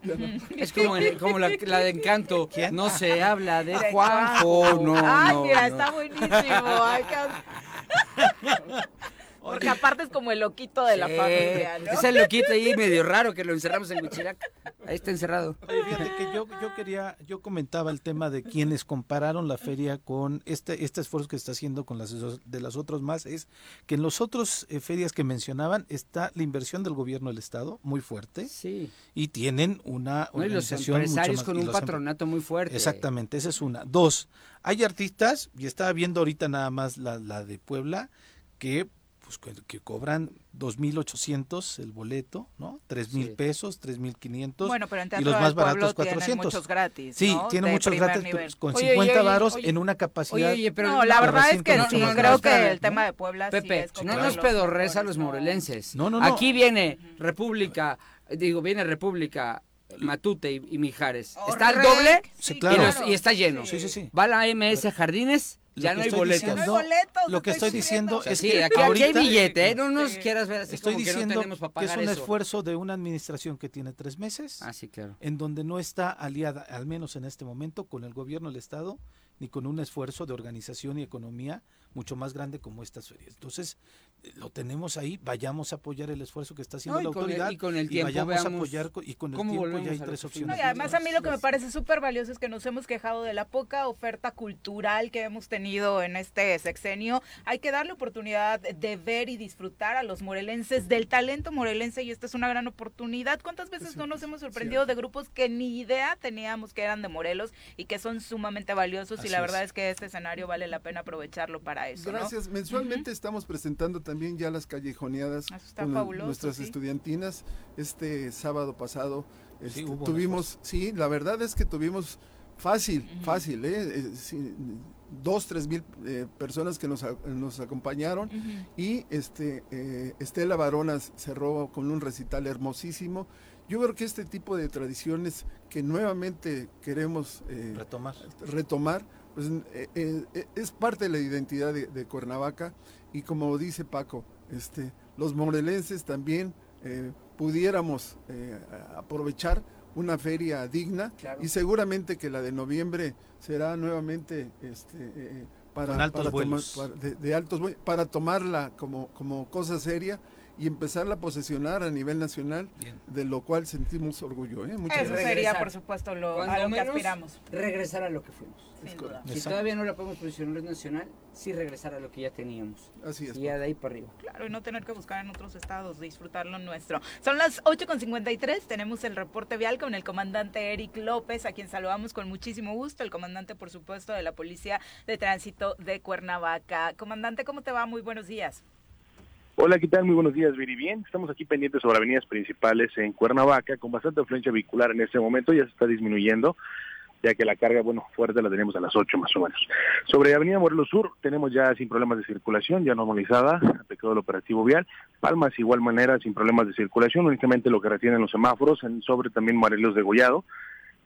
es como, el, como la, la, de Encanto. ¿Quién? No se habla de, de Juanjo. No, Ay, no, mira, no. está buenísimo. Porque aparte es como el loquito de la familia, ¿no? Es el loquito ahí medio raro que lo encerramos en Huichilac. Ahí está encerrado. Oye, fíjate que yo, yo quería, yo comentaba el tema de quienes compararon la feria con este, este esfuerzo que está haciendo con las de las otros más, es que en los otros eh, ferias que mencionaban está la inversión del gobierno del estado muy fuerte Sí. y tienen una No, y los organización mucho empresarios más- con un los patronato muy fuerte. Exactamente, esa es una. Dos, hay artistas, y estaba viendo ahorita nada más la, la de Puebla, que pues que, que cobran 2.800 el boleto, ¿no? Tres mil Sí. pesos, 3.500 Bueno, pero en y los más baratos tienen 400. muchos gratis, Sí, ¿no? tienen De muchos gratis nivel. con Oye, 50 oye, varos oye. en una capacidad. Oye, oye, pero no, la verdad es que sí, más creo que el tema de Puebla sí Pepe, es como no nos los pedorres a mejores, los ¿no? morelenses. No, no, no. Aquí viene República, digo, viene República, Matute y, y Mijares. Está al doble Sí, y, claro. los- y está lleno. Sí, sí, sí. Va la MS Jardines, ya no hay estoy boletos. diciendo- No hay boletos, lo que estoy diciendo diciendo. es Sí, que aquí, aquí hay billete, ¿eh? no nos Sí. quieras ver así estoy como que no diciendo tenemos para que es un eso. esfuerzo de una administración que tiene tres meses. Ah, sí, claro. en donde no está aliada, al menos en este momento, con el gobierno del Estado, ni con un esfuerzo de organización y economía mucho más grande como estas ferias. Entonces, lo tenemos ahí, vayamos a apoyar el esfuerzo que está haciendo No, la el- autoridad y con el tiempo vayamos a apoyar y con el tiempo ya hay tres opciones. No, y además a mí lo que me parece súper valioso es que nos hemos quejado de la poca oferta cultural que hemos tenido en este sexenio. Hay que darle oportunidad de ver y disfrutar a los morelenses del talento morelense y esta es una gran oportunidad. ¿Cuántas veces no nos hemos sorprendido de grupos que ni idea teníamos que eran de Morelos y que son sumamente valiosos y la verdad es que este escenario vale la pena aprovecharlo para eso. ¿no? Gracias. Mensualmente estamos presentando también ya las callejoneadas está con fabuloso, nuestras sí. estudiantinas. Este sábado pasado este, tuvimos, sí, la verdad es que tuvimos fácil, fácil, ¿eh? Eh, sí, dos, tres mil eh, personas que nos, a- nos acompañaron y este eh, Estela Baronas cerró con un recital hermosísimo. Yo creo que este tipo de tradiciones que nuevamente queremos eh, Retomar. retomar, pues eh, eh, eh, es parte de la identidad de, de Cuernavaca y como dice Paco, este, los morelenses también eh, pudiéramos eh, aprovechar una feria digna Claro. y seguramente que la de noviembre será nuevamente este, eh, para, Con altos para tomar- para- de, de altos para tomarla como, como cosa seria y empezarla a posesionar a nivel nacional, Bien. de lo cual sentimos orgullo. ¿eh? Muchas Eso gracias. sería, Regresar. por supuesto, lo, a lo que aspiramos. Regresar a lo que fuimos. Sin duda. Si Exacto. todavía no la podemos posicionar nacional, sí regresar a lo que ya teníamos. Así es. Y ya de ahí para arriba. Claro, y no tener que buscar en otros estados, disfrutar lo nuestro. Son las 8.53, tenemos el reporte vial con el comandante Eric López, a quien saludamos con muchísimo gusto, el comandante, por supuesto, de la Policía de Tránsito de Cuernavaca. Comandante, ¿cómo te va? Muy buenos días. Hola, ¿qué tal? Muy buenos días, Viri. Bien, estamos aquí pendientes sobre avenidas principales en Cuernavaca, con bastante afluencia vehicular en este momento, ya se está disminuyendo, ya que la carga, bueno, fuerte la tenemos a las 8 más o menos. Sobre Avenida Morelos Sur, tenemos ya sin problemas de circulación, ya normalizada, aplicado el operativo vial. Palmas, igual manera, sin problemas de circulación, únicamente lo que retienen los semáforos, en sobre también Morelos de Gollado.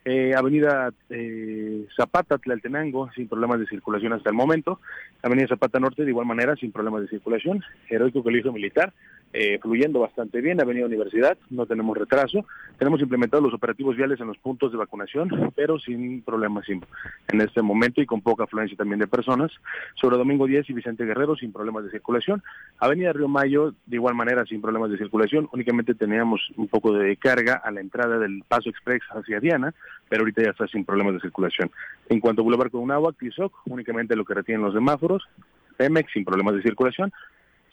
Eh, Avenida eh, Zapata, Tlaltenango, sin problemas de circulación hasta el momento. Avenida Zapata Norte, de igual manera, sin problemas de circulación. Heroico Colegio Militar, eh, fluyendo bastante bien. Avenida Universidad, no tenemos retraso. Tenemos implementados los operativos viales en los puntos de vacunación, pero sin problemas en este momento y con poca afluencia también de personas. Sobre Domingo 10 y Vicente Guerrero, sin problemas de circulación. Avenida Río Mayo, de igual manera, sin problemas de circulación. Únicamente teníamos un poco de carga a la entrada del Paso Express hacia Diana, pero ahorita ya está sin problemas de circulación. En cuanto a Boulevard Conahuac, Tizoc, únicamente lo que retienen los semáforos. Pemex, sin problemas de circulación.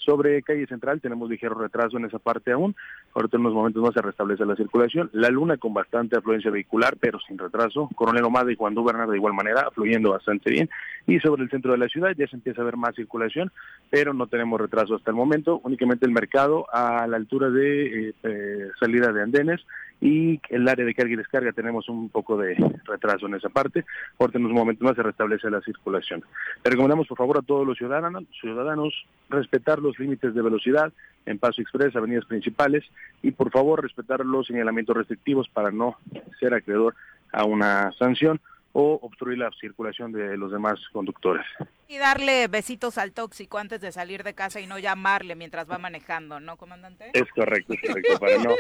Sobre calle central tenemos ligero retraso en esa parte aún. Ahorita en unos momentos más se restablece la circulación. La Luna con bastante afluencia vehicular, pero sin retraso. Coronel Omada y Juan Bernardo de igual manera, fluyendo bastante bien. Y sobre el centro de la ciudad ya se empieza a ver más circulación, pero no tenemos retraso hasta el momento. Únicamente el mercado a la altura de eh, eh, salida de andenes y el área de carga y descarga tenemos un poco de retraso en esa parte. Ahorita en unos momentos más se restablece la circulación. Le recomendamos por favor a todos los ciudadanos, ciudadanos respetar los límites de velocidad en Paso Express, avenidas principales y por favor respetar los señalamientos restrictivos para no ser acreedor a una sanción o obstruir la circulación de los demás conductores. Y darle besitos al tóxico antes de salir de casa y no llamarle mientras va manejando, ¿no, comandante? Es correcto, es correcto, para no,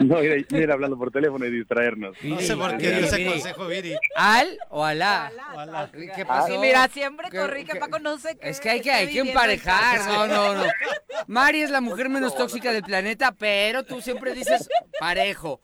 no, no ir, ir, hablando por teléfono y distraernos. No sé por qué dio ese consejo, Viri. ¿Al o alá? Alá, ¿Qué pasó? Y mira, siempre ¿Qué- corrí que Paco no sé qué. Es que hay que, hay que emparejar. No, no, no. Mari es la mujer menos tóxica del planeta, pero tú siempre dices parejo.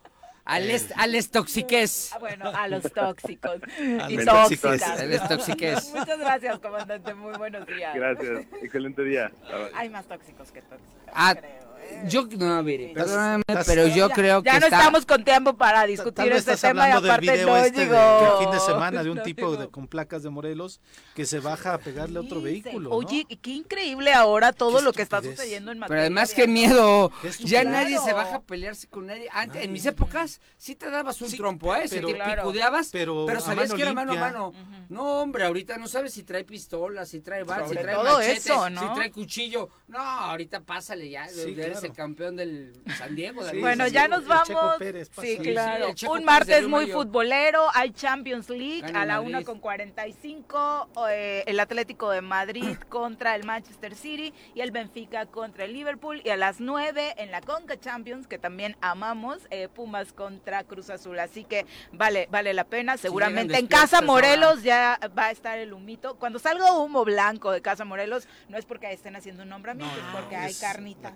Al, est, al estoxiques. Ah, Bueno, a los tóxicos y los tóxicas. El estoxiques. Muchas gracias, comandante. Muy buenos días. Gracias, excelente día. Hay más tóxicos que tóxicos. Ah, creo, ¿eh? Yo, no, Estás- perdóname, pero yo Ya- creo que ya no está... estamos con tiempo para discutir este estás tema y hablando del aparte video no este digo. de, fin de semana de un no tipo de, con placas de Morelos que se baja a pegarle a otro Sí, vehículo. Oye, qué increíble ahora todo lo que está sucediendo en materia. Pero además, de qué miedo. Qué Ya nadie se baja a pelearse con nadie. Antes, en mis épocas, sí te dabas un Sí, trompo, ¿eh? Si pero- te picudeabas, Pero pero, sabías que era mano a mano. No, hombre, ahorita no sabes si trae pistola, si trae bat, si trae todo machete, eso, ¿no? si trae cuchillo. No, ahorita pásale ya. Sí, eres claro. el campeón del San Diego. de Sí, algunos Bueno, ya nos el Checo vamos. Pérez sí, claro. Un martes muy futbolero. Hay Champions League Gana a la Madrid. una con 45. eh, el Atlético de Madrid contra el Manchester City y el Benfica contra el Liverpool. Y a las 9 en la Conca Champions, que también amamos, eh, Pumas contra Cruz Azul. Así que vale, vale la pena. Seguramente en Casa. Morelos ya va a estar el humito. Cuando salga humo blanco de Casa Morelos, no es porque estén haciendo un nombramiento, No, es porque hay es carnita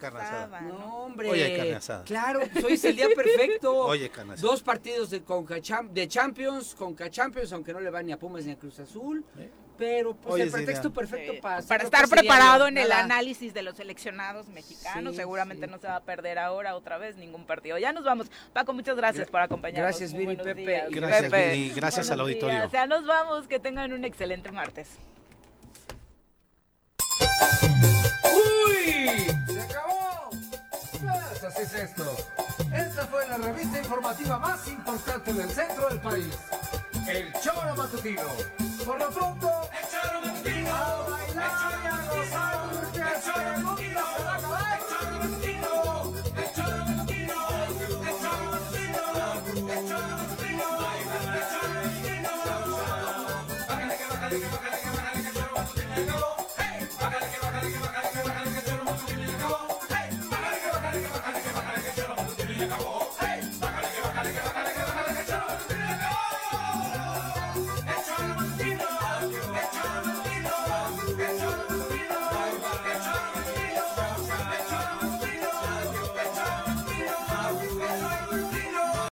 No, ¿no? hombre. Hoy hay carne asada. Claro, pues hoy es el día perfecto. Oye, carne asada. Dos partidos de, Conca Cham- de Champions, Conca Champions, aunque no le van ni a Pumas ni a Cruz Azul. Pero pues Hoy el pretexto perfecto Sí, para, estar preparado en el análisis de los seleccionados mexicanos. Sí, Seguramente sí. no se va a perder ahora otra vez ningún partido. Ya nos vamos. Paco, muchas gracias por acompañarnos. Gracias, Viri, Pepe. días. Gracias, Pepe. Viri. Gracias al auditorio. días. Ya nos vamos. Que tengan un excelente martes. ¡Uy! ¡Se acabó! Así es esto. Esta fue la revista informativa más importante del centro del país. El Choro Matutino. Por lo pronto, el Choro Matutino. A bailar y a gozar el Choro Matutino